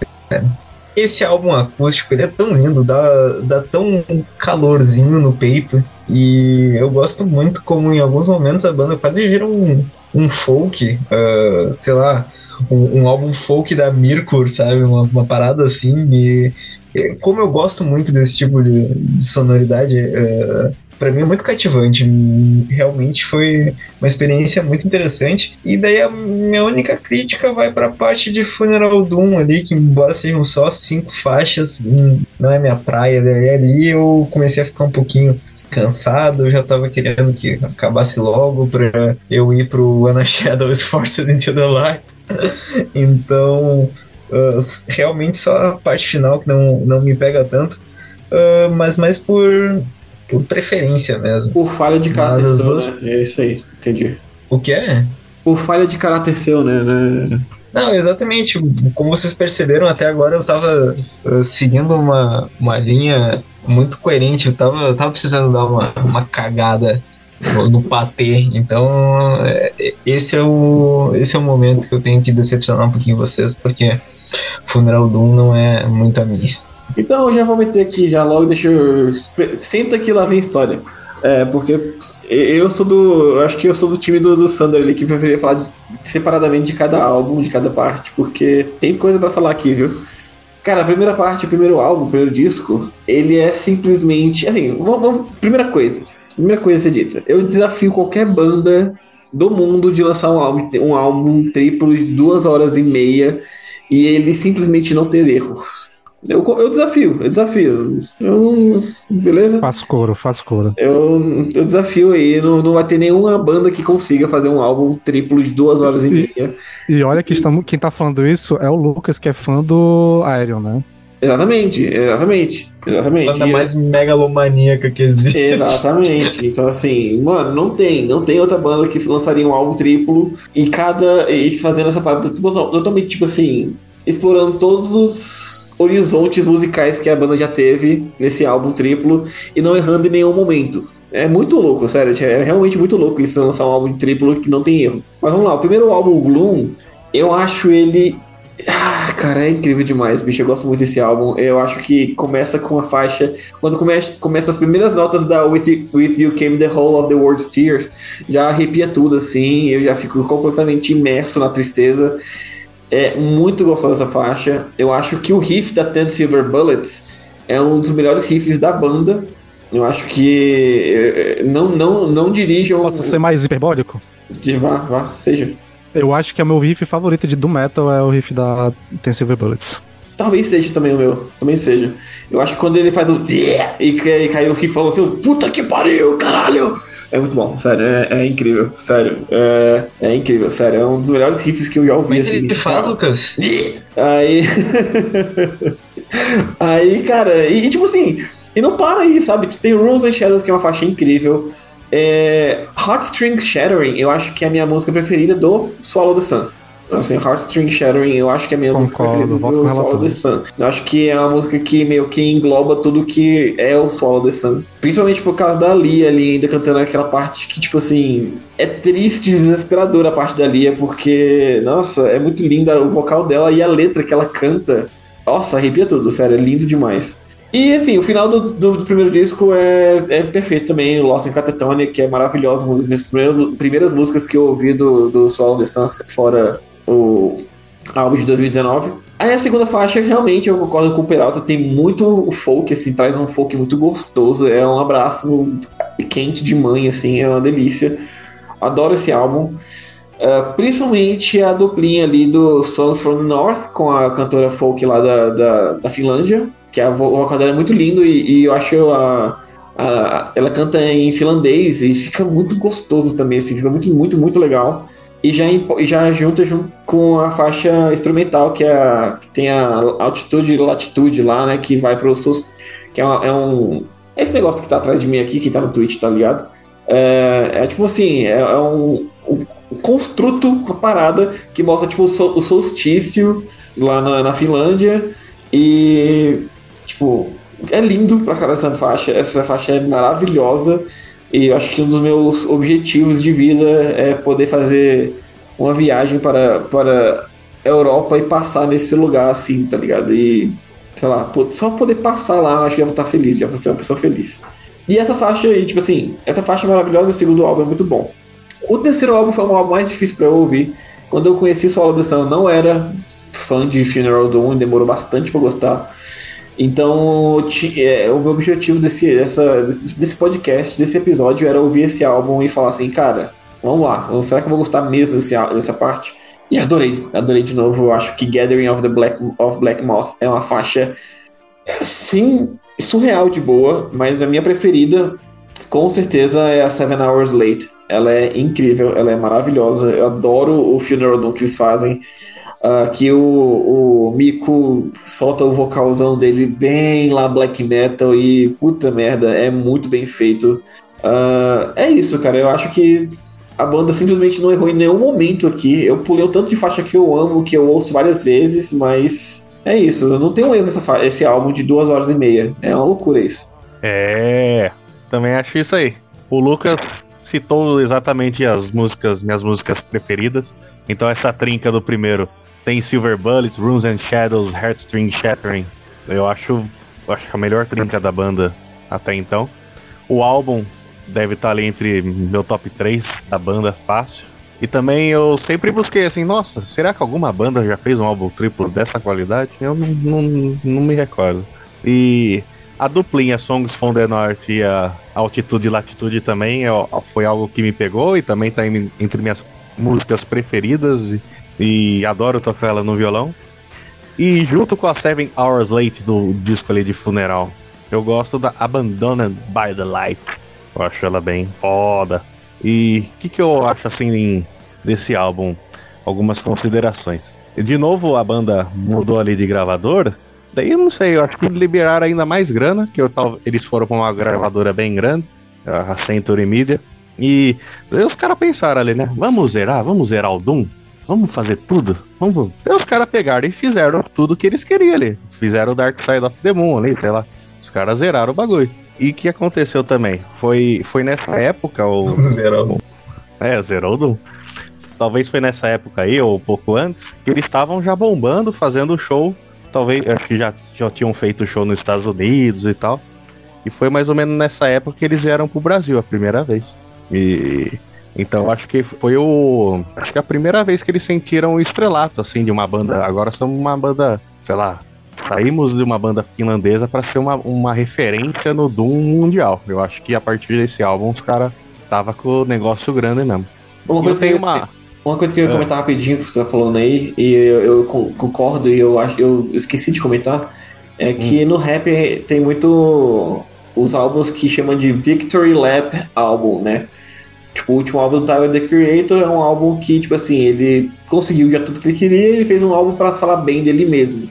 Esse álbum acústico, ele é tão lindo, dá, dá tão calorzinho no peito, e eu gosto muito como em alguns momentos a banda quase vira um, um folk, ah, sei lá, um, um álbum folk da Mirkur, sabe? Uma, uma parada assim, e como eu gosto muito desse tipo de, de sonoridade, é, para mim é muito cativante. Realmente foi uma experiência muito interessante. E daí a minha única crítica vai para a parte de Funeral Doom ali, que embora sejam só cinco faixas, hum, não é minha praia. Daí ali eu comecei a ficar um pouquinho cansado, eu já tava querendo que acabasse logo para eu ir pro Anna Shadows Forced into the Light. então, Uh, realmente só a parte final que não, não me pega tanto, uh, mas mais por, por preferência mesmo. Por falha de caráter seu, duas- né? É isso aí, entendi. O que é? Por falha de caráter seu, né? né? Não, exatamente. Como vocês perceberam até agora, eu tava uh, seguindo uma, uma linha muito coerente. Eu tava, eu tava precisando dar uma, uma cagada no, no patê. Então, é, esse é, o, esse é o momento que eu tenho que decepcionar um pouquinho vocês, porque Funeral Doom não é muito a minha. Então eu já vou meter aqui, já logo, deixa eu. Senta que lá vem história. É, porque eu sou do. Acho que eu sou do time do, do Sander ali, que preferia falar de- separadamente de cada álbum, de cada parte, porque tem coisa pra falar aqui, viu? Cara, a primeira parte, o primeiro álbum, o primeiro disco, ele é simplesmente. Assim, vamos, vamos- primeira coisa. Primeira coisa a ser dita. Eu desafio qualquer banda do mundo de lançar um álbum, um álbum triplo de duas horas e meia e ele simplesmente não ter erros. Eu, eu desafio, eu desafio. Eu, beleza? Faço coro, faço coro. Eu, eu desafio aí, não, não vai ter nenhuma banda que consiga fazer um álbum triplo de duas horas e meia. E olha que estamos, quem tá falando isso é o Lucas, que é fã do Aerion, né? Exatamente, exatamente, exatamente. Banda E- mais megalomaníaca que existe. Exatamente. Então, assim, mano, não tem. Não tem outra banda que lançaria um álbum triplo e cada. e fazendo essa parada total- totalmente, tipo assim, explorando todos os horizontes musicais que a banda já teve nesse álbum triplo e não errando em nenhum momento. É muito louco, sério. É realmente muito louco isso lançar um álbum triplo que não tem erro. Mas vamos lá, o primeiro álbum, Gloom, eu acho ele ah, cara, é incrível demais, bicho. Eu gosto muito desse álbum. Eu acho que começa com a faixa. Quando começa, começa as primeiras notas da With You, With you Came the Whole of the World's Tears, já arrepia tudo assim. Eu já fico completamente imerso na tristeza. É muito gostosa essa faixa. Eu acho que o riff da Ten Silver Bullets é um dos melhores riffs da banda. Eu acho que. eh, Não, não, não dirijam. Posso ser mais hiperbólico? De vá, vá, seja. Eu acho que o meu riff favorito de Doom Metal é o riff da Ten Silver Bullets. Talvez seja também o meu. Também seja. Eu acho que quando ele faz o. "Yeah", E cai, cai o riff falando assim, puta que pariu, caralho! É muito bom, sério, é, é incrível, sério. É, é incrível, sério. É um dos melhores riffs que eu já ouvi. Como é que assim. ele faz, Lucas? Aí. aí, cara, e, e tipo assim, e não para aí, sabe? Tem Rules and Shadows, que é uma faixa incrível. É, Heartstring Shattering, eu acho que é a minha música preferida do Swallow the Sun. Assim, Heartstring Shattering, eu acho que é a minha música Concordo, preferida voto do Swallow the Sun. Eu acho que é uma música que meio que engloba tudo que é o Swallow the Sun. Principalmente por causa da Lia ali ainda cantando aquela parte que, tipo assim, é triste e desesperadora a parte da Lia, porque, nossa, é muito linda o vocal dela e a letra que ela canta. Nossa, arrepia tudo, sério, é lindo demais. E assim, o final do, do- do primeiro disco é, é perfeito também, Lost in Catatonia, que é maravilhosa, uma das minhas primeiras, músicas que eu ouvi do, do Swallow the Sun, fora o álbum de 2019. Aí a segunda faixa, realmente, eu concordo com o Peralta, tem muito folk, assim, traz um folk muito gostoso, é um abraço quente de mãe, assim, é uma delícia. Adoro esse álbum. Uh, principalmente a duplinha ali do Songs from the North com a cantora folk lá da, da, da Finlândia, que a vocal dela é muito lindo e, e eu acho a, a- ela canta em finlandês e fica muito gostoso também, assim, fica muito, muito, muito legal. E já, já junta junto com a faixa instrumental, que, é a, que tem a altitude e latitude lá, né? Que vai pro sul. Que é, uma- é um. É esse negócio que tá atrás de mim aqui, que tá no Twitch, tá ligado? É, é tipo assim, é, é um, um construto, uma parada que mostra tipo o, sol- o solstício lá na, na Finlândia. E, tipo, é lindo pra caralho essa faixa. Essa faixa é maravilhosa. E eu acho que um dos meus objetivos de vida é poder fazer uma viagem para, para a Europa e passar nesse lugar assim, tá ligado? E, sei lá, só poder passar lá, eu acho que já vou estar feliz, já vou ser uma pessoa feliz. E essa faixa aí, tipo assim, essa faixa é maravilhosa, o segundo álbum é muito bom. O terceiro álbum foi um álbum mais difícil pra eu ouvir. Quando eu conheci the Sun, eu não era fã de Funeral Doom, demorou bastante pra gostar. Então, é, o meu objetivo desse, dessa, desse, podcast, desse episódio, era ouvir esse álbum e falar assim, cara, vamos lá, será que eu vou gostar mesmo desse, dessa parte? E adorei, adorei de novo. Eu acho que Gathering of the Black, of Black Moth é uma faixa, sim, surreal de boa, mas a minha preferida, com certeza, é a Seven Hours Late. Ela é incrível, ela é maravilhosa. Eu adoro o Funeral Doom que eles fazem. Ah, que o, o solta o vocalzão dele bem lá black metal e puta merda, é muito bem feito. Ah, é isso, cara. Eu acho que a banda simplesmente não errou em nenhum momento aqui. Eu pulei o tanto de faixa que eu amo, que eu ouço várias vezes, mas é isso. Não tem um erro essa esse álbum de duas horas e meia. É uma loucura isso. É, também acho isso aí. O Lucas citou exatamente as músicas, minhas músicas preferidas. Então essa trinca do primeiro tem Silver Bullets, Runes and Shadows, Heartstring Shattering. Eu acho, eu acho que a melhor trinca da banda até então. O álbum deve estar ali entre meu top 3 da banda fácil. E também eu sempre busquei assim, nossa, será que alguma banda já fez um álbum triplo dessa qualidade? Eu não, não, não me recordo. E a duplinha Songs from the North e a Altitude e Latitude também é- foi algo que me pegou e também tá em- entre minhas músicas preferidas e, e adoro tocar ela no violão. E junto com a Seven Hours Late do disco ali de funeral, eu gosto da Abandoned by the Light. Eu acho ela bem foda. E o que, que eu acho assim desse álbum? Algumas considerações. De novo, a banda mudou ali de gravador Daí eu não sei, eu acho que liberaram ainda mais grana, que eu, tal- eles foram pra uma gravadora bem grande, a Century Media. E os caras pensaram ali, né? Vamos zerar, vamos zerar o Doom? Vamos fazer tudo? Vamos. Daí os caras pegaram e fizeram tudo que eles queriam ali. Fizeram o Dark Side of the Moon ali, sei lá. Os caras zeraram o bagulho. E o que aconteceu também? Foi, foi nessa época o. Zerou. É, zerou o Doom. Talvez foi nessa época aí, ou um pouco antes, que eles estavam já bombando, fazendo show. Talvez, acho que já, já tinham feito show nos Estados Unidos e tal. E foi mais ou menos nessa época que eles vieram pro Brasil a primeira vez. E então acho que foi o. Acho que é a primeira vez que eles sentiram o estrelato, assim, de uma banda. Agora somos uma banda, sei lá. Saímos de uma banda finlandesa para ser uma, uma referência no Doom mundial. Eu acho que a partir desse álbum os caras tava com o negócio grande mesmo. Uma coisa, eu, uma. uma coisa que eu ia É. comentar rapidinho que você tá falando aí, e eu, eu con- concordo e eu acho eu esqueci de comentar, é Hum. que no rap tem muito os álbuns que chamam de Victory Lap álbum, né? Tipo, o último álbum do Tyler, The Creator, é um álbum que, tipo assim, ele conseguiu já tudo que ele queria, ele fez um álbum pra falar bem dele mesmo.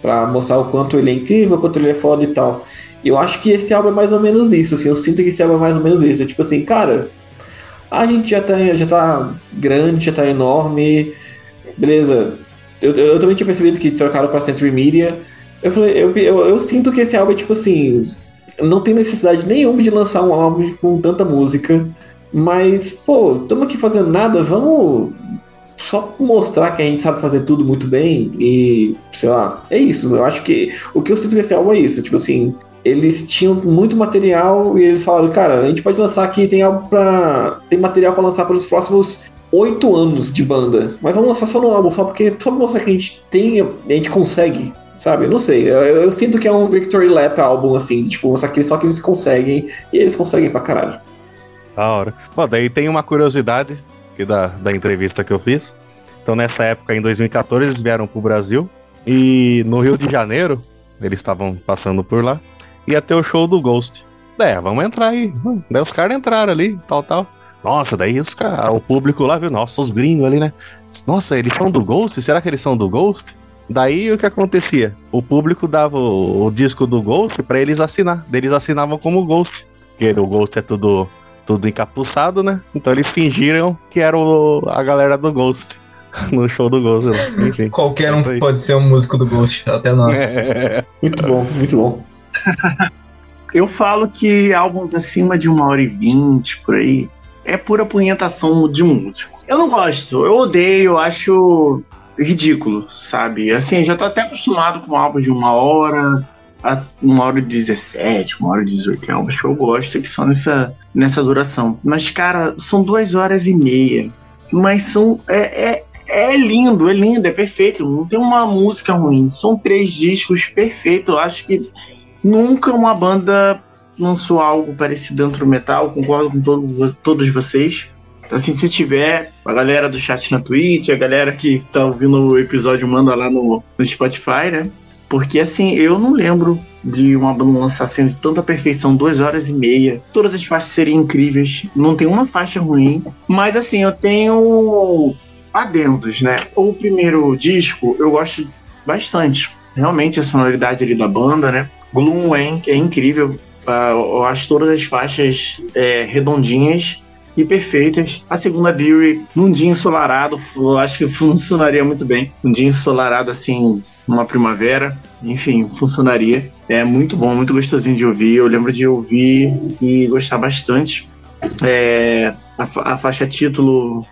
Pra mostrar o quanto ele é incrível, o quanto ele é foda e tal. Eu acho que esse álbum é mais ou menos isso, assim, eu sinto que esse álbum é mais ou menos isso. É tipo assim, cara, a gente já tá, já tá grande, já tá enorme, beleza. Eu, eu também tinha percebido que trocaram pra Century Media. Eu falei, eu, eu, eu sinto que esse álbum é tipo assim, não tem necessidade nenhuma de lançar um álbum com tanta música. Mas, pô, estamos aqui fazendo nada, vamos só mostrar que a gente sabe fazer tudo muito bem e, sei lá, é isso. Eu acho que o que eu sinto desse álbum é isso. Tipo assim, eles tinham muito material e eles falaram, cara, a gente pode lançar aqui, tem algo pra. tem material pra lançar para os próximos oito anos de banda. Mas vamos lançar só no álbum, só porque só pra mostrar que a gente tem, a gente consegue. Sabe, não sei. Eu, eu sinto que é um Victory Lap álbum, assim, tipo, mostrar que só que eles conseguem, e eles conseguem pra caralho. Da hora. Bom, daí tem uma curiosidade que da, da entrevista que eu fiz. Então, nessa época, em 2014, eles vieram pro Brasil. E no Rio de Janeiro, eles estavam passando por lá. Ia ter o show do Ghost. É, vamos entrar aí. Daí os caras entraram ali, tal, tal. Nossa, daí os cara, o público lá viu, nossa, os gringos ali, né? Nossa, eles são do Ghost? Será que eles são do Ghost? Daí o que acontecia? O público dava o, o disco do Ghost pra eles assinar. Eles assinavam como Ghost. Porque o Ghost é tudo, tudo encapuçado, né? Então eles fingiram que era o- a galera do Ghost. No show do Ghost. lá. Enfim. Qualquer Isso um pode ser um músico do Ghost, até nós. É. Muito bom, muito bom. Eu falo que álbuns acima de uma hora e vinte, por aí, é pura punhetação de músico. Eu não gosto, eu odeio, eu acho ridículo, sabe? Assim, já tô até acostumado com álbuns de uma hora, uma hora e 17, uma hora e 18 álbuns que eu gosto, que são nessa, nessa duração. Mas, cara, são duas horas e meia. Mas são. É, é, é lindo, é lindo, é perfeito. Não tem uma música ruim. São três discos perfeitos. Eu acho que nunca uma banda lançou algo parecido dentro do metal. Concordo com todos, todos vocês. Assim, se tiver, a galera do chat na Twitch, a galera que tá ouvindo o episódio, manda lá no, no Spotify, né? Porque assim, eu não lembro de uma lançar sendo de tanta perfeição, duas horas e meia. Todas as faixas seriam incríveis. Não tem uma faixa ruim. Mas assim, eu tenho adendos, né? O primeiro disco eu gosto bastante. Realmente a sonoridade ali da banda, né? Gloom é, é incrível. Ah, eu acho todas as faixas é, redondinhas e perfeitas. A segunda Beauty, num dia ensolarado, acho que funcionaria muito bem. Um dia ensolarado assim, numa primavera, enfim, funcionaria. É muito bom, muito gostosinho de ouvir. Eu lembro de ouvir e gostar bastante. É, a, a faixa título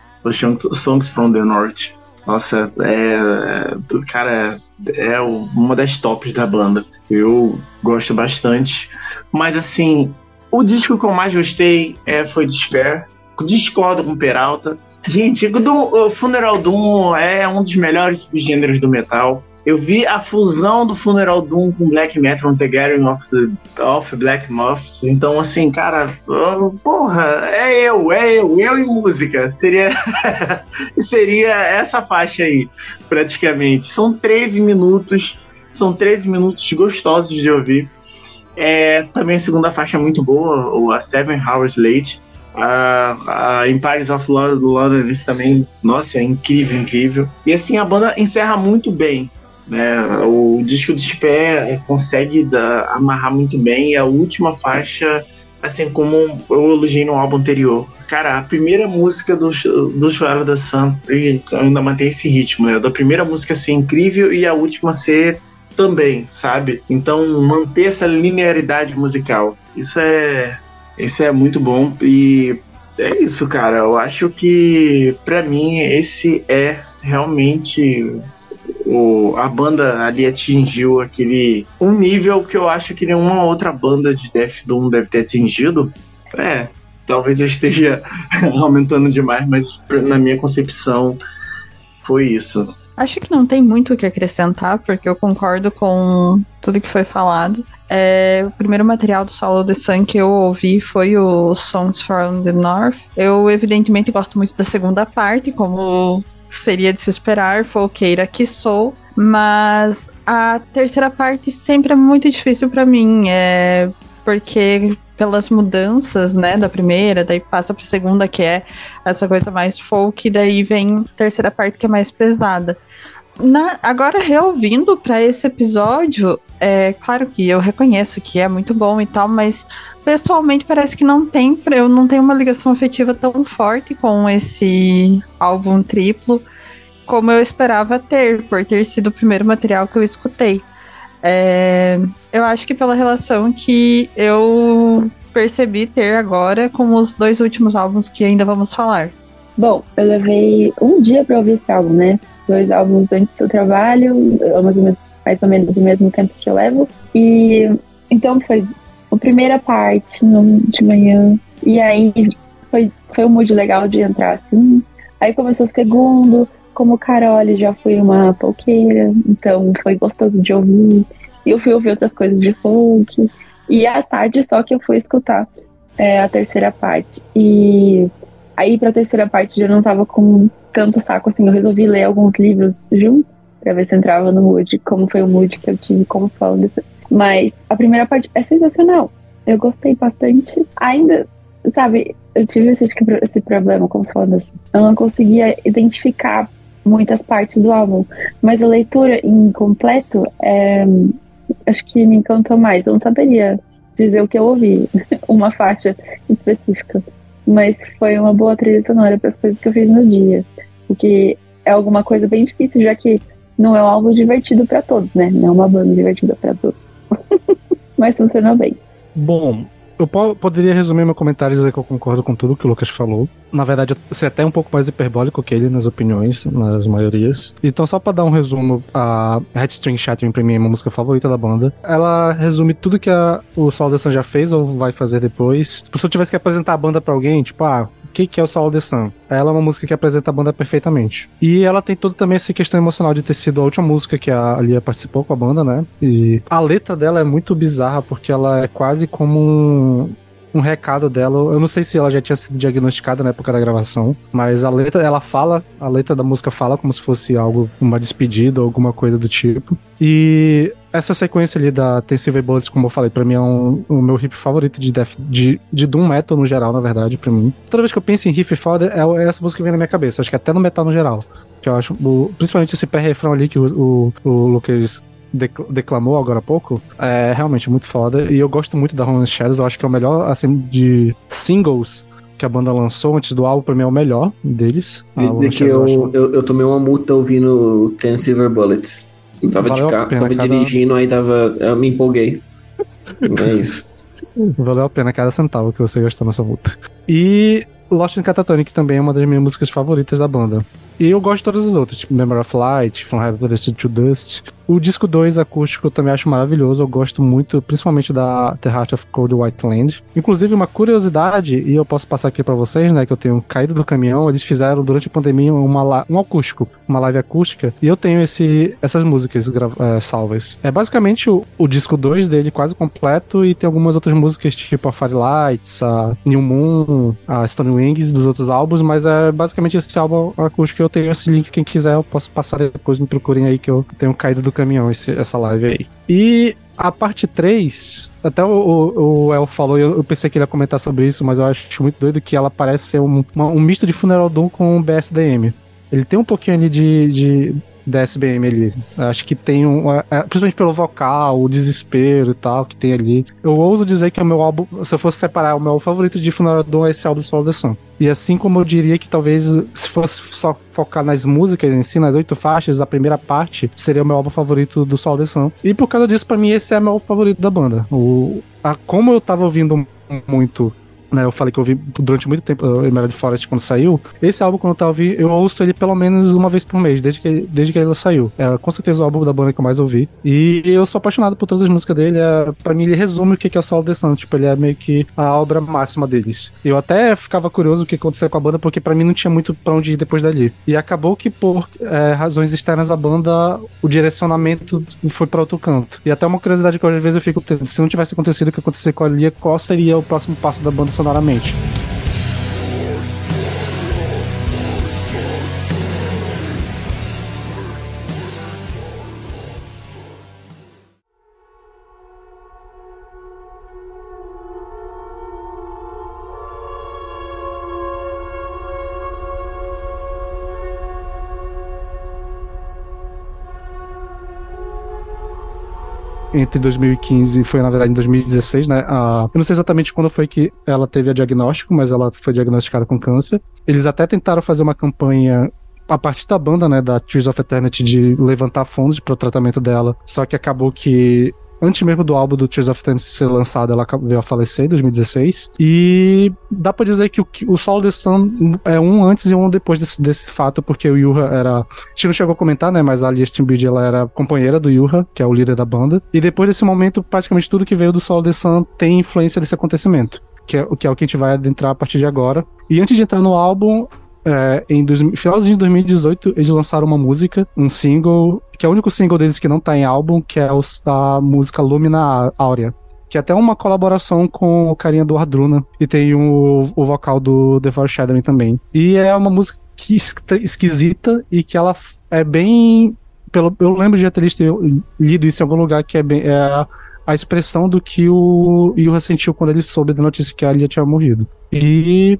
Songs from the North. Nossa, é, é- cara, é uma das tops da banda. Eu gosto bastante. Mas assim, o disco que eu mais gostei é, foi Despair. Discordo com Peralta. Gente, o Funeral Doom é um dos melhores subgêneros do metal. Eu vi a fusão do Funeral Doom com Black Metal The Gathering of, the, of Black Moths. Então, assim, cara, porra, é eu, é eu, eu e música. Seria, seria essa faixa aí, praticamente. São 13 minutos, são 13 minutos gostosos de ouvir. É, também a segunda faixa é muito boa, a Seven Hours Late. A, a Empires of London isso também, nossa, é incrível, incrível. E assim, a banda encerra muito bem. Né? O disco de pé é, consegue amarrar muito bem e a última faixa, assim como eu elogiei no álbum anterior. Cara, a primeira música do, do Joel da Sun ainda mantém esse ritmo, né? Da primeira música ser incrível e a última ser também, sabe? Então manter essa linearidade musical, isso é isso é muito bom e é isso, cara. Eu acho que para mim esse é realmente o, a banda ali atingiu aquele um nível que eu acho que nenhuma outra banda de Death Doom deve ter atingido. É, talvez eu esteja aumentando demais, mas na minha concepção foi isso. Acho que não tem muito o que acrescentar, porque eu concordo com tudo que foi falado. É, o primeiro material do Solo The Sun que eu ouvi foi o Songs from the North. Eu, evidentemente, gosto muito da segunda parte, como seria de se esperar, folqueira que sou. Mas a terceira parte sempre é muito difícil para mim, é porque pelas mudanças, né, da primeira, daí passa pra segunda, que é essa coisa mais folk, e daí vem a terceira parte que é mais pesada. Na, agora, reouvindo para esse episódio, é claro que eu reconheço que é muito bom e tal, mas pessoalmente parece que não tem, eu não tenho uma ligação afetiva tão forte com esse álbum triplo como eu esperava ter, por ter sido o primeiro material que eu escutei. É, eu acho que pela relação que eu percebi ter agora com os dois últimos álbuns que ainda vamos falar. Bom, eu levei um dia para ouvir esse álbum, né? Dois álbuns antes do trabalho, mais ou menos, mais ou menos o mesmo tempo que eu levo. E então foi a primeira parte no, de manhã. E aí foi, foi um mood legal de entrar assim. Aí começou o segundo, como Carol já fui uma polqueira, então foi gostoso de ouvir. E eu fui ouvir outras coisas de folk. E à tarde só que eu fui escutar é, a terceira parte. E aí pra terceira parte eu não tava com tanto saco assim. Eu resolvi ler alguns livros junto pra ver se entrava no mood, como foi o mood que eu tive como solo desse. Mas a primeira parte é sensacional. Eu gostei bastante. Ainda, sabe, eu tive esse, esse problema, se falando assim. Eu não conseguia identificar muitas partes do álbum. Mas a leitura em completo, é, acho que me encantou mais. Eu não saberia dizer o que eu ouvi, uma faixa específica. Mas foi uma boa trilha sonora para as coisas que eu fiz no dia. O que é alguma coisa bem difícil, já que não é álbum divertido para todos, né? Não é uma banda divertida para todos. Mas funcionou bem. Bom, eu poderia resumir meu comentário e dizer que eu concordo com tudo que o Lucas falou. Na verdade, eu ser até um pouco mais hiperbólico que ele nas opiniões, nas maiorias. Então, só para dar um resumo, a Headstring Shattering pra mim é uma música favorita da banda. Ela resume tudo que a, o Sun já fez ou vai fazer depois. Se eu tivesse que apresentar a banda para alguém, tipo, ah, que, que é o Soul the Sun? Ela é uma música que apresenta a banda perfeitamente. E ela tem toda também essa questão emocional de ter sido a última música que a Lia participou com a banda, né? E a letra dela é muito bizarra porque ela é quase como um, um recado dela. Eu não sei se ela já tinha sido diagnosticada na época da gravação, mas a letra, ela fala, a letra da música fala como se fosse algo, uma despedida ou alguma coisa do tipo. E essa sequência ali da Ten Silver Bullets, como eu falei, pra mim é um, o meu riff favorito de, death, de, de Doom Metal no geral, na verdade, pra mim. Toda vez que eu penso em riff foda, é, é essa música que vem na minha cabeça. Acho que até no metal no geral. Que eu acho, o, principalmente esse pré-refrão ali que o, o, o Lucas declamou agora há pouco, é realmente muito foda. E eu gosto muito da Rolling Shadows, eu acho que é o melhor, assim, de singles que a banda lançou antes do álbum, pra mim é o melhor deles. Quer dizer que eu, eu, eu, eu, tomei uma multa ouvindo Ten Silver Bullets. Eu tava, de carro, tava cada... dirigindo, aí tava. Eu me empolguei. é isso. Valeu a pena cada centavo que você gastou nessa multa. E Lost in Catatonic também é uma das minhas músicas favoritas da banda. E eu gosto de todas as outras, tipo Memory of Light, From Heaven to Dust. O disco 2 acústico eu também acho maravilhoso, eu gosto muito, principalmente da The Heart of Cold White Land. Inclusive, uma curiosidade, e eu posso passar aqui para vocês, né, que eu tenho caído do caminhão, eles fizeram durante a pandemia uma, um acústico, uma live acústica, e eu tenho esse, essas músicas é, salvas. É basicamente o, o disco 2 dele quase completo, e tem algumas outras músicas, tipo a Firelights, a New Moon, a Stone Wings dos outros álbuns, mas é basicamente esse álbum acústico. Eu tenho esse link, quem quiser, eu posso passar depois, me procurem aí que eu tenho caído do caminhão esse, essa live aí. E a parte 3, até o, o, o El falou, eu, eu, pensei que ele ia comentar sobre isso, mas eu acho muito doido que ela parece ser um, uma, um misto de Funeral Doom com BSDM. Ele tem um pouquinho ali de, de da SBM ali. Acho que tem um. é, é, principalmente pelo vocal, o desespero e tal que tem ali. Eu ouso dizer que é o meu álbum. Se eu fosse separar o meu favorito de Dawn é esse álbum Solo Sun. E assim como eu diria que talvez se fosse só focar nas músicas em si, nas oito faixas, a primeira parte seria o meu álbum favorito do Sol The Sun. E por causa disso, pra mim, esse é o meu favorito da banda. O, a, como eu tava ouvindo muito né, eu falei que eu ouvi durante muito tempo o Emerald Forest quando saiu. Esse álbum, quando eu tava ouvindo, eu ouço ele pelo menos uma vez por mês, desde que, desde que ele saiu. É com certeza o álbum da banda que eu mais ouvi. E eu sou apaixonado por todas as músicas dele. É, pra mim, ele resume o que é o Solo The Sun. Tipo, ele é meio que a obra máxima deles. Eu até ficava curioso o que aconteceu com a banda, porque pra mim não tinha muito pra onde ir depois dali. E acabou que, por é, razões externas à banda, o direcionamento foi pra outro canto. E até uma curiosidade que às vezes eu fico se não tivesse acontecido o que aconteceu com a Lia, qual seria o próximo passo da banda sonoramente? Entre 2015 e foi, na verdade, em 2016, né? A, eu não sei exatamente quando foi que ela teve a diagnóstico, mas ela foi diagnosticada com câncer. Eles até tentaram fazer uma campanha a partir da banda, né, da Tears of Eternity, de levantar fundos para o tratamento dela. Só que acabou que antes mesmo do álbum do Tears of Eternity ser lançado, ela veio a falecer em 2016. E dá pra dizer que o, o Soul The Sun é um antes e um depois desse, desse fato, porque o Yuha era. A gente não chegou a comentar, né? Mas a Alice Timbridge ela era companheira do Yuha, que é o líder da banda. E depois desse momento, praticamente tudo que veio do Soul The Sun tem influência desse acontecimento. É, que é o que a gente vai adentrar a partir de agora. E antes de entrar no álbum, é, em dois, finalzinho de 2018, eles lançaram uma música, um single, que é o único single deles que não tá em álbum, que é o, a música Lumina Áurea. Que é até uma colaboração com o carinha do Ardruna. E tem o, o vocal do The Foreshadowing também. E é uma música que esquisita e que ela é bem. Pelo, eu lembro de ter lido isso em algum lugar, que é bem. É a, expressão do que o Yuha sentiu quando ele soube da notícia que a Alia tinha morrido. E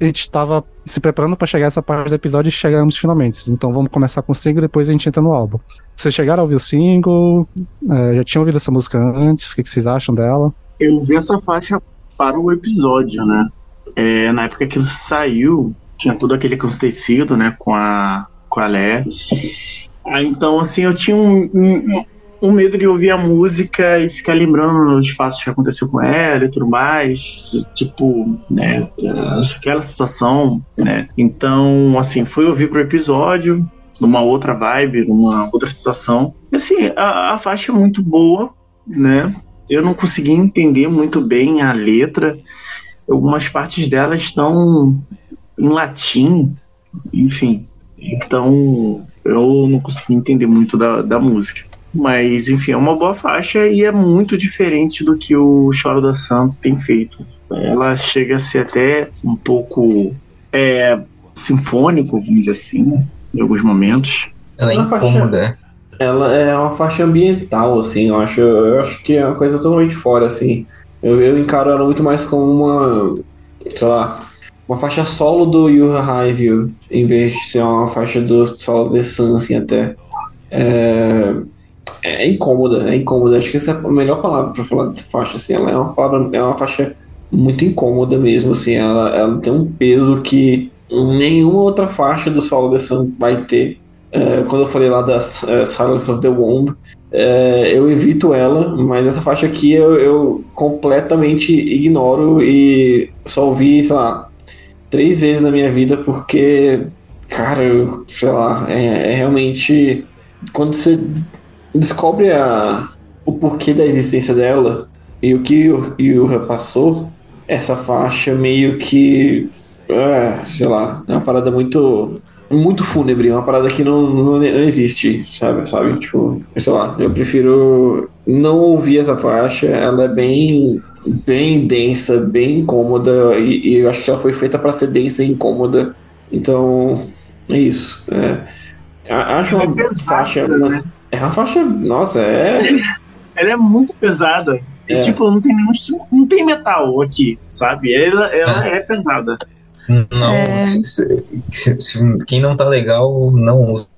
a gente estava se preparando para chegar essa parte do episódio chegamos finalmente. Então vamos começar com o single depois a gente entra no álbum. Vocês chegaram a ouvir o single? É, já tinham ouvido essa música antes? O que, que vocês acham dela? Eu vi essa faixa para o episódio, né? É, na época que ele saiu, tinha todo aquele acontecido, né? Com a, com a Lé. Aí, então, assim, eu tinha um, um, um medo de ouvir a música e ficar lembrando dos fatos que aconteceu com ela e tudo mais, tipo, né, aquela situação, né. Então, assim, fui ouvir pro episódio, numa outra vibe, numa outra situação. E assim, a, a faixa é muito boa, né? Eu não consegui entender muito bem a letra. Algumas partes dela estão em latim, enfim. Então, eu não consegui entender muito da, da música. Mas, enfim, é uma boa faixa e é muito diferente do que o Choro da Santo tem feito. Ela chega a ser até um pouco é, sinfônico, vamos dizer assim, né, em alguns momentos. Ela é Uma faixa- incômoda. Ela é uma faixa ambiental, assim, eu acho, eu acho que é uma coisa totalmente fora, assim. Eu, eu encaro ela muito mais como uma, sei lá, uma faixa solo do Yuha Highview, em vez de ser uma faixa do solo The Sun, assim, até. É, é incômoda, é incômoda. Acho que essa é a melhor palavra pra falar dessa faixa, assim. Ela é uma palavra, é uma faixa muito incômoda mesmo, assim. Ela, ela tem um peso que nenhuma outra faixa do solo The Sun vai ter. É, quando eu falei lá da é, Silence of the Womb, é, eu evito ela, mas essa faixa aqui eu, eu completamente ignoro e só ouvi, sei lá, três vezes na minha vida porque, cara, eu, sei lá, é, é realmente. Quando você descobre a, o porquê da existência dela e o que o Yuha passou, essa faixa meio que. É, sei lá, é uma parada muito. Muito fúnebre, uma parada que não, não, não existe, sabe? sabe? Tipo, sei lá, eu prefiro não ouvir essa faixa, ela é bem bem densa, bem incômoda, e, e eu acho que ela foi feita para ser densa e incômoda. Então, é isso. É. Acho é uma pesada, faixa. né? É uma faixa. Nossa, é. Ela é muito pesada. E, É. tipo, não tem nenhum não tem metal aqui, sabe? Ela, ela é pesada. Não, É. se- se- se- se- quem não tá legal, não usa.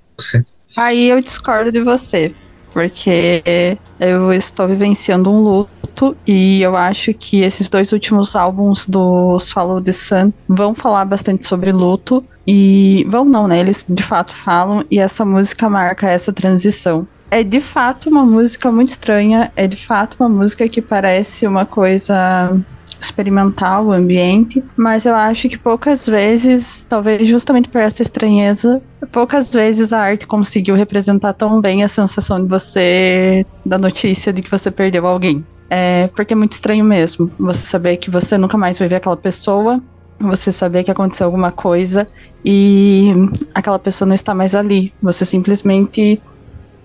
Aí eu discordo de você, porque eu estou vivenciando um luto e eu acho que esses dois últimos álbuns do Swallow the Sun vão falar bastante sobre luto. E vão não, né? Eles de fato falam e essa música marca essa transição. É de fato uma música muito estranha, é de fato uma música que parece uma coisa experimental, o ambiente, mas eu acho que poucas vezes, talvez justamente por essa estranheza, poucas vezes a arte conseguiu representar tão bem a sensação de você, da notícia de que você perdeu alguém. É, porque é muito estranho mesmo, você saber que você nunca mais vai ver aquela pessoa, você saber que aconteceu alguma coisa e aquela pessoa não está mais ali. Você simplesmente.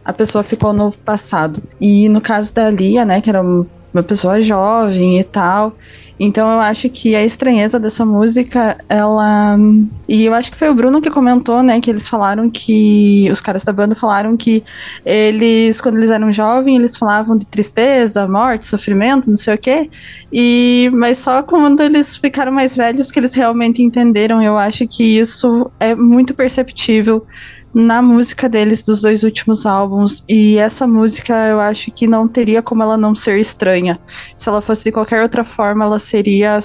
A pessoa ficou no passado. E no caso da Lia, né, que era uma pessoa jovem e tal. Então eu acho que a estranheza dessa música, ela. E eu acho que foi o Bruno que comentou, né? Que eles falaram que. Os caras da banda falaram que eles, quando eles eram jovens, eles falavam de tristeza, morte, sofrimento, não sei o quê. E, mas só quando eles ficaram mais velhos que eles realmente entenderam. Eu acho que isso é muito perceptível na música deles dos dois últimos álbuns. E essa música eu acho que não teria como ela não ser estranha. Se ela fosse de qualquer outra forma, ela seria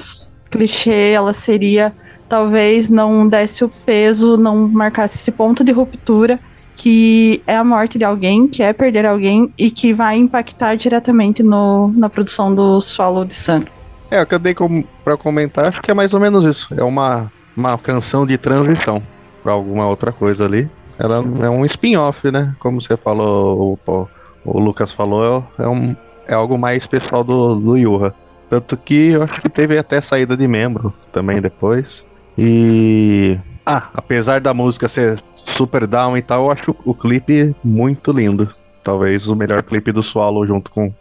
clichê, ela seria talvez não desse o peso, não marcasse esse ponto de ruptura que é a morte de alguém, que é perder alguém e que vai impactar diretamente no, na produção do Swallow de Sun. É, eu dei com, pra comentar, acho que é mais ou menos isso. É uma, uma canção de transição para alguma outra coisa ali. Ela é um spin-off, né? Como você falou, o, o Lucas falou, é, um, é algo mais pessoal do, do Yuha. Tanto que eu acho que teve até saída de membro também depois. E. Ah, apesar da música ser super down e tal, eu acho o clipe muito lindo. Talvez o melhor clipe do Swallow junto com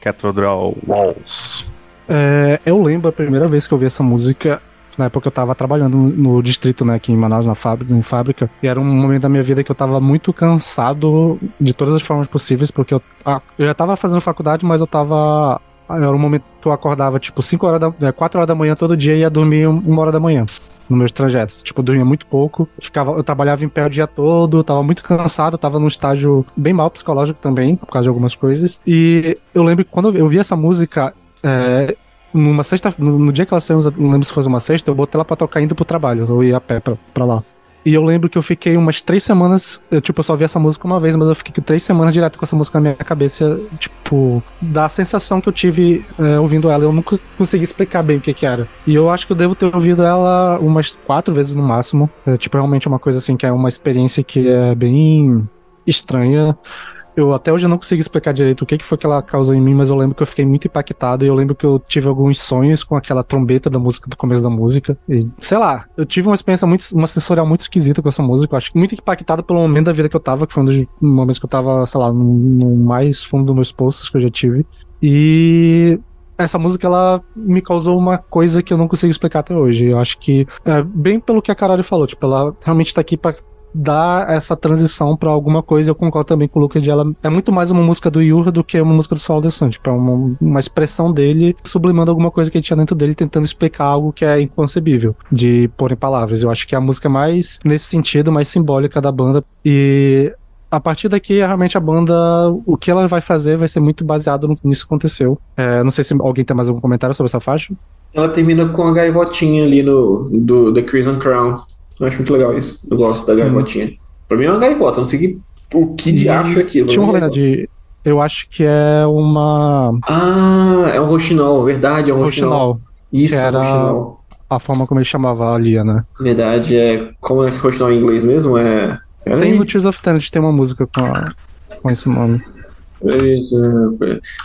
Cathedral Walls. É, eu lembro a primeira vez que eu vi essa música, na época eu tava trabalhando no, distrito, né, aqui em Manaus, na fábrica, em fábrica, e era um momento da minha vida que eu tava muito cansado de todas as formas possíveis, porque eu, ah, eu já tava fazendo faculdade, mas eu tava. Era um momento que eu acordava, tipo, 5 horas da. 4 horas da manhã todo dia e ia dormir uma hora da manhã nos meus trajetos. Tipo, eu dormia muito pouco, ficava, eu trabalhava em pé o dia todo, tava muito cansado, tava num estágio bem mal psicológico também, por causa de algumas coisas. E eu lembro que quando eu vi essa música, é, numa sexta, no, no, dia que ela saiu, não lembro se foi uma sexta, eu botei ela pra tocar indo pro trabalho, eu ia a pé pra, pra lá. E eu lembro que eu fiquei umas três semanas. Eu, tipo, eu só vi essa música uma vez, mas eu fiquei três semanas direto com essa música na minha cabeça. Tipo, da sensação que eu tive é, ouvindo ela. Eu nunca consegui explicar bem o que, que era. E eu acho que eu devo ter ouvido ela umas quatro vezes no máximo. É, tipo, realmente uma coisa assim que é uma experiência que é bem estranha. Eu até hoje não consigo explicar direito o que, que foi que ela causou em mim, mas eu lembro que eu fiquei muito impactado e eu lembro que eu tive alguns sonhos com aquela trombeta da música do começo da música. E, sei lá, eu tive uma experiência muito, uma sensorial muito esquisita com essa música. Eu acho muito impactado pelo momento da vida que eu tava, que foi um dos momentos que eu tava, sei lá, no, no mais fundo dos meus poços que eu já tive. E essa música ela me causou uma coisa que eu não consigo explicar até hoje. Eu acho que é bem pelo que a Caralho falou, tipo, ela realmente tá aqui para dar essa transição para alguma coisa. Eu concordo também com o Lucas de ela é muito mais uma música do Yura do que uma música do de Santos. Tipo, é uma, uma expressão dele sublimando alguma coisa que ele tinha dentro dele, tentando explicar algo que é inconcebível de pôr em palavras. Eu acho que é a música mais nesse sentido, mais simbólica da banda. E a partir daqui, realmente a banda, o que ela vai fazer vai ser muito baseado no que isso aconteceu. É, não sei se alguém tem mais algum comentário sobre essa faixa. Ela termina com a gaivotinha ali no do The Crimson Crown. Eu acho muito legal isso. Eu gosto da gaivotinha. Hum. Pra mim é uma gaivota, não sei que, o que de acho aquilo. Tinha um rolê de. Eu acho que é uma. Ah, é um roxinol, verdade, é um roxinol. roxinol. Isso, era roxinol. A forma como ele chamava a Lia, né? Verdade, é. Como é que roxinol em inglês mesmo? É. Tem no Tears of Eternity, tem uma música com, a, com esse nome.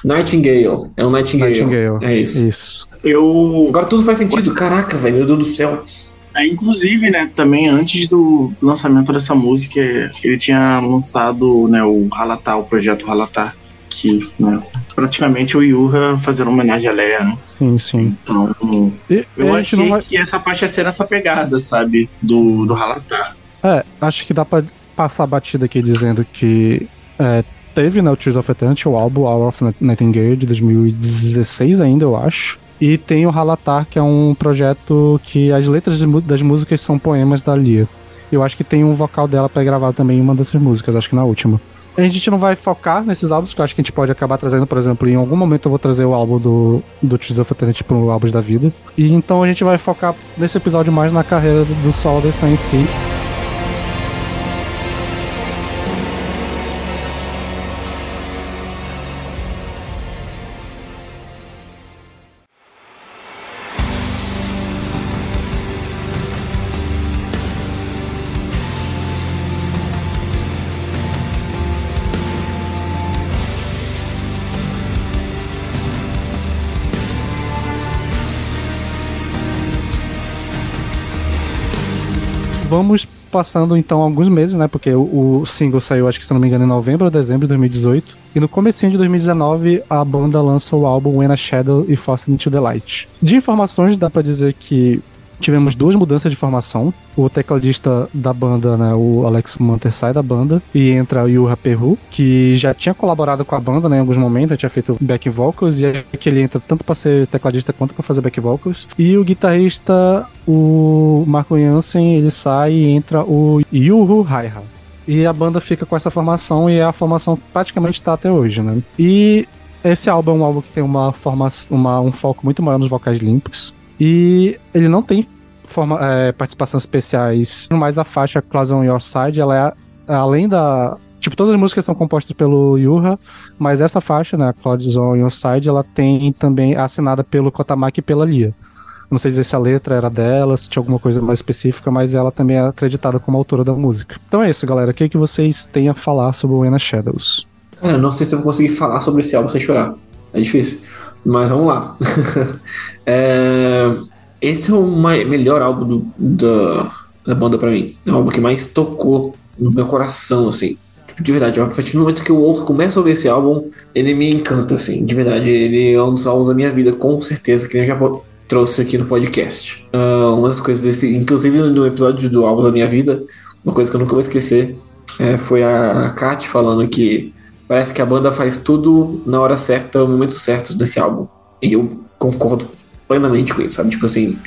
Nightingale. É um Nightingale. Nightingale. É isso. Isso. Eu. Agora tudo faz sentido. Caraca, velho, meu Deus do céu. É, inclusive, né, também antes do lançamento dessa música, ele tinha lançado né, o Halatar, o projeto Halatar, que né, praticamente o Yuha fazendo homenagem a Leia, né? Sim, sim. Então, e, eu achei vai... que essa faixa ia ser nessa pegada, sabe, do, do Halatar. É, acho que dá pra passar a batida aqui dizendo que é, teve né, o Tears of Eternity, o álbum Hour of Nightingale de 2016 ainda, eu acho. E tem o Halatar, que é um projeto que as letras das músicas são poemas da Lia. Eu acho que tem um vocal dela pré-gravado também em uma dessas músicas, acho que na última. A gente não vai focar nesses álbuns, que eu acho que a gente pode acabar trazendo, por exemplo, em algum momento eu vou trazer o álbum do, do Tears of Eternity pro Álbuns da Vida. E então a gente vai focar nesse episódio mais na carreira do, do solo dessa em si. Passando então alguns meses, né? Porque o, o single saiu, acho que se não me engano, em novembro ou dezembro de 2018. E no comecinho de 2019, a banda lança o álbum When a Shadow e Forced into the Light. De informações, dá pra dizer que tivemos duas mudanças de formação. O tecladista da banda, né, o Alex Manter sai da banda e entra o Yuha Perru, que já tinha colaborado com a banda né, em alguns momentos, tinha feito back vocals e é que ele entra tanto para ser tecladista quanto para fazer back vocals. E o guitarrista, o Marco Jansen, ele sai e entra o Yuhu Haiha. E a banda fica com essa formação e a formação praticamente está até hoje, né? E esse álbum é um álbum que tem uma forma, uma, um foco muito maior nos vocais limpos. E ele não tem forma, é, especiais, mas a faixa Close on Your Side, ela é além da. Tipo, todas as músicas são compostas pelo Yuha, mas essa faixa, né, Clouds on Your Side, ela tem também assinada pelo Kotamaki e pela Lia. Não sei dizer se a letra era dela, se tinha alguma coisa mais específica, mas ela também é acreditada como autora da música. Então é isso, galera. O que, é que vocês têm a falar sobre o Wena Shadows? Cara, não sei se eu vou conseguir falar sobre esse álbum sem chorar. É difícil. Mas vamos lá. é, esse é o mai- melhor álbum do- da, da banda pra mim. É o álbum que mais tocou no meu coração, assim. De verdade, a partir do momento que eu ouço, começo a ouvir esse álbum, ele me encanta, assim. De verdade, ele é um dos álbuns da minha vida, com certeza, que eu já trouxe aqui no podcast. Ah, uma das coisas desse, inclusive no episódio do álbum da minha vida, uma coisa que eu nunca vou esquecer é, foi a Kat falando que parece que a banda faz tudo na hora certa, no momento certo desse álbum. E eu concordo plenamente com isso, sabe? Tipo assim,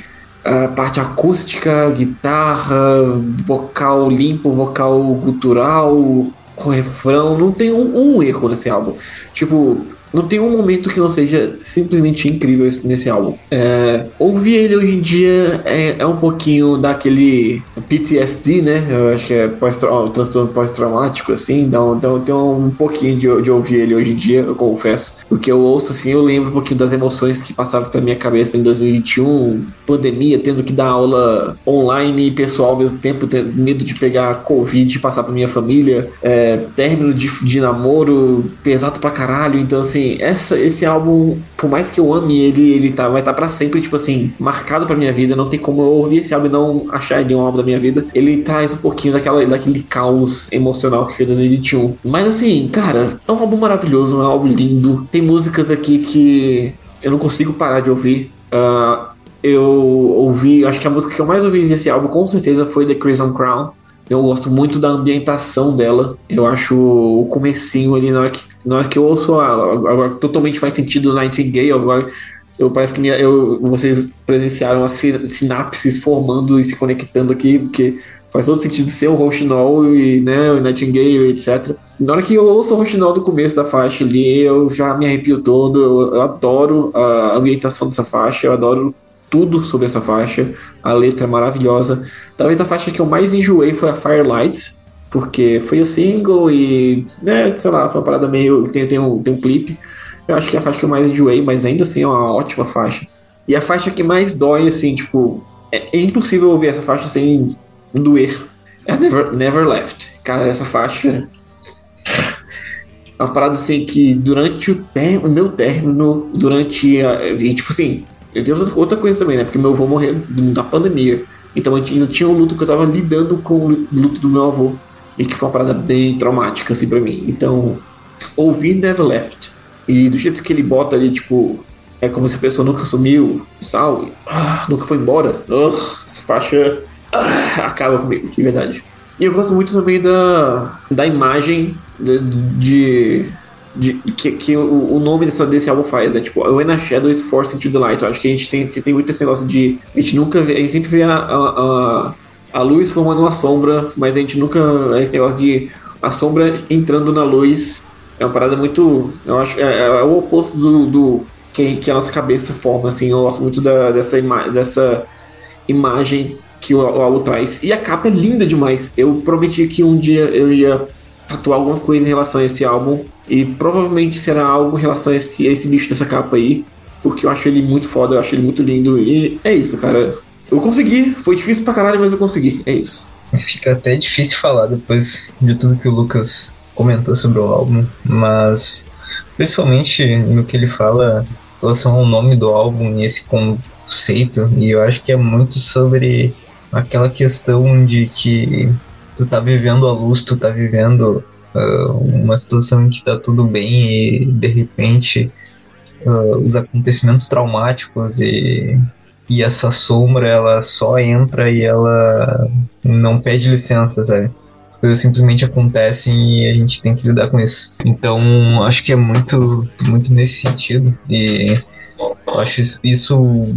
a parte acústica, guitarra, vocal limpo, vocal gutural, refrão, não tem um, um erro nesse álbum. Tipo, não tem um momento que não seja simplesmente incrível esse- nesse álbum. É, ouvir ele hoje em dia é, é um pouquinho daquele PTSD, né? Eu acho que é ó, transtorno pós-traumático, assim. Então, então tem um pouquinho de, de ouvir ele hoje em dia, eu confesso. O que eu ouço, assim, eu lembro um pouquinho das emoções que passavam pela minha cabeça em 2021, pandemia, tendo que dar aula online e pessoal ao mesmo tempo, tendo medo de pegar Covid e passar pra minha família, é, término de, de namoro pesado pra caralho. Então, assim, essa, esse álbum, por mais que eu ame ele, ele tá, vai estar pra sempre, tipo assim, marcado pra minha vida. Não tem como eu ouvir esse álbum e não achar ele um álbum da minha vida. Ele traz um pouquinho daquela, daquele caos emocional que foi 2021. Mas, assim, cara, é um álbum maravilhoso, é um álbum lindo. Tem músicas aqui que eu não consigo parar de ouvir. Ah, eu ouvi, acho que a música que eu mais ouvi desse álbum com certeza foi The Crimson Crown. Eu gosto muito da ambientação dela. Eu acho o comecinho ali, na hora que, na hora que eu ouço, agora totalmente faz sentido Nightingale. Agora eu parece que minha, eu, vocês presenciaram as si- sinapses formando e se conectando aqui, porque faz todo sentido ser o Rochinol e né, o Nightingale, etc. Na hora que eu ouço o Rochinol do começo da faixa ali, eu já me arrepio todo. Eu, eu adoro a ambientação dessa faixa, eu adoro tudo sobre essa faixa. A letra é maravilhosa. Talvez a faixa que eu mais enjoei foi a Firelights, porque foi o single e, né, sei lá, foi uma parada meio. Tem, tem, um, tem um clipe. Eu acho que é a faixa que eu mais enjoei, mas ainda assim é uma ótima faixa. E a faixa que mais dói, assim, tipo, é, é impossível ouvir essa faixa sem doer. É a Never, Never Left. Cara, essa faixa. É uma parada assim que durante o, o meu término, durante a. E, tipo assim, eu tenho outra- coisa também, né? Porque meu avô morreu na pandemia. Então eu ainda tinha um luto que eu tava lidando com o luto do meu avô. E que foi uma parada bem traumática, assim, pra mim. Então, ouvir Never Left. E do jeito que ele bota ali, tipo, é como se a pessoa nunca sumiu, sabe? Ah, nunca foi embora. Essa faixa ah, acaba comigo, de verdade. E eu gosto muito também da, da imagem de, de, de- que, que o, o nome dessa, desse álbum faz, né? Tipo, When a Shadow is Forced into the Light. Eu acho que a gente tem, tem muito esse negócio de. A gente nunca vê, a gente sempre vê a, a, a, luz formando uma sombra, mas a gente nunca. Esse negócio de a sombra entrando na luz é uma parada muito. Eu acho é, é o oposto do, do que, que, a nossa cabeça forma, assim. Eu gosto muito da, dessa, ima dessa imagem que o, o álbum traz. E a capa é linda demais. Eu prometi que um dia eu ia tatuar alguma coisa em relação a esse álbum. E provavelmente será algo em relação a esse, a esse bicho dessa capa aí. Porque eu acho ele muito foda, eu acho ele muito lindo. E é isso, cara. Eu consegui. Foi difícil pra caralho, mas eu consegui. É isso. Fica até difícil falar depois de tudo que o Lucas comentou sobre o álbum. Mas principalmente no que ele fala em relação ao nome do álbum e esse conceito. E eu acho que é muito sobre aquela questão de que tu tá vivendo a luz, tu tá vivendo uh, uma situação em que tá tudo bem e de repente uh, os acontecimentos traumáticos e, e essa sombra ela só entra e ela não pede licença, sabe? As coisas simplesmente acontecem e a gente tem que lidar com isso. Então acho que é muito, muito nesse sentido e acho isso, isso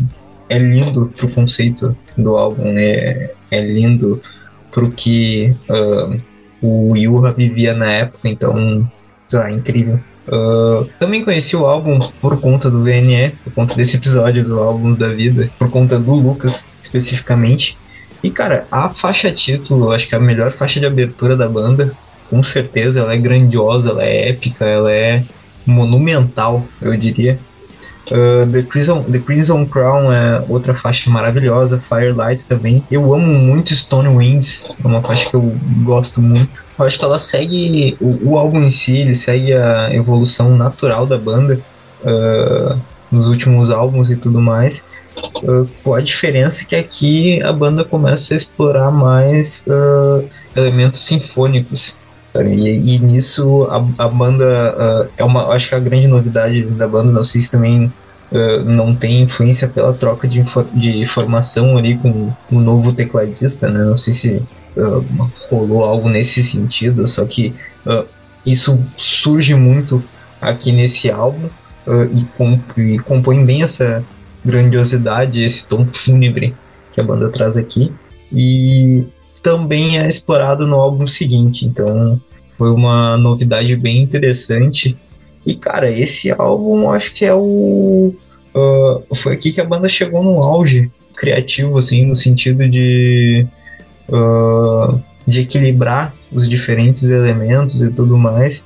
é lindo pro conceito do álbum, é, é lindo pro que uh, o Yuha vivia na época, então, é incrível. Uh, também conheci o álbum por conta do VNE, por conta desse episódio do álbum da vida, por conta do Lucas especificamente. E cara, a faixa título, acho que é a melhor faixa de abertura da banda, com certeza, ela é grandiosa, ela é épica, ela é monumental, eu diria. Uh, The, Crimson, The Crimson Crown é outra faixa maravilhosa, Firelights também. Eu amo muito Stone Winds, é uma faixa que eu gosto muito. Eu acho que ela segue o, o álbum em si, ele segue a evolução natural da banda uh, nos últimos álbuns e tudo mais. Uh, a diferença que aqui a banda começa a explorar mais elementos sinfônicos. E, e, nisso a, a banda uh, é uma, acho que a grande novidade da banda, não sei se também uh, não tem influência pela troca de, de formação ali com o novo tecladista, né? Não sei se uh, rolou algo nesse sentido, só que isso surge muito aqui nesse álbum e, comp e compõe bem essa grandiosidade, esse tom fúnebre que a banda traz aqui. E também é explorado no álbum seguinte. Então foi uma novidade bem interessante. E cara, esse álbum acho que é o. Uh, foi aqui que a banda chegou no auge criativo, assim, no sentido de. Uh, de equilibrar os diferentes elementos e tudo mais.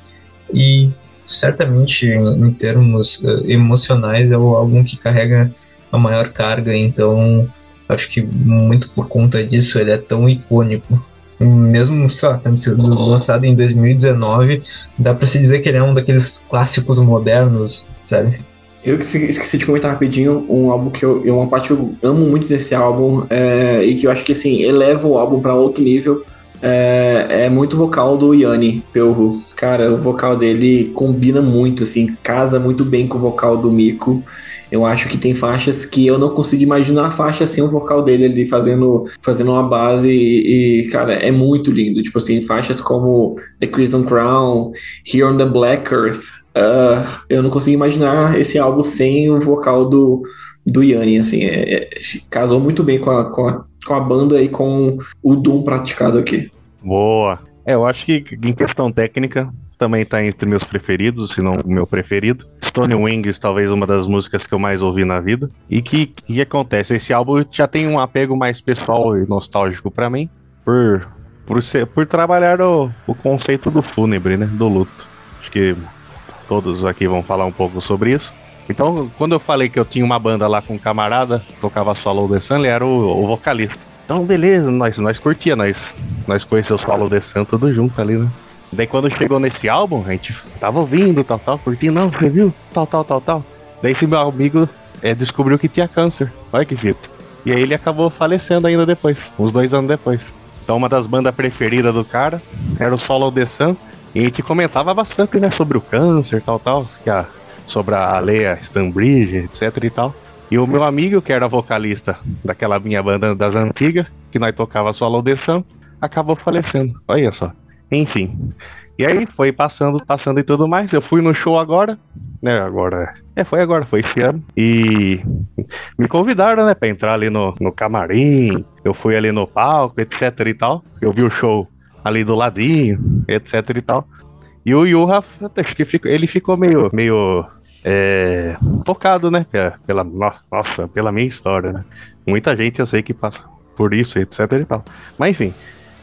E certamente, em, em termos uh, emocionais, é o álbum que carrega a maior carga. Então, Acho que muito por conta disso ele é tão icônico. Mesmo, sei lá, tendo sido lançado em 2019, dá pra se dizer que ele é um daqueles clássicos modernos, sabe? Eu esqueci de comentar rapidinho um álbum que eu. Uma parte que eu amo muito desse álbum é, e que eu acho que assim, eleva o álbum para outro nível. É, é, muito vocal do Yanni Pelro. Cara, o vocal dele combina muito, assim, casa muito bem com o vocal do Miko. Eu acho que tem faixas que eu não consigo imaginar a faixa sem o vocal dele ali fazendo, fazendo uma base e, e, cara, é muito lindo. Tipo assim, faixas como The Crimson Crown, Here on the Black Earth. Uh, eu não consigo imaginar esse álbum sem o vocal do, do Yanni, assim, é, é, casou muito bem com a, com, a, com a banda e com o Doom praticado aqui. Boa. É, eu acho que em questão técnica, também tá entre meus preferidos, se não o meu preferido. Stone Wings, talvez uma das músicas que eu mais ouvi na vida. E que, que acontece? Esse álbum já tem um apego mais pessoal e nostálgico para mim, por, por, ser, por trabalhar o, o conceito do fúnebre, né? Do luto. Acho que todos aqui vão falar um pouco sobre isso. Então, quando eu falei que eu tinha uma banda lá com um camarada, tocava solo The Sun, ele era o, o vocalista. Então, beleza, nós, nós curtia, nós, nós conhecemos o solo The Sun tudo junto ali, né? Daí quando chegou nesse álbum, a gente tava ouvindo, tal, tal, curtindo, não, você viu? Tal, tal, tal, tal. Daí esse meu amigo é, descobriu que tinha câncer. Olha que jeito. E aí ele acabou falecendo ainda depois, uns dois anos depois. Então uma das bandas preferidas do cara era o Follow the Sun. E a gente comentava bastante, né, sobre o câncer, tal, tal. Que a, sobre a Leia Stanbridge, etc e tal. E o meu amigo, que era vocalista daquela minha banda das antigas, que nós tocava Follow the Sun, acabou falecendo. Olha só. Enfim. E aí foi passando, passando e tudo mais. Eu fui no show agora, né? Agora. É, foi agora, foi esse ano. E me convidaram, né, pra entrar ali no, no camarim. eu fui ali no palco, etc e tal. Eu vi o show ali do ladinho, etc e tal. E o Yuha, acho que ficou, ele ficou meio, meio é, tocado, né? Pela, nossa, pela minha história, né? Muita gente eu sei que passa por isso, etc e tal. Mas enfim,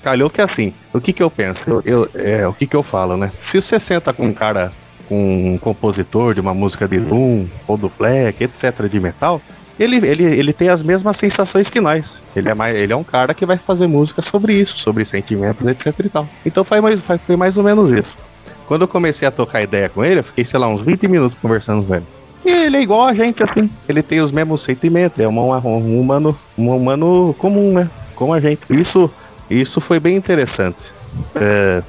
calhou que assim, o que que eu penso? Eu, eu, é, o que que eu falo, né? Se você senta com um cara, com um compositor de uma música de Doom ou do Black, etc, de metal, ele, ele, ele tem as mesmas sensações que nós. Ele é, mais, ele é um cara que vai fazer música sobre isso, sobre sentimentos, etc e tal. Então foi mais, foi mais ou menos isso. Quando eu comecei a trocar ideia com ele, eu fiquei, sei lá, uns 20 minutos conversando com ele. E ele é igual a gente, assim. Ele tem os mesmos sentimentos, é um, um humano, um humano comum, né? Como a gente. Isso, isso foi bem interessante. É,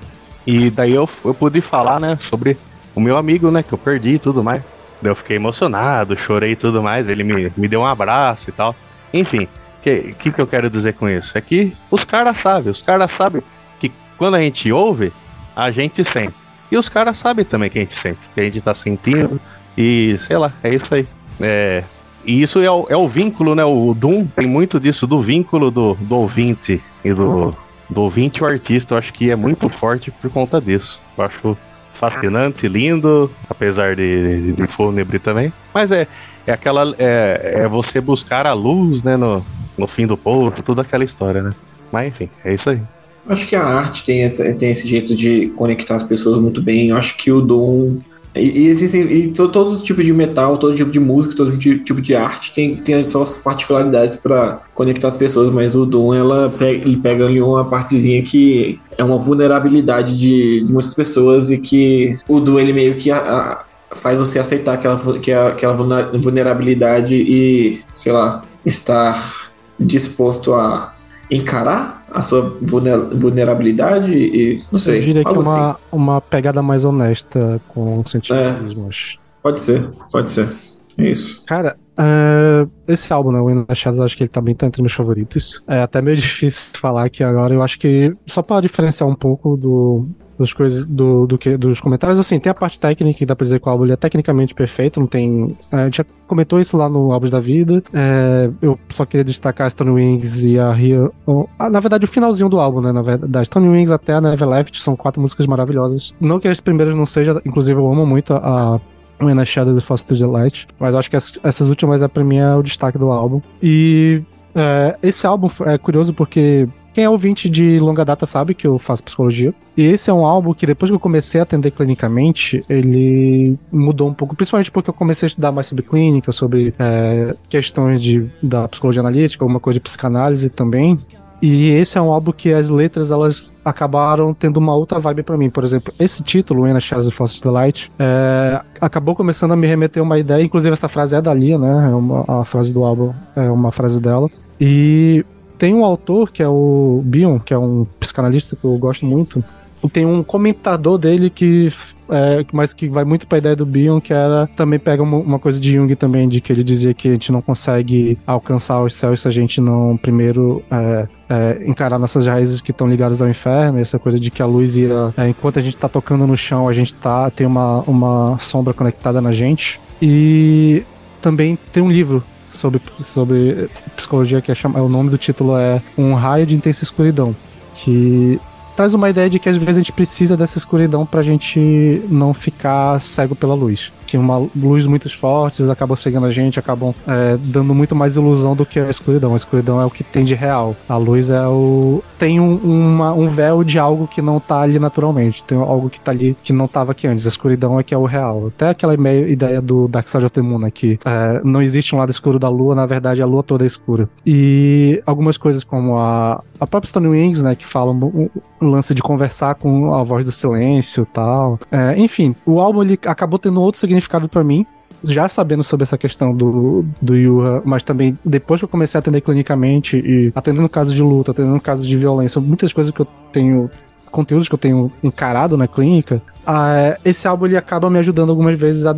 e daí eu, eu pude falar, né, sobre o meu amigo, né, que eu perdi e tudo mais. Daí eu fiquei emocionado, chorei e tudo mais. Ele me, me deu um abraço e tal. Enfim, o que, que, que eu quero dizer com isso? É que os caras sabem, os caras sabem que quando a gente ouve, a gente sente. E os caras sabem também que a gente sente, que a gente tá sentindo. E sei lá, é isso aí. É, e isso é o, é o vínculo, né? O Doom tem muito disso, do vínculo do, do ouvinte e do, do ouvinte e o artista. Eu acho que é muito forte por conta disso. Eu acho fascinante, lindo, apesar de, de fúnebre também. Mas é, é aquela. É, é você buscar a luz, né? No, no fim do povo, toda aquela história, né? Mas enfim, é isso aí. Acho que a arte tem, essa, tem esse jeito de conectar as pessoas muito bem. Eu acho que o Doom. E, e existem. E todo, todo, tipo de metal, todo tipo de música, todo tipo de arte tem, tem as suas particularidades para conectar as pessoas, mas o Doom ela pega, ele pega ali uma partezinha que é uma vulnerabilidade de, de muitas pessoas e que o Doom ele meio que. A, a, faz você aceitar aquela, que é aquela vulnerabilidade e, sei lá, estar disposto a encarar a sua vulnerabilidade e não sei. Eu diria que é uma, assim. uma pegada mais honesta com sentimentos. É, pode ser, pode ser. É isso. Cara, uh, esse álbum, né, o In Shadows, acho que ele também tá entre meus favoritos. É até meio difícil falar que agora eu acho que, só para diferenciar um pouco do, das coisas do, do que dos comentários. Assim tem a parte técnica que dá pra dizer que o álbum é tecnicamente perfeito não tem é, a gente já comentou isso lá no álbum da vida. É, eu só queria destacar a Stone Wings e a Rio ah, na verdade o finalzinho do álbum né? Na verdade da Stone Wings até a Never Left são quatro músicas maravilhosas. Não que as primeiras não sejam inclusive eu amo muito a, When I Shadow the Foster Delight, mas eu acho que essas, essas últimas é pra mim é o destaque do álbum. E é, esse álbum é curioso porque quem é ouvinte de longa data sabe que eu faço psicologia. E esse é um álbum que depois que eu comecei a atender clinicamente, ele mudou um pouco, principalmente porque eu comecei a estudar mais sobre clínica, sobre é, questões de, da psicologia analítica, alguma coisa de psicanálise também. E esse é um álbum que as letras elas acabaram tendo uma outra vibe para mim. Por exemplo, esse título, When a Shadows Foster the Light, é, acabou começando a me remeter a uma ideia. Inclusive, essa frase é da Lia, né? É uma, a frase do álbum é uma frase dela. E tem um autor, que é o Bion, que é um psicanalista que eu gosto muito, e tem um comentador dele que é, mas que vai muito pra ideia do Bion, que era também pega uma, uma, coisa de Jung também, de que ele dizia que a gente não consegue alcançar os céus se a gente não primeiro é, é, encarar nossas raízes que estão ligadas ao inferno, essa coisa de que a luz ia. É, enquanto a gente tá tocando no chão, a gente tá, tem uma, uma sombra conectada na gente. E também tem um livro sobre, sobre psicologia que é chama, o nome do título é Um Raio de Intensa Escuridão, que traz uma ideia de que às vezes a gente precisa dessa escuridão pra gente não ficar cego pela luz uma luz muito forte acabam cegando a gente, acabam é, dando muito mais ilusão do que a escuridão. A escuridão é o que tem de real. A luz é o. tem um, uma, um véu de algo que não tá ali naturalmente. Tem algo que tá ali que não tava aqui antes. A escuridão é que é o real. Até aquela ideia do Dark Side of the Moon, né, que é, não existe um lado escuro da lua, na verdade a lua toda é escura. E algumas coisas como a, a própria Stone Wings, né, que falam o, o lance de conversar com a voz do silêncio e tal. É, enfim, o álbum ele acabou tendo outro significado significado para mim, já sabendo sobre essa questão do, do Yuha, mas também depois que eu comecei a atender clinicamente e atendendo casos de luta, atendendo casos de violência, muitas coisas que eu tenho conteúdos que eu tenho encarado na clínica, uh, esse álbum ele acaba me ajudando algumas vezes a,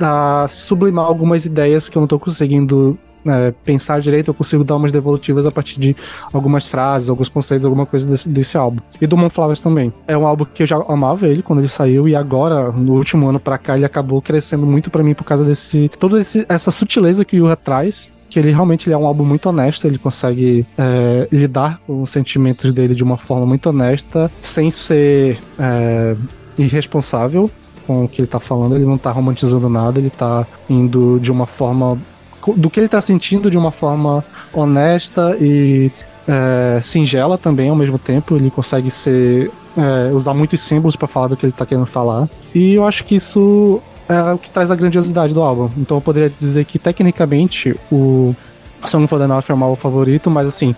a, sublimar algumas ideias que eu não tô conseguindo é, pensar direito, eu consigo dar umas devolutivas a partir de algumas frases, alguns conceitos, alguma coisa desse, desse álbum. E do Moonflowers também. É um álbum que eu já amava ele quando ele saiu, e agora, no último ano pra cá, ele acabou crescendo muito pra mim por causa desse. toda esse, essa sutileza que o Yuha traz. Que ele realmente ele é um álbum muito honesto, ele consegue é, lidar com os sentimentos dele de uma forma muito honesta, sem ser é, irresponsável com o que ele tá falando, ele não tá romantizando nada, ele tá indo de uma forma. Do que ele tá sentindo de uma forma honesta e é, singela também ao mesmo tempo. Ele consegue ser. é, usar muitos símbolos pra falar do que ele tá querendo falar. E eu acho que isso é o que traz a grandiosidade do álbum. Então eu poderia dizer que tecnicamente o Song for the North é o meu favorito, mas assim,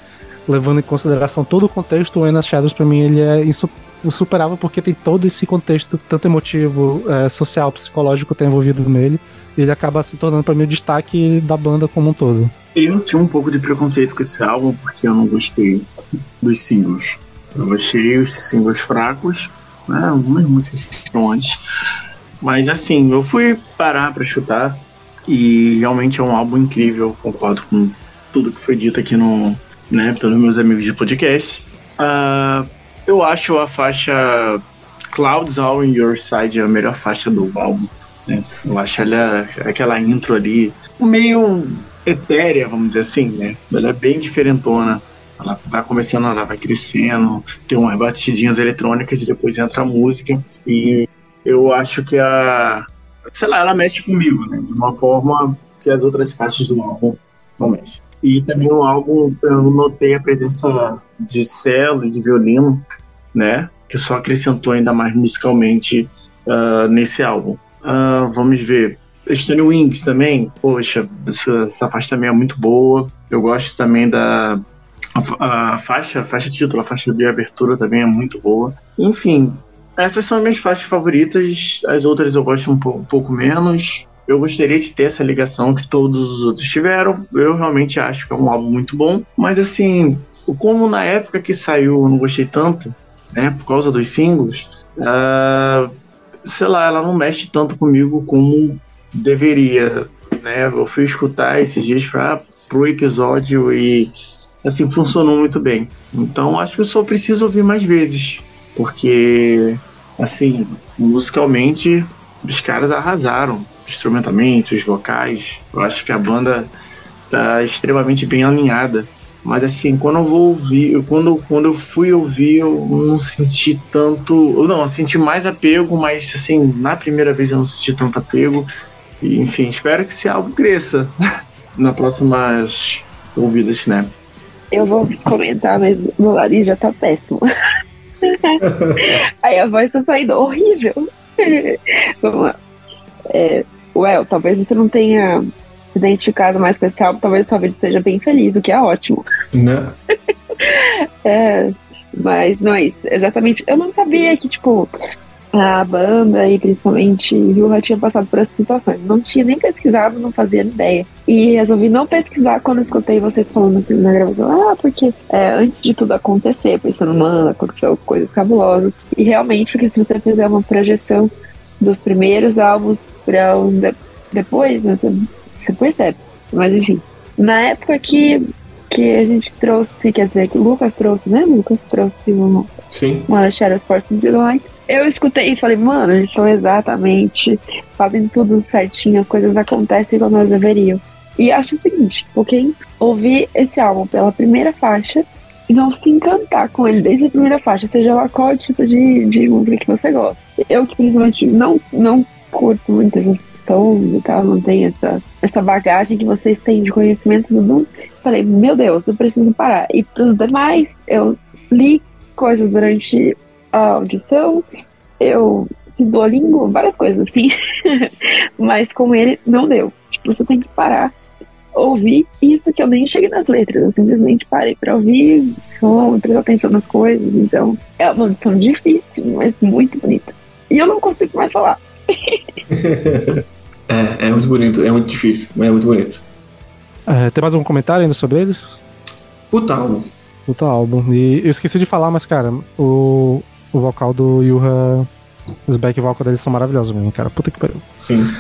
levando em consideração todo o contexto, o Enas Shadows pra mim ele é insu- insuperável porque tem todo esse contexto, tanto emotivo, é, social, psicológico que tá envolvido nele. E ele acaba se tornando pra mim o destaque da banda como um todo. Eu tinha um pouco de preconceito com esse álbum porque eu não gostei dos singles. Eu achei os singles fracos, né? Algumas músicas estão antes. Mas assim, eu fui parar pra chutar e realmente é um álbum incrível. Concordo com tudo que foi dito aqui no, né, pelos meus amigos de podcast. Ah, eu acho a faixa Clouds All in Your Side a melhor faixa do álbum. né? Eu acho ela, aquela intro ali meio etérea, vamos dizer assim, né? Ela é bem diferentona. Ela vai começando, ela vai crescendo, tem umas batidinhas eletrônicas e depois entra a música. E eu acho que a. Sei lá, ela mexe comigo, né? De uma forma que as outras faixas do álbum não mexem. E também no álbum eu notei a presença de cello e de violino, né? Que só acrescentou ainda mais musicalmente ah, nesse álbum. Ah, vamos ver. Stone Wings também, poxa, essa, essa faixa também é muito boa. Eu gosto também da a, a faixa, a faixa título, a faixa de abertura também é muito boa. Enfim, essas são as minhas faixas favoritas. As outras eu gosto um, um pouco menos. Eu gostaria de ter essa ligação que todos os outros tiveram. Eu realmente acho que é um álbum muito bom. Mas assim, como na época que saiu eu não gostei tanto, né, por causa dos singles, ah, sei lá, ela não mexe tanto comigo como deveria, né? Eu fui escutar esses dias para pro episódio e assim funcionou muito bem. Então acho que eu só preciso ouvir mais vezes, porque assim, musicalmente os caras arrasaram, instrumentalmente, os vocais. Eu acho que a banda tá extremamente bem alinhada. Mas assim, quando eu vou ouvir, eu- quando, quando eu fui ouvir, eu não senti tanto. Não, eu senti mais apego, mas assim, na primeira vez eu não senti tanto apego. E, enfim, espero que esse álbum cresça nas próximas ouvidas, né? Eu vou comentar, mas meu nariz já tá péssimo. Aí a voz tá saindo horrível. Vamos lá. É, well, talvez você não tenha se identificado mais com esse álbum, talvez sua vida esteja bem feliz, o que é ótimo. Né? É, mas não é isso. Exatamente. Eu não sabia que, tipo, a banda e principalmente Yuha tinha passado por essas situações. Não tinha nem pesquisado, não fazia ideia. E resolvi não pesquisar quando escutei vocês falando assim na gravação. Ah, porque é, antes de tudo acontecer, pensando, mano, aconteceu coisas cabulosas. E realmente, porque se você fizer uma projeção dos primeiros álbuns para os de- depois, né, você, você percebe. Mas enfim. Na época que, que a gente trouxe, quer dizer, que o Lucas trouxe, né? Lucas trouxe um, Sim. uma Shadow Sports Delight. Eu escutei e falei, mano, eles são exatamente, fazem tudo certinho, as coisas acontecem como elas deveriam. E acho o seguinte, ok? Ouvir esse álbum pela primeira faixa e não se encantar com ele desde a primeira faixa, seja lá qual tipo de, de música que você gosta. Eu que principalmente não, não curto muito esses tons e tal, não tenho essa, essa bagagem que vocês têm de conhecimento do Doom. Falei, meu Deus, eu preciso parar. E pros demais, eu li coisas durante a audição, eu fiz Duolingo, várias coisas assim, mas com ele não deu. Tipo, você tem que parar, ouvir isso que eu nem cheguei nas letras, eu simplesmente parei pra ouvir som, prestar atenção nas coisas, então é uma audição difícil, mas muito bonita. E eu não consigo mais falar. É, é muito bonito, é muito difícil, mas é muito bonito. É, tem mais algum comentário ainda sobre eles? Puta álbum. Puta álbum. E eu esqueci de falar, mas, cara, o, o vocal do Yuha, os back vocal deles são maravilhosos mesmo, cara. Puta que pariu. Sim.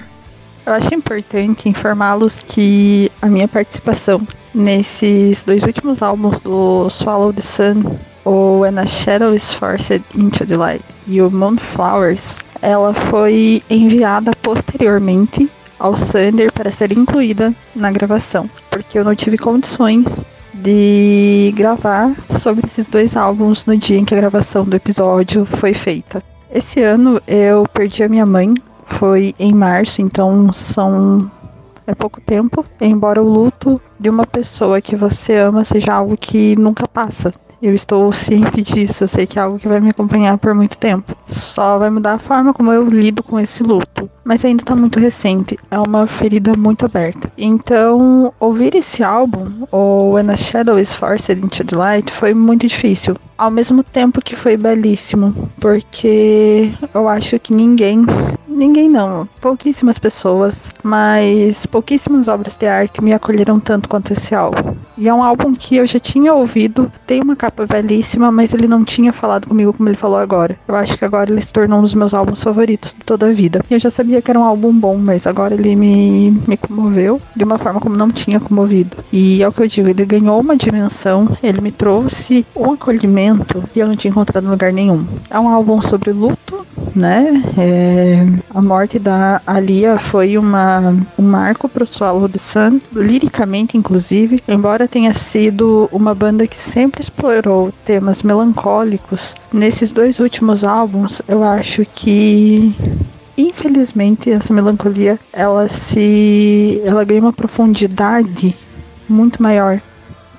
Eu acho importante informá-los que a minha participação nesses dois últimos álbuns do Swallow the Sun, o When a Shadow is Forced into the Light e o Moonflowers, ela foi enviada posteriormente ao Sander para ser incluída na gravação, porque eu não tive condições de gravar sobre esses dois álbuns no dia em que a gravação do episódio foi feita. Esse ano eu perdi a minha mãe, foi em março, então são é pouco tempo, embora o luto de uma pessoa que você ama seja algo que nunca passa. Eu estou ciente disso, eu sei que é algo que vai me acompanhar por muito tempo. Só vai mudar a forma como eu lido com esse luto. Mas ainda está muito recente, é uma ferida muito aberta. Então, ouvir esse álbum, o When a Shadow is Forced into the Light, foi muito difícil. Ao mesmo tempo que foi belíssimo, porque eu acho que ninguém ninguém não, pouquíssimas pessoas, mas pouquíssimas obras de arte me acolheram tanto quanto esse álbum. E é um álbum que eu já tinha ouvido, tem uma capa belíssima, mas ele não tinha falado comigo como ele falou agora. Eu acho que agora ele se tornou um dos meus álbuns favoritos de toda a vida. Eu já sabia que era um álbum bom, mas agora ele me, me comoveu de uma forma como não tinha comovido. E é o que eu digo, ele ganhou uma dimensão, ele me trouxe um acolhimento que eu não tinha encontrado em lugar nenhum. É um álbum sobre luto, né? É, a morte da Alia foi uma, um marco pro Swallow the Sun, liricamente inclusive, embora tenha sido uma banda que sempre explorou temas melancólicos. Nesses dois últimos álbuns, eu acho que infelizmente essa melancolia ela se ela ganha uma profundidade muito maior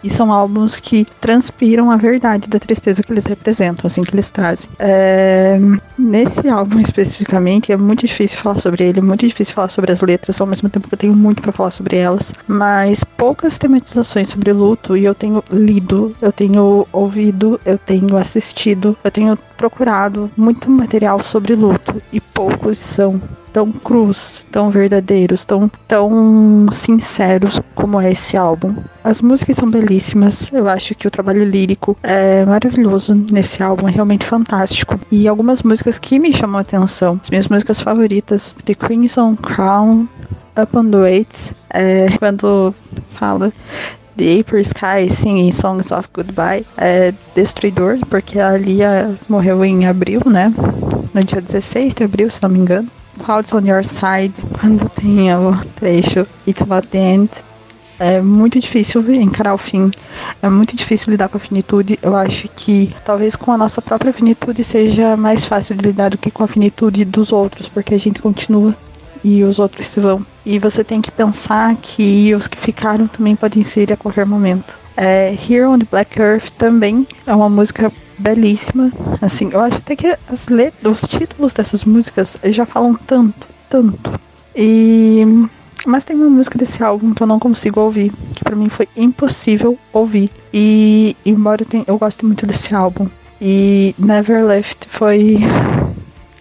e são álbuns que transpiram a verdade da tristeza que eles representam, assim, que eles trazem. É... Nesse álbum especificamente, é muito difícil falar sobre ele, é muito difícil falar sobre as letras, ao mesmo tempo que eu tenho muito para falar sobre elas. Mas poucas tematizações sobre luto, e eu tenho lido, eu tenho ouvido, eu tenho assistido, eu tenho procurado muito material sobre luto, e poucos são tão crus, tão verdadeiros, tão, tão sinceros como é esse álbum. As músicas são belíssimas, eu acho que o trabalho lírico é maravilhoso nesse álbum, é realmente fantástico. E algumas músicas que me chamam a atenção, as minhas músicas favoritas, The Crimson Crown, Up on the é, quando fala The April Sky Singing Songs of Goodbye é destruidor, porque a Lia morreu em abril, né? No dia 16 de abril, se não me engano. Clouds on Your Side, quando tem o trecho It's Not the End. É muito difícil encarar o fim, é muito difícil lidar com a finitude. Eu acho que talvez com a nossa própria finitude seja mais fácil de lidar do que com a finitude dos outros, porque a gente continua e os outros vão. E você tem que pensar que os que ficaram também podem ser a qualquer momento. É, Here on the Black Earth também é uma música belíssima. Assim, eu acho até que as letras, os títulos dessas músicas já falam tanto, tanto. E mas tem uma música desse álbum que eu não consigo ouvir, que para mim foi impossível ouvir. E embora eu, tenha, eu goste muito desse álbum, e Never Left foi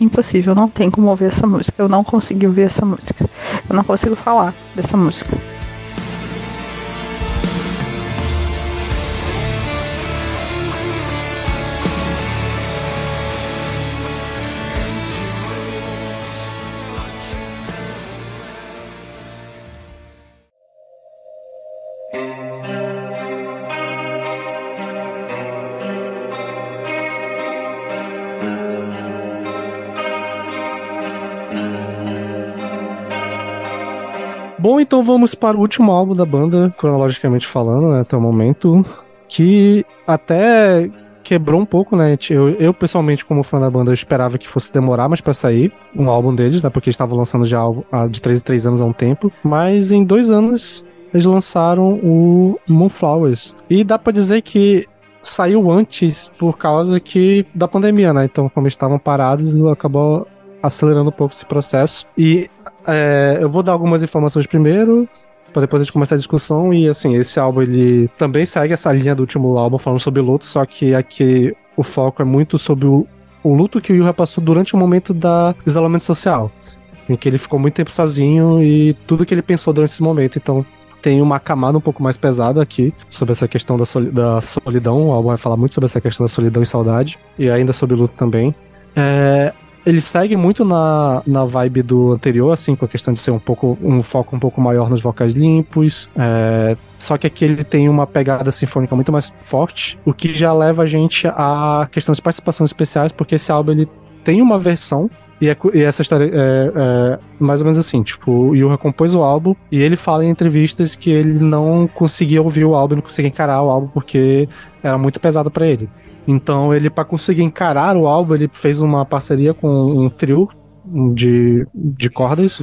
impossível, não tem como ouvir essa música. Eu não consegui ouvir essa música. Eu não consigo falar dessa música. Então vamos para o último álbum da banda, cronologicamente falando, né, até o momento, que até quebrou um pouco, né? Eu, eu, pessoalmente, como fã da banda, eu esperava que fosse demorar mais para sair um álbum deles, né? Porque eles estavam lançando já de 3 em 3 anos há um tempo. Mas em dois anos eles lançaram o Moonflowers. E dá para dizer que saiu antes por causa que da pandemia, né? Então, como eles estavam parados, acabou acelerando um pouco esse processo. E é, eu vou dar algumas informações primeiro, para depois a gente começar a discussão. E assim, esse álbum ele também segue essa linha do último álbum falando sobre luto, só que aqui o foco é muito sobre o, o luto que o Yuha passou durante o momento da isolamento social. Em que ele ficou muito tempo sozinho e tudo que ele pensou durante esse momento. Então, tem uma camada um pouco mais pesada aqui sobre essa questão da, soli da solidão. O álbum vai falar muito sobre essa questão da solidão e saudade, e ainda sobre luto também. É, ele segue muito na, na vibe do anterior, assim, com a questão de ser um pouco um foco um pouco maior nos vocais limpos. É, só que aqui ele tem uma pegada sinfônica muito mais forte, o que já leva a gente à questão das participações especiais, porque esse álbum ele tem uma versão e, é, e, essa história é, é, mais ou menos assim, tipo, o Yuha compôs o álbum e ele fala em entrevistas que ele não conseguia ouvir o álbum, não conseguia encarar o álbum porque era muito pesado para ele. Então ele, para conseguir encarar o álbum, ele fez uma parceria com um trio de, de cordas,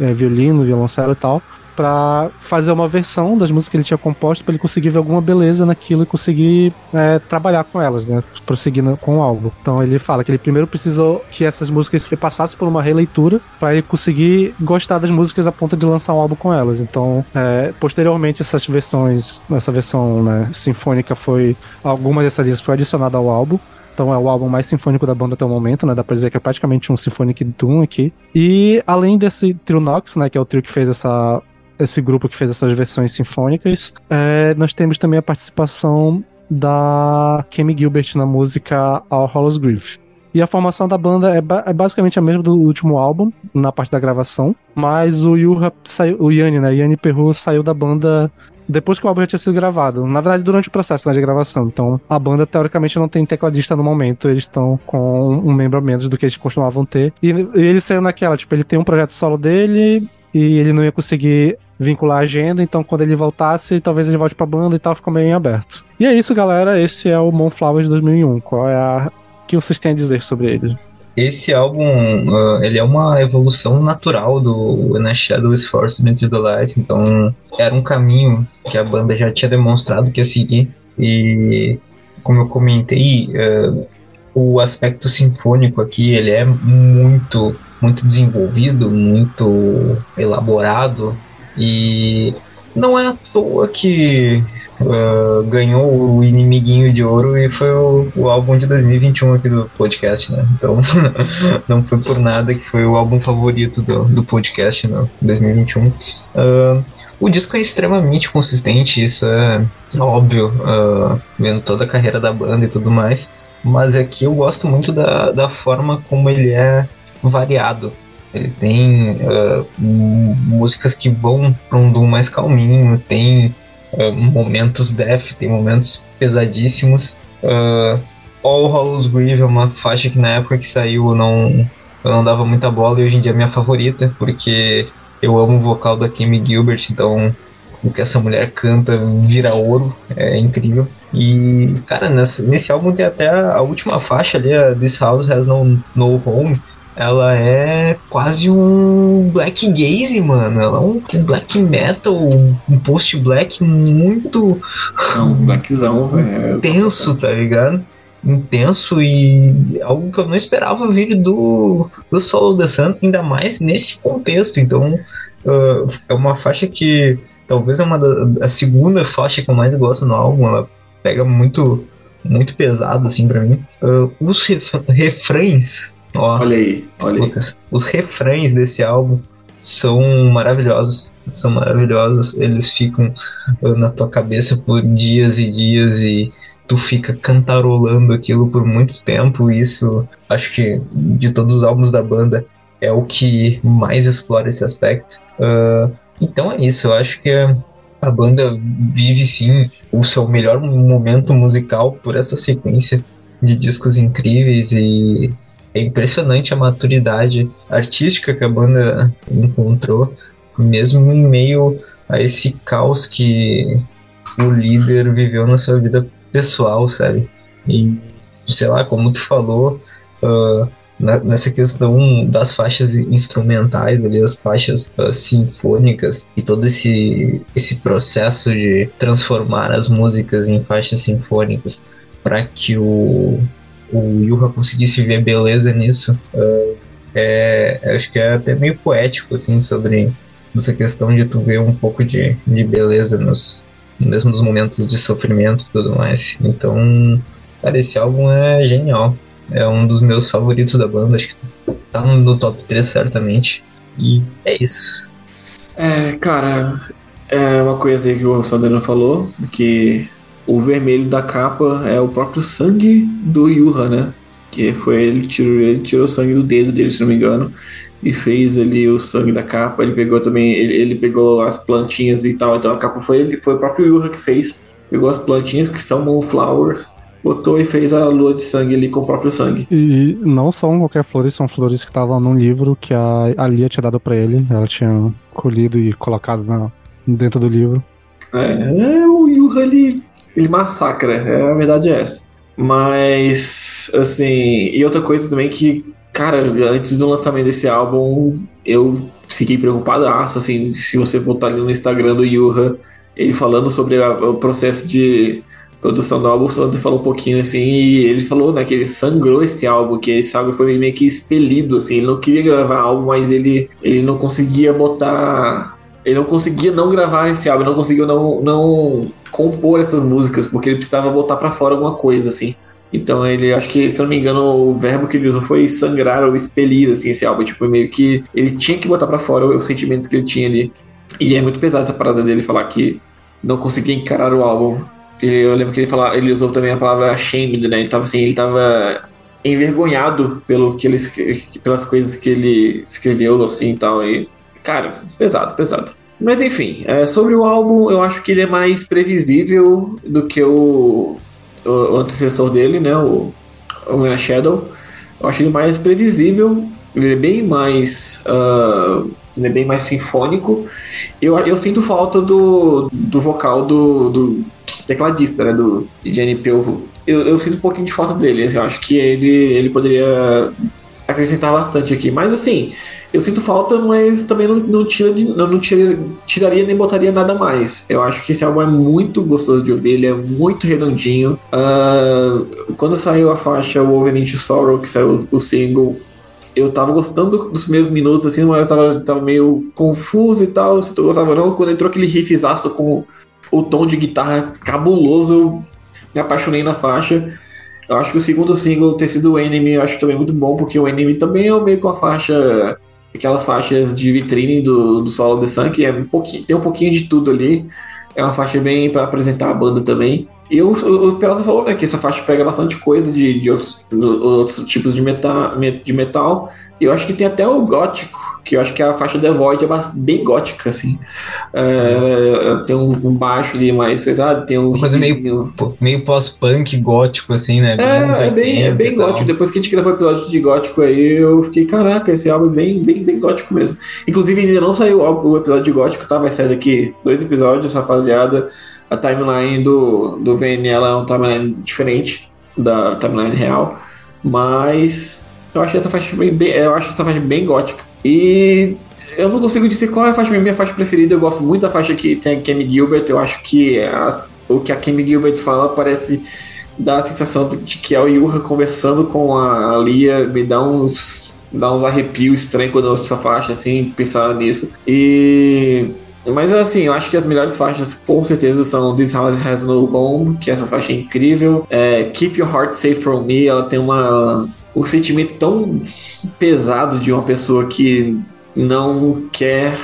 é, violino, violoncelo e tal, para fazer uma versão das músicas que ele tinha composto para ele conseguir ver alguma beleza naquilo e conseguir é, trabalhar com elas, né? Prosseguir com o álbum. Então ele fala que ele primeiro precisou que essas músicas passassem por uma releitura para ele conseguir gostar das músicas a ponto de lançar um álbum com elas. Então, é, posteriormente essas versões, essa versão né, sinfônica foi algumas dessas linhas foi adicionada ao álbum. Então é o álbum mais sinfônico da banda até o momento, né? Dá pra dizer que é praticamente um Symphonic Doom aqui. E além desse trio Nox, né? Que é o trio que fez essa esse grupo que fez essas versões sinfônicas. É, nós temos também a participação da Kemi Gilbert na música All Hallows Grief. E a formação da banda é, ba é, basicamente a mesma do último álbum, na parte da gravação, mas o Yuha saiu, o Yanni, né? Yanni Perru saiu da banda depois que o álbum já tinha sido gravado. Na verdade, durante o processo né, de gravação. Então, a banda, teoricamente, não tem tecladista no momento. Eles estão com um membro a menos do que eles costumavam ter. E, e ele saiu naquela, tipo, ele tem um projeto solo dele e ele não ia conseguir vincular a agenda, então quando ele voltasse, talvez ele volte pra banda e tal, ficou meio em aberto. E é isso, galera, esse é o Moonflower de 2001. Qual é a... O que vocês têm a dizer sobre ele? Esse álbum, uh, ele é uma evolução natural do Na Shadows Force Into the Light, então era um caminho que a banda já tinha demonstrado que ia seguir, e como eu comentei, uh, o aspecto sinfônico aqui, ele é muito muito desenvolvido, muito elaborado e não é à toa que uh, ganhou o Inimiguinho de Ouro e foi o, o, álbum de 2021 aqui do podcast, né? Então não foi por nada que foi o álbum favorito do, do podcast no 2021. Uh, o disco é extremamente consistente, isso é óbvio, uh, vendo toda a carreira da banda e tudo mais. Mas aqui eu gosto muito da, da forma como ele é variado. Ele tem uh, músicas que vão para um Doom mais calminho, tem uh, momentos death, tem momentos pesadíssimos. Uh, All Hallows Grieve é uma faixa que na época que saiu eu não, eu não dava muita bola e hoje em dia é minha favorita, porque eu amo o vocal da Kimmy Gilbert, então o que essa mulher canta vira ouro, é incrível. E, cara, nesse, nesse álbum tem até a, última faixa ali, a This House Has No, no Home, ela é quase um black gaze, mano. Ela é um black metal, um post black muito. Não, blackzão, velho. Intenso, tá ligado? Intenso e algo que eu não esperava vir do, do Solo The Sun, ainda mais nesse contexto. Então, uh, é uma faixa que talvez é uma da a segunda faixa que eu mais gosto no álbum. Ela pega muito, muito pesado, assim, para mim. Uh, os refrães Ó, olha aí, olha Lucas, aí. Os refrães desse álbum são maravilhosos. São maravilhosos. Eles ficam uh, na tua cabeça por dias e dias e tu fica cantarolando aquilo por muito tempo. Isso, acho que de todos os álbuns da banda, é o que mais explora esse aspecto. Uh, então é isso. Eu acho que a banda vive sim o seu melhor momento musical por essa sequência de discos incríveis e é impressionante a maturidade artística que a banda encontrou, mesmo em meio a esse caos que o líder viveu na sua vida pessoal, sabe? E, sei lá, como tu falou, uh, nessa questão das faixas instrumentais, ali, as faixas uh, sinfônicas e todo esse, esse processo de transformar as músicas em faixas sinfônicas para que o o Yuha conseguisse ver beleza nisso, uh, é, acho que é até meio poético, assim, sobre essa questão de tu ver um pouco de, de beleza nos, mesmo nos momentos de sofrimento e tudo mais. Então, cara, esse álbum é genial. É um dos meus favoritos da banda, acho que tá no, top 3 certamente. E é isso. É, cara, é uma coisa aí que o Sandro falou, que o vermelho da capa é o próprio sangue do Yuha, né? Que foi ele tirou, ele tirou o sangue do dedo dele, se não me engano, e fez ali o sangue da capa. Ele pegou também, ele, ele pegou as plantinhas e tal. Então a capa foi ele, foi o próprio Yuha que fez. Pegou as plantinhas que são Moonflowers, botou e fez a lua de sangue ali com o próprio sangue. E não são qualquer flores, são flores que estavam num livro que a, a Lia tinha dado pra ele. Ela tinha colhido e colocado na, dentro do livro. É, é, o Yuha ele, ele massacra, é, a verdade é essa. Mas, assim, e outra coisa também que, cara, antes do lançamento desse álbum, eu fiquei preocupado, assim, se você voltar ali no Instagram do Yuha, ele falando sobre a- o processo de produção do álbum, o Sandro falou um pouquinho assim, e ele falou, né, que ele sangrou esse álbum, que esse álbum foi meio que expelido, assim, ele não queria gravar álbum, mas ele, ele não conseguia botar. Ele não conseguia não gravar esse álbum, ele não conseguiu não, não compor essas músicas, porque ele precisava botar pra fora alguma coisa, assim. Então ele, acho que, se eu não me engano, o verbo que ele usou foi sangrar ou expelir, assim, esse álbum. Tipo, meio que ele tinha que botar pra fora os sentimentos que ele tinha ali. E é muito pesado essa parada dele falar que não conseguia encarar o álbum. Eu lembro que ele falava, ele usou também a palavra ashamed, né? Ele tava assim, ele tava envergonhado pelo que ele, pelas coisas que ele escreveu, assim, e tal. E, cara, pesado, pesado. Mas enfim, é, sobre o álbum, eu acho que ele é mais previsível do que o, o, o antecessor dele, né? O, o Shadow. Eu acho ele mais previsível. Ele é bem mais. ah, ele é bem mais sinfônico. Eu, eu sinto falta do, do vocal do, do tecladista, né? Do Jenny Pelvo. Eu, eu sinto um pouquinho de falta dele. assim, eu acho que ele, ele poderia acrescentar bastante aqui. Mas assim, eu sinto falta, mas também não, não, tira de- não, não tira- tiraria nem botaria nada mais. Eu acho que esse álbum é muito gostoso de ouvir, ele é muito redondinho. Ah, quando saiu a faixa Woven Into Sorrow, que saiu o single, eu tava gostando dos primeiros minutos, assim, mas tava, tava meio confuso e tal, se tu gostava ou não. Quando entrou aquele riffzaço com o tom de guitarra cabuloso, eu me apaixonei na faixa. Eu acho que o segundo single ter sido o Enemy, eu acho também muito bom, porque o Enemy também é meio com a faixa, aquelas faixas de vitrine do, do Solo The Sun, que é um pouquinho, tem um pouquinho de tudo ali. É uma faixa bem pra apresentar a banda também. E o, o, falou né, que essa faixa pega bastante coisa de, de outros, outros tipos de metal, de metal. E eu acho que tem até o gótico, que eu acho que a faixa The Void é bem gótica, assim. É, tem um, um baixo ali mais coisado, tem um Uma coisa meio, meio pós-punk gótico, assim, né? é, é bem, é 80 bem gótico. Depois que a gente gravou o episódio de gótico aí, eu fiquei, caraca, esse álbum é bem, bem, bem gótico mesmo. Inclusive, ainda não saiu o episódio de gótico, tá? Vai sair daqui dois episódios, rapaziada. A timeline do, do VN ela é uma timeline diferente da timeline real. Mas eu acho essa faixa bem, bem- eu acho essa faixa bem gótica. E eu não consigo dizer qual é a faixa minha faixa preferida. Eu gosto muito da faixa que tem a Kemi Gilbert. Eu acho que as- o que a Kemi Gilbert fala parece dar a sensação de que é o Yuha conversando com a Lia, me dá uns, dá uns arrepios estranhos quando eu ouço essa faixa, assim, pensar nisso. E. Mas assim, eu acho que as melhores faixas com certeza são This House Has No Home, que essa faixa é incrível. É, Keep Your Heart Safe From Me, ela tem uma, um sentimento tão pesado de uma pessoa que não quer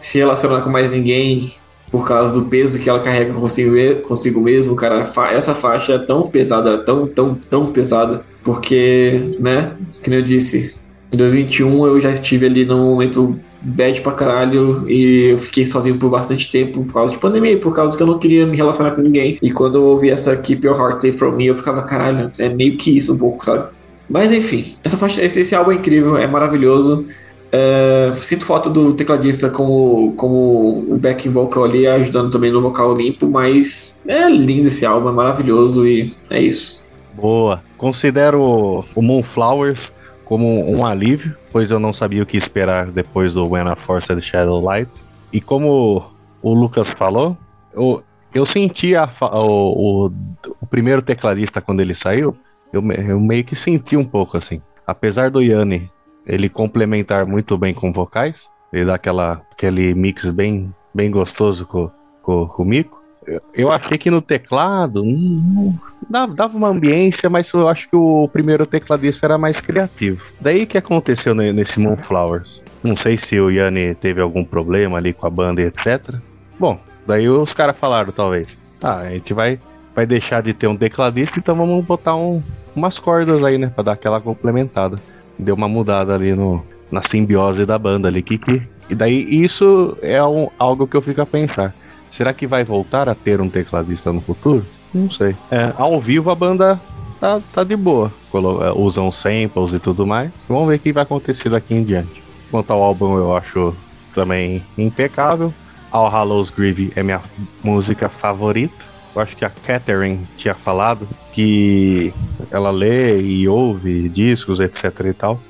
se relacionar com mais ninguém por causa do peso que ela carrega consigo, consigo mesmo, cara. Essa faixa é tão pesada, tão, tão, tão pesada, porque, né, nem eu disse, em 2021 eu já estive ali num momento bad pra caralho e eu fiquei sozinho por bastante tempo por causa de pandemia, por causa que eu não queria me relacionar com ninguém. E quando eu ouvi essa Keep Your Heart Safe From Me, eu ficava, caralho, é meio que isso um pouco, sabe? Mas enfim, essa faixa, esse, esse álbum é incrível, é maravilhoso. É, sinto falta do tecladista como, como o backing vocal ali, ajudando também no vocal limpo, mas é lindo esse álbum, é maravilhoso e é isso. Boa. Considero o Moonflowers como um alívio, pois eu não sabia o que esperar depois do When a Force Shadow Light. E como o Lucas falou, eu, eu senti a o, o, o primeiro tecladista quando ele saiu, eu, eu meio que senti um pouco assim. Apesar do Yanni ele complementar muito bem com vocais, ele dá aquela, aquele mix bem, bem gostoso com, com, com o Mico. Eu, achei que no teclado hum, dava, dava uma ambiência, mas eu acho que o primeiro tecladista era mais criativo. Daí que aconteceu ne- nesse Moonflowers. Não sei se o Yanni teve algum problema ali com a banda etc. Bom, daí os caras falaram, talvez. Ah, a gente vai vai deixar de ter um tecladista, então vamos botar um, umas cordas aí, né? Pra dar aquela complementada. Deu uma mudada ali no, na simbiose da banda ali. Que, que, e daí isso é um, algo que eu fico a pensar. Será que vai voltar a ter um tecladista no futuro? Não sei. É, ao vivo a banda tá, tá de boa. É, Usam samples e tudo mais. Vamos ver o que vai acontecer daqui em diante. Quanto ao álbum, eu acho também impecável. All Hallows Grieve é minha música favorita. Eu acho que a Catherine tinha falado que ela lê e ouve discos, etc e tal.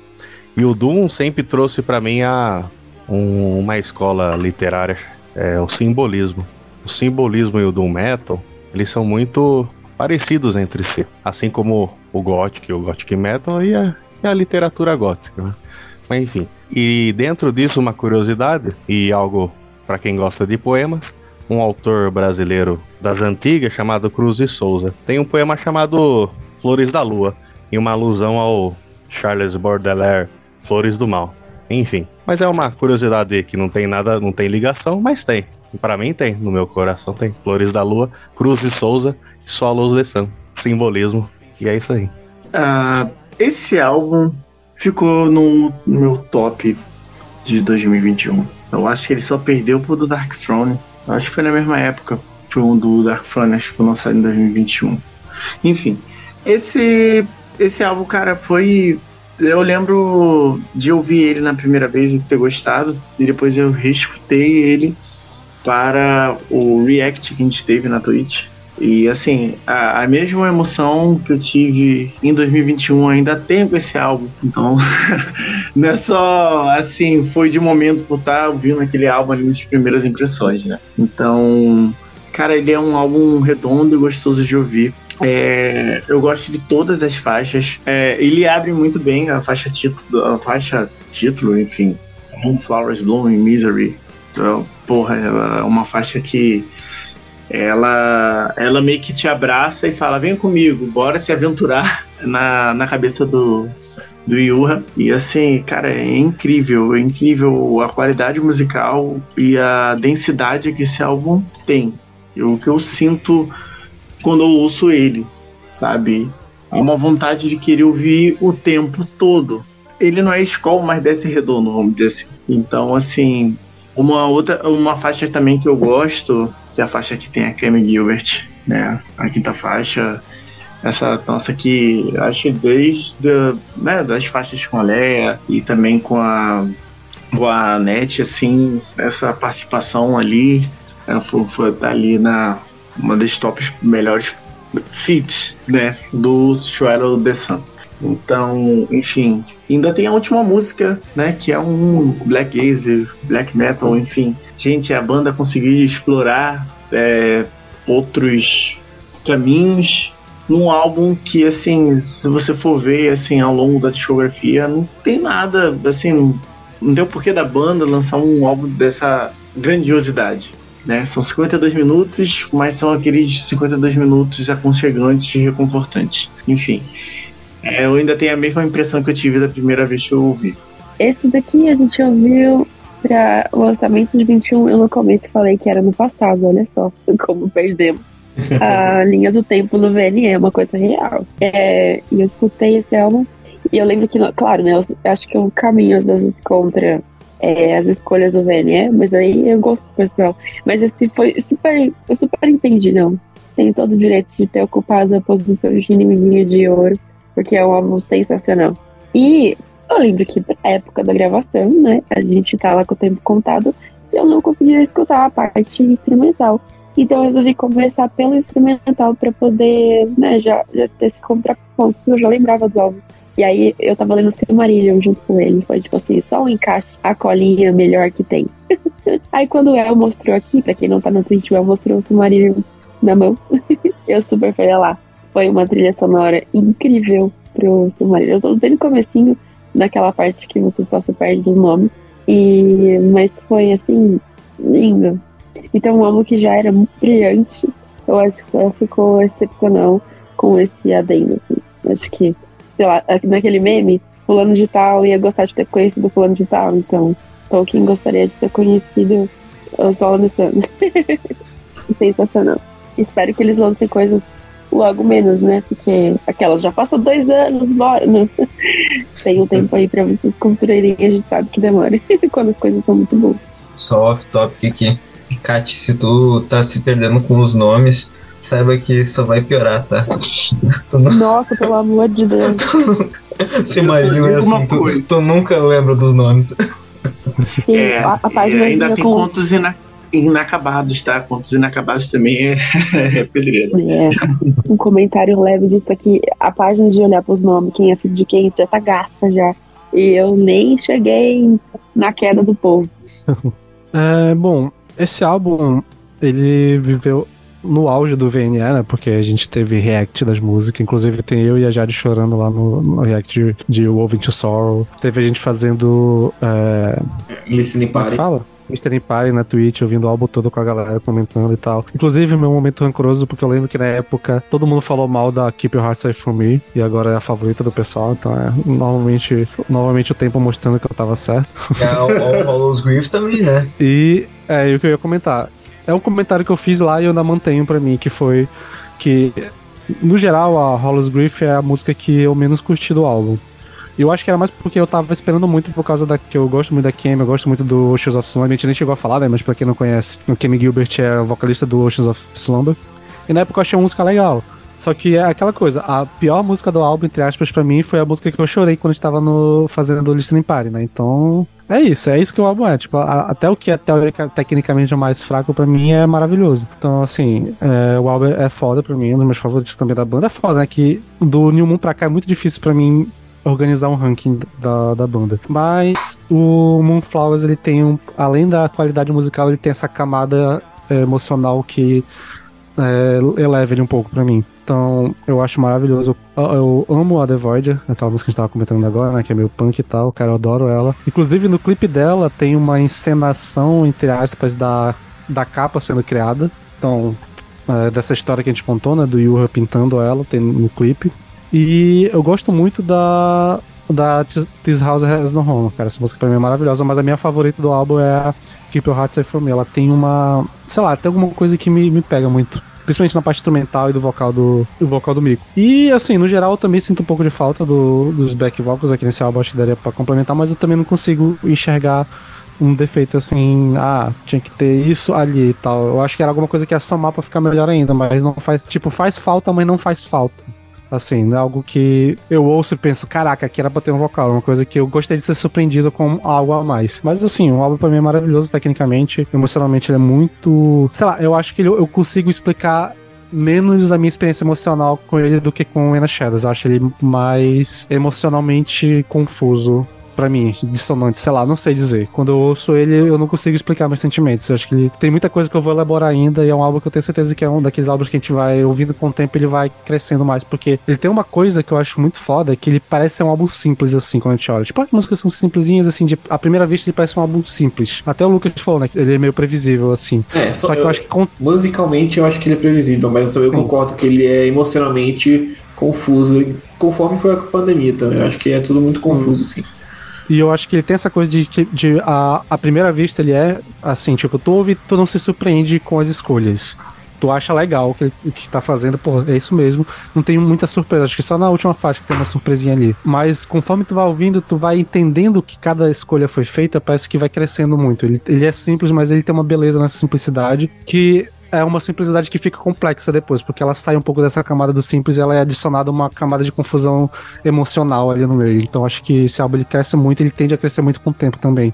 E o Doom sempre trouxe pra mim a, um- uma escola literária, é, o simbolismo. O simbolismo e o Doom Metal, eles são muito parecidos entre si. Assim como o Gothic, o Gothic Metal e a, e a literatura gótica. Né? Mas enfim. E dentro disso, uma curiosidade e algo para quem gosta de poemas, um autor brasileiro das antigas chamado Cruz de Souza. Tem um poema chamado Flores da Lua, em uma alusão ao Charles Baudelaire, Flores do Mal. Enfim, mas é uma curiosidade que não tem nada, não tem ligação, mas tem. Para mim tem, no meu coração tem. Flores da Lua, Cruz de Souza, Solos de Sun. Simbolismo. E é isso aí. Ah, esse álbum ficou no meu top de 2021. Eu acho que ele só perdeu pro do Dark Throne. Eu acho que foi na mesma época. Foi um do Dark Throne, acho que foi lançado em 2021. Enfim, esse, esse álbum, cara, foi. Eu lembro de ouvir ele na primeira vez e ter gostado. E depois eu reescutei ele para o react que a gente teve na Twitch. E assim, a, a mesma emoção que eu tive em 2021 ainda tenho com esse álbum. Então, não é só assim, foi de momento por estar ouvindo aquele álbum ali nas primeiras impressões, né? Então, cara, ele é um álbum redondo e gostoso de ouvir. É, eu gosto de todas as faixas. É, ele abre muito bem a faixa título, a faixa título, enfim, Moonflowers Bloom in Misery. Então, porra, é uma faixa que ela, ela meio que te abraça e fala: vem comigo, bora se aventurar na, na cabeça do, do Yuha. E assim, cara, é incrível, é incrível a qualidade musical e a densidade que esse álbum tem. O que eu sinto quando eu ouço ele, sabe? É uma vontade de querer ouvir o tempo todo. Ele não é escola, mas desce redondo, vamos dizer assim. Então, assim, uma outra, uma faixa também que eu gosto, que é a faixa que tem a Cami Gilbert, né? A quinta faixa. Essa nossa aqui, acho que desde né, das faixas com a Leia e também com a, com a Net, assim, essa participação ali, ela foi, foi ali na uma das tops melhores fits, né, do Shadow the Sun. Então, enfim, ainda tem a última música, né, que é um black gaze, black metal, enfim. Gente, a banda conseguiu explorar é, outros caminhos num álbum que, assim, se você for ver, assim, ao longo da discografia, não tem nada, assim, não tem o porquê da banda lançar um álbum dessa grandiosidade. Né? São 52 minutos, mas são aqueles 52 minutos aconchegantes e reconfortantes. Enfim, é, eu ainda tenho a mesma impressão que eu tive da primeira vez que eu ouvi. Esse daqui a gente ouviu para o lançamento de 21. Eu no começo falei que era no passado, olha só como perdemos. a linha do tempo no VNE é uma coisa real. É, eu escutei esse álbum e eu lembro que, claro, né, eu acho que eu caminho às vezes contra é, as escolhas do VNE, mas aí eu gosto pessoal. Mas esse foi super, eu super entendi, não. Tem todo o direito de ter ocupado a posição de inimiguinho de ouro, porque é um álbum sensacional. E eu lembro que na época da gravação, né, a gente tá lá com o tempo contado, eu não conseguia escutar a parte instrumental. Então eu resolvi começar pelo instrumental para poder, né, já, já ter esse contraponto, eu já lembrava do álbum. E aí eu tava lendo Silmarillion junto com ele. Foi tipo assim, só um encaixe, a colinha melhor que tem. aí quando o El mostrou aqui, pra quem não tá no Twitch, o El mostrou o Silmarillion na mão. eu super fui lá. Foi uma trilha sonora incrível pro Silmarillion. Eu tô bem no comecinho, naquela parte que você só se perde dos nomes. E... Mas foi assim, lindo. Então um álbum que já era brilhante, eu acho que só ficou excepcional com esse adendo, assim. Acho que sei lá, naquele meme, fulano de tal ia gostar de ter conhecido fulano de tal, então Tolkien gostaria de ter conhecido o Solo Sun. Sensacional. Espero que eles lancem coisas logo menos, né? Porque aquelas já passam dois anos, bora. Né? Tem um tempo aí pra vocês construírem, a gente sabe que demora quando as coisas são muito boas. Só off-topic aqui. Kat, se tu tá se perdendo com os nomes, saiba que só vai piorar, tá? Tu não... Nossa, pelo amor de Deus. Se imagina é Uma assim, tu, tu nunca lembra dos nomes. E É, a, a ainda tem com- contos ina- inacabados, tá? Contos inacabados também é, é pedreiro. É, um comentário leve disso aqui. A página de olhar pros nomes, quem é filho de quem, já tá gasta já. E eu nem cheguei na queda do povo. É, bom, esse álbum, ele viveu no auge do VNE, né? Porque a gente teve react das músicas. Inclusive tem eu e a Jade chorando lá no, no react de, de Woven to Sorrow. Teve a gente fazendo. É, Listening é Party. que fala? Mystery Party na Twitch, ouvindo o álbum todo com a galera comentando e tal. Inclusive, meu momento rancoroso, porque eu lembro que na época todo mundo falou mal da Keep Your Heart Safe From Me, e agora é a favorita do pessoal, então é novamente, novamente o tempo mostrando que eu tava certo. É o All Hollows Grief também, né? E é e o que eu ia comentar. É um comentário que eu fiz lá e eu ainda mantenho pra mim, que foi que, no geral, a Hollows Grief é a música que eu menos curti do álbum. E eu acho que era mais porque eu tava esperando muito por causa da que eu gosto muito da Kemi, eu gosto muito do Oceans of Slumber. A gente nem chegou a falar, né? Mas pra quem não conhece, o Kemi Gilbert é o vocalista do Oceans of Slumber. E na época eu achei a música legal. Só que é aquela coisa, a pior música do álbum, entre aspas, pra mim, foi a música que eu chorei quando a gente tava no, fazendo o Listening Party, né? Então, é isso, é isso que o álbum é. Tipo, a- até o que é teórica, tecnicamente mais fraco pra mim é maravilhoso. Então, assim, é, o álbum é foda pra mim, um dos meus favoritos também da banda. É foda, né? Que do New Moon pra cá é muito difícil pra mim organizar um ranking da, da banda. Mas o Moonflowers, ele tem um. Além da qualidade musical, ele tem essa camada é, emocional que é, eleva ele um pouco pra mim. Então, eu acho maravilhoso. Eu, eu amo a The Void, aquela música que a gente tava comentando agora, né? Que é meio punk e tal, cara, eu adoro ela. Inclusive, no clipe dela tem uma encenação, entre aspas, da, da capa sendo criada. Então, é, dessa história que a gente contou, né? Do Yuha pintando ela, tem no clipe. E eu gosto muito da. Da This- House Has No Home, cara. Essa música pra mim é maravilhosa, mas a minha favorita do álbum é a Keep Your Heart Safe From Me. Ela tem uma. Sei lá, tem alguma coisa que me, me pega muito. Principalmente na parte instrumental e do vocal do, do vocal do Mico. E assim, no geral, eu também sinto um pouco de falta do- dos back vocals aqui nesse álbum, acho que daria pra complementar, mas eu também não consigo enxergar um defeito assim, ah, tinha que ter isso ali e tal. Eu acho que era alguma coisa que ia somar pra ficar melhor ainda, mas não faz. Tipo, faz falta, mas não faz falta. Assim, é algo que eu ouço e penso, caraca, aqui era pra ter um vocal. É uma coisa que eu gostaria de ser surpreendido com algo a mais. Mas assim, o álbum pra mim é maravilhoso tecnicamente, emocionalmente ele é muito. Sei lá, eu acho que eu consigo explicar menos a minha experiência emocional com ele do que com o Ena Shadows. Eu acho ele mais emocionalmente confuso pra mim, dissonante, sei lá, não sei dizer. Quando eu ouço ele, eu não consigo explicar meus sentimentos. Eu acho que ele tem muita coisa que eu vou elaborar ainda e é um álbum que eu tenho certeza que é um daqueles álbuns que a gente vai ouvindo com o tempo ele vai crescendo mais, porque ele tem uma coisa que eu acho muito foda, que ele parece ser um álbum simples assim quando a gente olha. Tipo, as músicas são simplesinhas assim, de à primeira vista ele parece um álbum simples. Até o Lucas falou, né, ele é meio previsível assim. É, Só que eu acho que com Musicalmente eu acho que ele é previsível, mas eu também concordo que ele é emocionalmente confuso, conforme foi a pandemia também. Eu acho que é tudo muito confuso, assim. E eu acho que ele tem essa coisa de, de, de a, a primeira vista ele é assim, tipo, tu ouve, tu não se surpreende com as escolhas. Tu acha legal o que, que tá fazendo, pô, é isso mesmo. Não tem muita surpresa, acho que só na última faixa que tem uma surpresinha ali. Mas conforme tu vai ouvindo, tu vai entendendo que cada escolha foi feita, parece que vai crescendo muito. Ele, ele é simples, mas ele tem uma beleza nessa simplicidade que é uma simplicidade que fica complexa depois, porque ela sai um pouco dessa camada do simples e ela é adicionada uma camada de confusão emocional ali no meio. Então acho que esse álbum ele cresce muito, ele tende a crescer muito com o tempo também.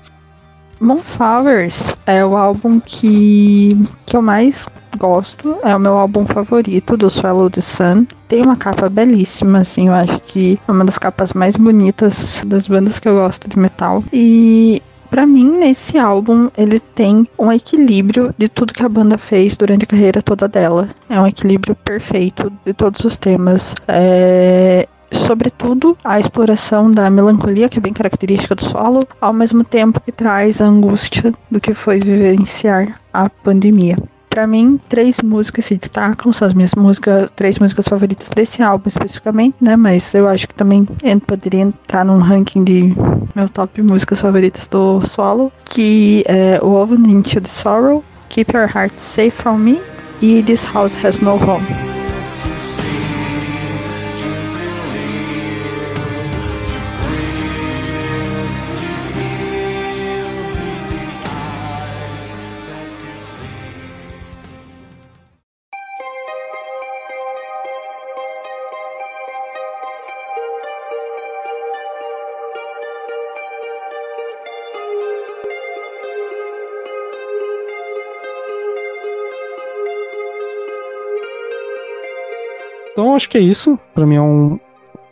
Moonflowers é o álbum que, que eu mais gosto, é o meu álbum favorito do Swallow the Sun. Tem uma capa belíssima, assim, eu acho que é uma das capas mais bonitas das bandas que eu gosto de metal. E Pra mim, nesse álbum, ele tem um equilíbrio de tudo que a banda fez durante a carreira toda dela. É um equilíbrio perfeito de todos os temas. É, sobretudo a exploração da melancolia, que é bem característica do solo, ao mesmo tempo que traz a angústia do que foi vivenciar a pandemia. Para mim, três músicas se destacam, são as minhas músicas, três músicas favoritas desse álbum especificamente, né? Mas eu acho que também poderia entrar num ranking de meu top músicas favoritas do solo, que é o Woven Into the Sorrow, Keep Your Heart Safe From Me e This House Has No Home. Então acho que é isso. Pra mim é um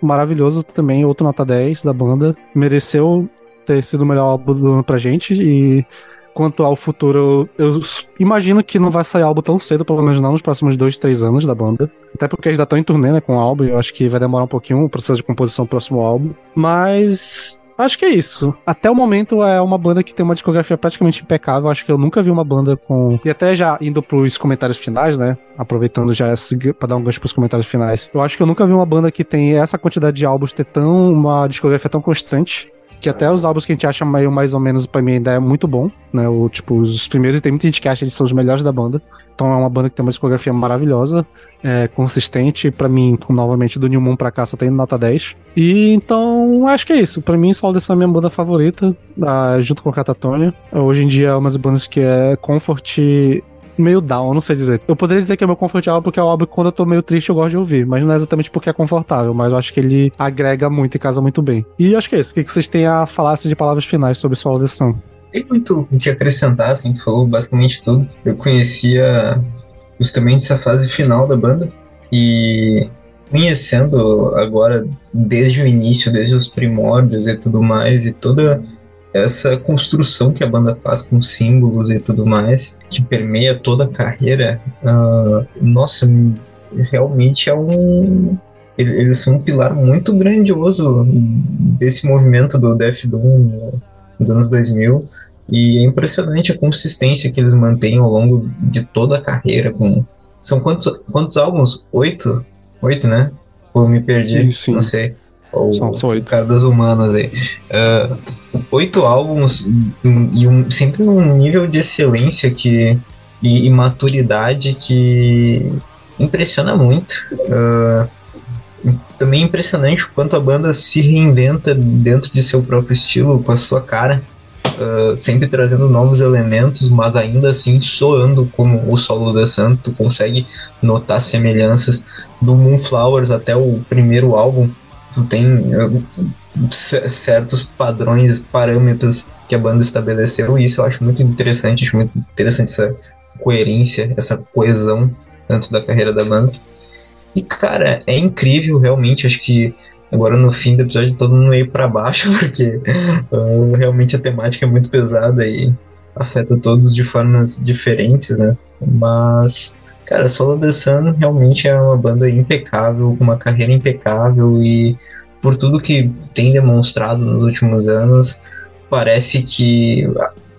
maravilhoso também, outro nota 10 da banda. Mereceu ter sido o melhor álbum do ano pra gente. E quanto ao futuro, eu, imagino que não vai sair álbum tão cedo, pelo menos não nos próximos dois, três anos da banda. Até porque eles já estão em turnê né, com o álbum, e eu acho que vai demorar um pouquinho o processo de composição do próximo álbum. Mas Acho que é isso. Até o momento é uma banda que tem uma discografia praticamente impecável. Acho que eu nunca vi uma banda com. E até já indo pros comentários finais, né? Aproveitando já pra dar um gancho pros comentários finais. Eu acho que eu nunca vi uma banda que tem essa quantidade de álbuns ter tão. uma discografia tão constante. Que até os álbuns que a gente acha meio mais ou menos, pra mim, ainda é muito bom, né? O, tipo, os primeiros, tem muita gente que acha que eles são os melhores da banda. Então é uma banda que tem uma discografia maravilhosa, é, consistente. Pra mim, novamente, do New Moon pra cá só tem nota 10. E então, acho que é isso. Pra mim, Solid Sun é a minha banda favorita, ah, junto com a Catatonia. Hoje em dia é uma das bandas que é comfort meio down, não sei dizer. Eu poderia dizer que é meu comfort álbum porque é um álbum que quando eu tô meio triste eu gosto de ouvir, mas não é exatamente porque é confortável, mas eu acho que ele agrega muito e casa muito bem. E acho que é isso. O que vocês têm a falar assim, de palavras finais sobre the Sun? Tem muito o que acrescentar, assim, tu falou basicamente tudo. Eu conhecia justamente essa fase final da banda e conhecendo agora desde o início, desde os primórdios e tudo mais, e toda essa construção que a banda faz com símbolos e tudo mais, que permeia toda a carreira, uh, nossa, realmente é um. Eles são um pilar muito grandioso desse movimento do Death Doom nos anos 2000. E é impressionante a consistência que eles mantêm ao longo de toda a carreira. Com... São quantos, quantos álbuns? Oito? Oito, né? Ou eu me perdi? Sim, sim. Não sei. Ou são, são oito. cara das humanas aí. Uh, oito álbuns e um, sempre num nível de excelência que, e, e maturidade que impressiona muito. Uh, também é impressionante o quanto a banda se reinventa dentro de seu próprio estilo, com a sua cara. Uh, sempre trazendo novos elementos, mas ainda assim soando como o solo da Santo. Tu consegue notar semelhanças do Moonflowers até o primeiro álbum tu tem uh, certos padrões, parâmetros que a banda estabeleceu, e isso eu acho muito interessante, acho muito interessante essa coerência, essa coesão dentro da carreira da banda. E cara, é incrível realmente, acho que agora no fim do episódio todo mundo meio para baixo, porque uh, realmente a temática é muito pesada e afeta todos de formas diferentes, né? Mas Cara, Solo The Sun realmente é uma banda impecável, com uma carreira impecável e por tudo que tem demonstrado nos últimos anos, parece que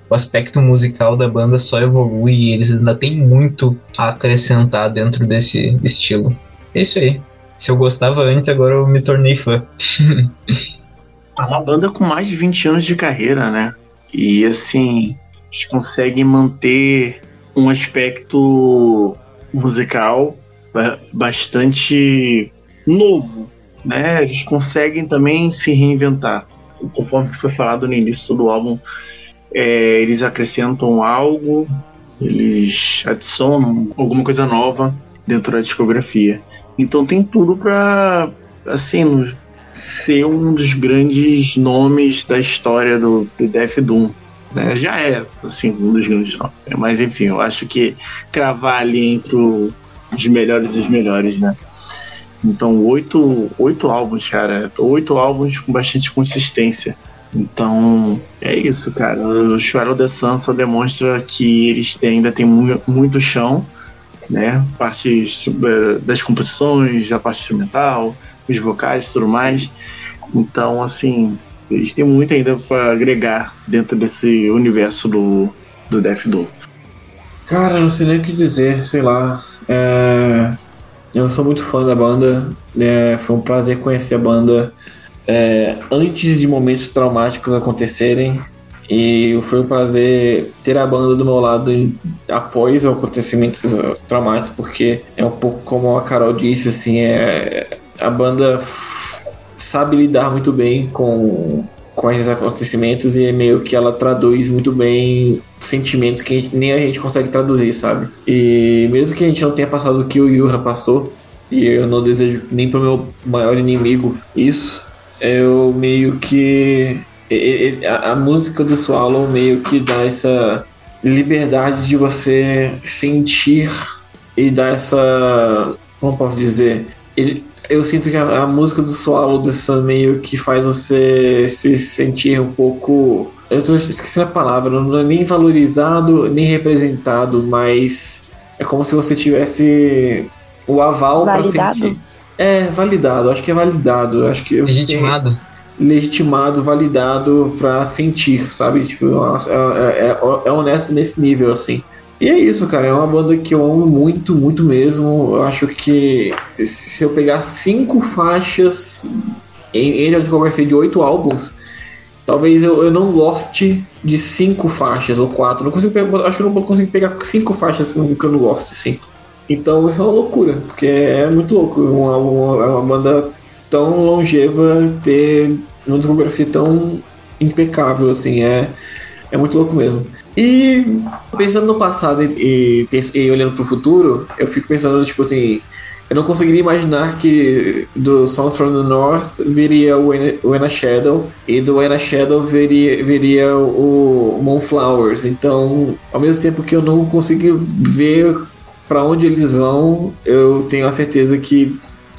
o aspecto musical da banda só evolui e eles ainda têm muito a acrescentar dentro desse estilo. É isso aí. Se eu gostava antes, agora eu me tornei fã. é uma banda com mais de 20 anos de carreira, né? E assim, eles conseguem manter um aspecto musical bastante novo, né? Eles conseguem também se reinventar. Conforme foi falado no início do álbum, é, eles acrescentam algo, eles adicionam alguma coisa nova dentro da discografia. Então tem tudo para assim ser um dos grandes nomes da história do, do Death Doom né? Já é, assim, um dos grandes nomes. Mas enfim, eu acho que cravar ali entre os melhores e os melhores, né? Então, oito, oito álbuns, cara. Oito álbuns com bastante consistência. Então, é isso, cara. O Shadow the Sun só demonstra que eles ainda têm muito chão, né? Parte eh, das composições, a parte instrumental, os vocais e tudo mais. Então, assim, eles têm muito ainda para agregar dentro desse universo do, do Death Doom. Cara, não sei nem o que dizer, sei lá. É... Eu sou muito fã da banda. É... Foi um prazer conhecer a banda é... antes de momentos traumáticos acontecerem. E foi um prazer ter a banda do meu lado após o acontecimento traumático, porque é um pouco como a Carol disse, assim, é, a banda sabe lidar muito bem com, com esses acontecimentos e é meio que ela traduz muito bem sentimentos que a gente- nem a gente consegue traduzir, sabe? E mesmo que a gente não tenha passado o que o Yura passou, e eu não desejo nem pro meu maior inimigo isso, eu meio que. A, música do Swallow meio que dá essa liberdade de você sentir e dar essa. Como posso dizer? Ele- eu sinto que a, a música do Swallow The Sun meio que faz você se sentir um pouco. Eu tô esquecendo a palavra, não é nem valorizado, nem representado, mas é como se você tivesse o aval para sentir. É, validado, acho que é validado. Acho que eu Legitimado. legitimado, validado pra sentir, sabe? Tipo, nossa, é, é- é honesto nesse nível, assim. E é isso, cara. É uma banda que eu amo muito, muito mesmo. Eu acho que se eu pegar cinco faixas em, em discografia de oito álbuns, talvez eu, eu não goste de cinco faixas ou quatro. Não consigo pegar, acho que eu não consigo pegar cinco faixas que eu não gosto, assim. Então isso é uma loucura, porque é muito louco uma, uma, uma banda tão longeva ter uma discografia tão impecável, assim, é, é muito louco mesmo. E pensando no passado e, e, e olhando pro futuro, eu fico pensando, tipo assim, eu não conseguiria imaginar que do Songs from the North viria o When When a Shadow e do When a Shadow viria, viria o Moonflowers. Então, ao mesmo tempo que eu não consigo ver para onde eles vão, eu tenho a certeza que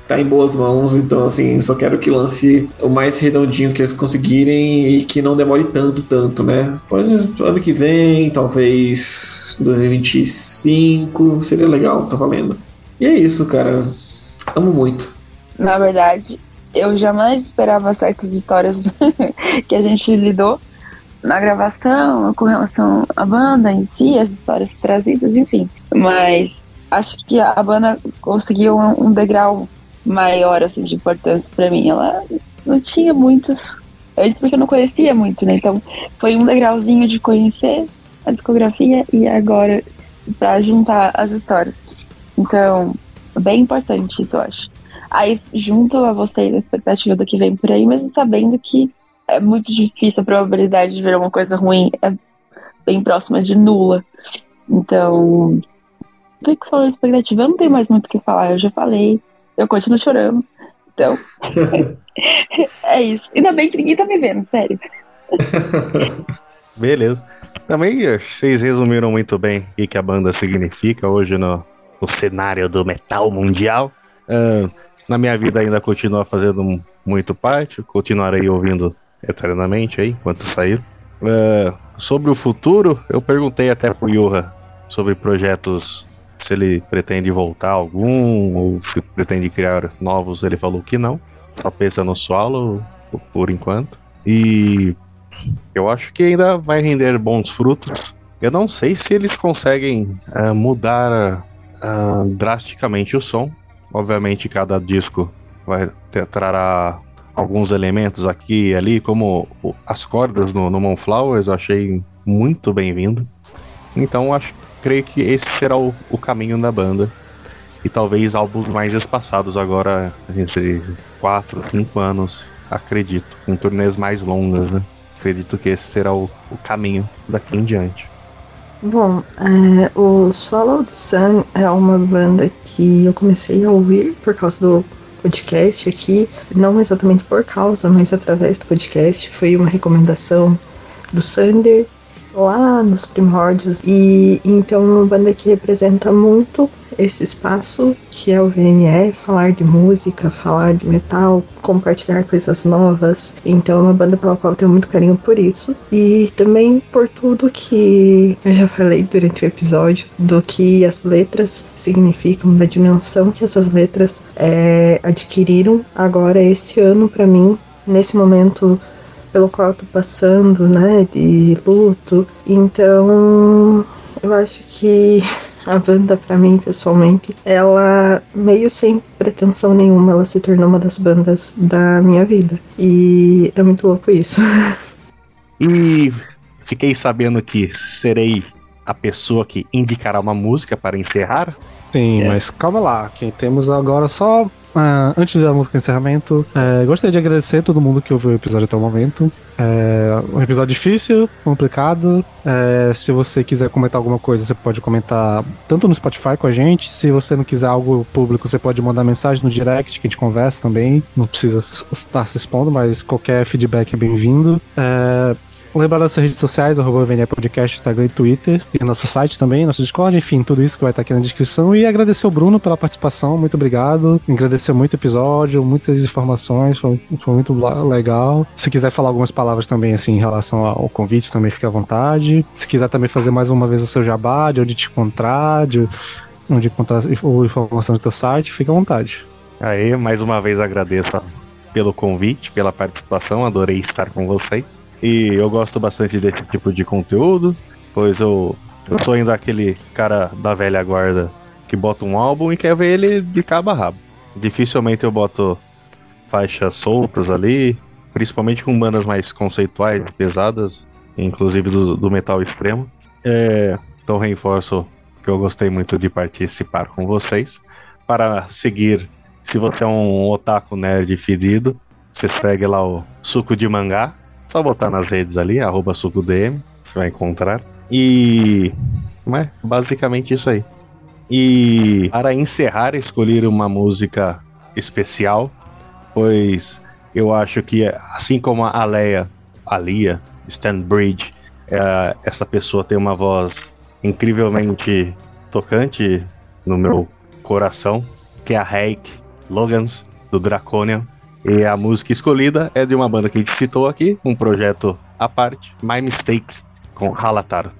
tá em boas mãos, então assim, só quero que lance o mais redondinho que eles conseguirem e que não demore tanto, tanto, né? Pode ano que vem, talvez 2025, seria legal, tá valendo. E é isso, cara. Amo muito. Na verdade, eu jamais esperava certas histórias que a gente lidou na gravação, com relação à banda em si, as histórias trazidas, enfim. Mas acho que a banda conseguiu um, um degrau maior assim, de importância pra mim. Ela não tinha muitos antes porque eu não conhecia muito, né? Então foi um degrauzinho de conhecer a discografia e agora pra juntar as histórias. Então, bem importante isso, eu acho. Aí, junto a vocês, a expectativa do que vem por aí, mesmo sabendo que é muito difícil a probabilidade de ver uma coisa ruim é bem próxima de nula. Então, fico na expectativa. Eu não tenho mais muito o que falar, eu já falei, eu continuo chorando. Então, é isso. Ainda bem que ninguém tá me vendo, sério. Beleza. Também eh, vocês resumiram muito bem o que a banda significa hoje no, no cenário do metal mundial. Ah, na minha vida ainda continua fazendo muito parte, continuarei ouvindo eternamente aí, enquanto sair. Ah, sobre o futuro, eu perguntei até pro Yuha sobre projetos, se ele pretende voltar algum, ou se pretende criar novos, ele falou que não. Só pensa no solo, por- enquanto. E eu acho que ainda vai render bons frutos. Eu não sei se eles conseguem ah, mudar ah, drasticamente o som. Obviamente, cada disco vai ter, trará alguns elementos aqui e ali, como as cordas no, no Moonflowers, eu achei muito bem-vindo. Então, acho, creio que esse será o, o caminho da banda. E talvez álbuns mais espaçados agora, entre 4, 5 anos, acredito. Com turnês mais longas, né? Acredito que esse será o, o caminho daqui em diante. Bom, é, o Swallow the Sun é uma banda que eu comecei a ouvir por causa do podcast aqui, não exatamente por causa, mas através do podcast. Foi uma recomendação do Sander lá nos primórdios e então uma banda que representa muito esse espaço que é o VNE, falar de música, falar de metal, compartilhar coisas novas. Então é uma banda pela qual eu tenho muito carinho por isso e também por tudo que eu já falei durante o episódio do que as letras significam, da dimensão que essas letras é, adquiriram agora esse ano para mim nesse momento pelo qual eu tô passando, né, de luto. Então, eu acho que a banda para mim, pessoalmente, ela meio sem pretensão nenhuma, ela se tornou uma das bandas da minha vida. E é muito louco isso. E fiquei sabendo que serei a pessoa que indicará uma música para encerrar. Sim, Yes. mas calma lá. Quem temos agora só. ah, antes da música de encerramento, é, gostaria de agradecer a todo mundo que ouviu o episódio até o momento. É um episódio difícil, complicado. É, se você quiser comentar alguma coisa, você pode comentar tanto no Spotify com a gente. Se você não quiser algo público, você pode mandar mensagem no direct que a gente conversa também. Não precisa estar se expondo, mas qualquer feedback é bem-vindo. É, Lembrar das redes sociais, arroba VNE Podcast, Instagram e Twitter. E nosso site também, nosso Discord, enfim, tudo isso que vai estar aqui na descrição. E agradecer o Bruno pela participação, muito obrigado. Agradecer muito o episódio, muitas informações, foi, foi muito legal. Se quiser falar algumas palavras também, assim, em relação ao convite, também fique à vontade. Se quiser também fazer mais uma vez o seu jabá, de onde te encontrar, de onde encontrar informação do teu site, fique à vontade. Aí, mais uma vez agradeço pelo convite, pela participação, adorei estar com vocês. E eu gosto bastante desse tipo de conteúdo, pois eu, eu sou ainda aquele cara da velha guarda que bota um álbum e quer ver ele de cabo a rabo. Dificilmente eu boto faixas soltas ali, principalmente com bandas mais conceituais, pesadas, inclusive do, do metal extremo. É, então reforço que eu gostei muito de participar com vocês. Para seguir se você é um otaku nerd fedido, você segue lá o Suco de Mangá. Só botar nas redes ali, arroba SucoDM, você vai encontrar. E. Mas basicamente isso aí. E para encerrar, escolher uma música especial, pois eu acho que, assim como a Leia, a Lia, Stanbridge, é, essa pessoa tem uma voz incrivelmente tocante no meu coração, que é a Heik Logans, do Draconian. E a música escolhida é de uma banda que a gente citou aqui, um projeto à parte, My Mistake, com Halatar.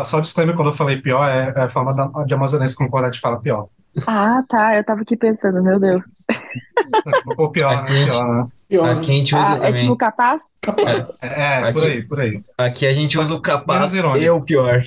Ah, só disclaimer, quando eu falei pior, é, é a forma da, de amazonense concordar de fala pior. Ah, tá. Eu tava aqui pensando, meu Deus. Ou pior, Aqui né? gente- Pior, né? Pior, Aqui a gente usa Ah, é também. tipo capaz? É, é, por Aqui- aí, por aí. Aqui a gente usa o capaz e o pior.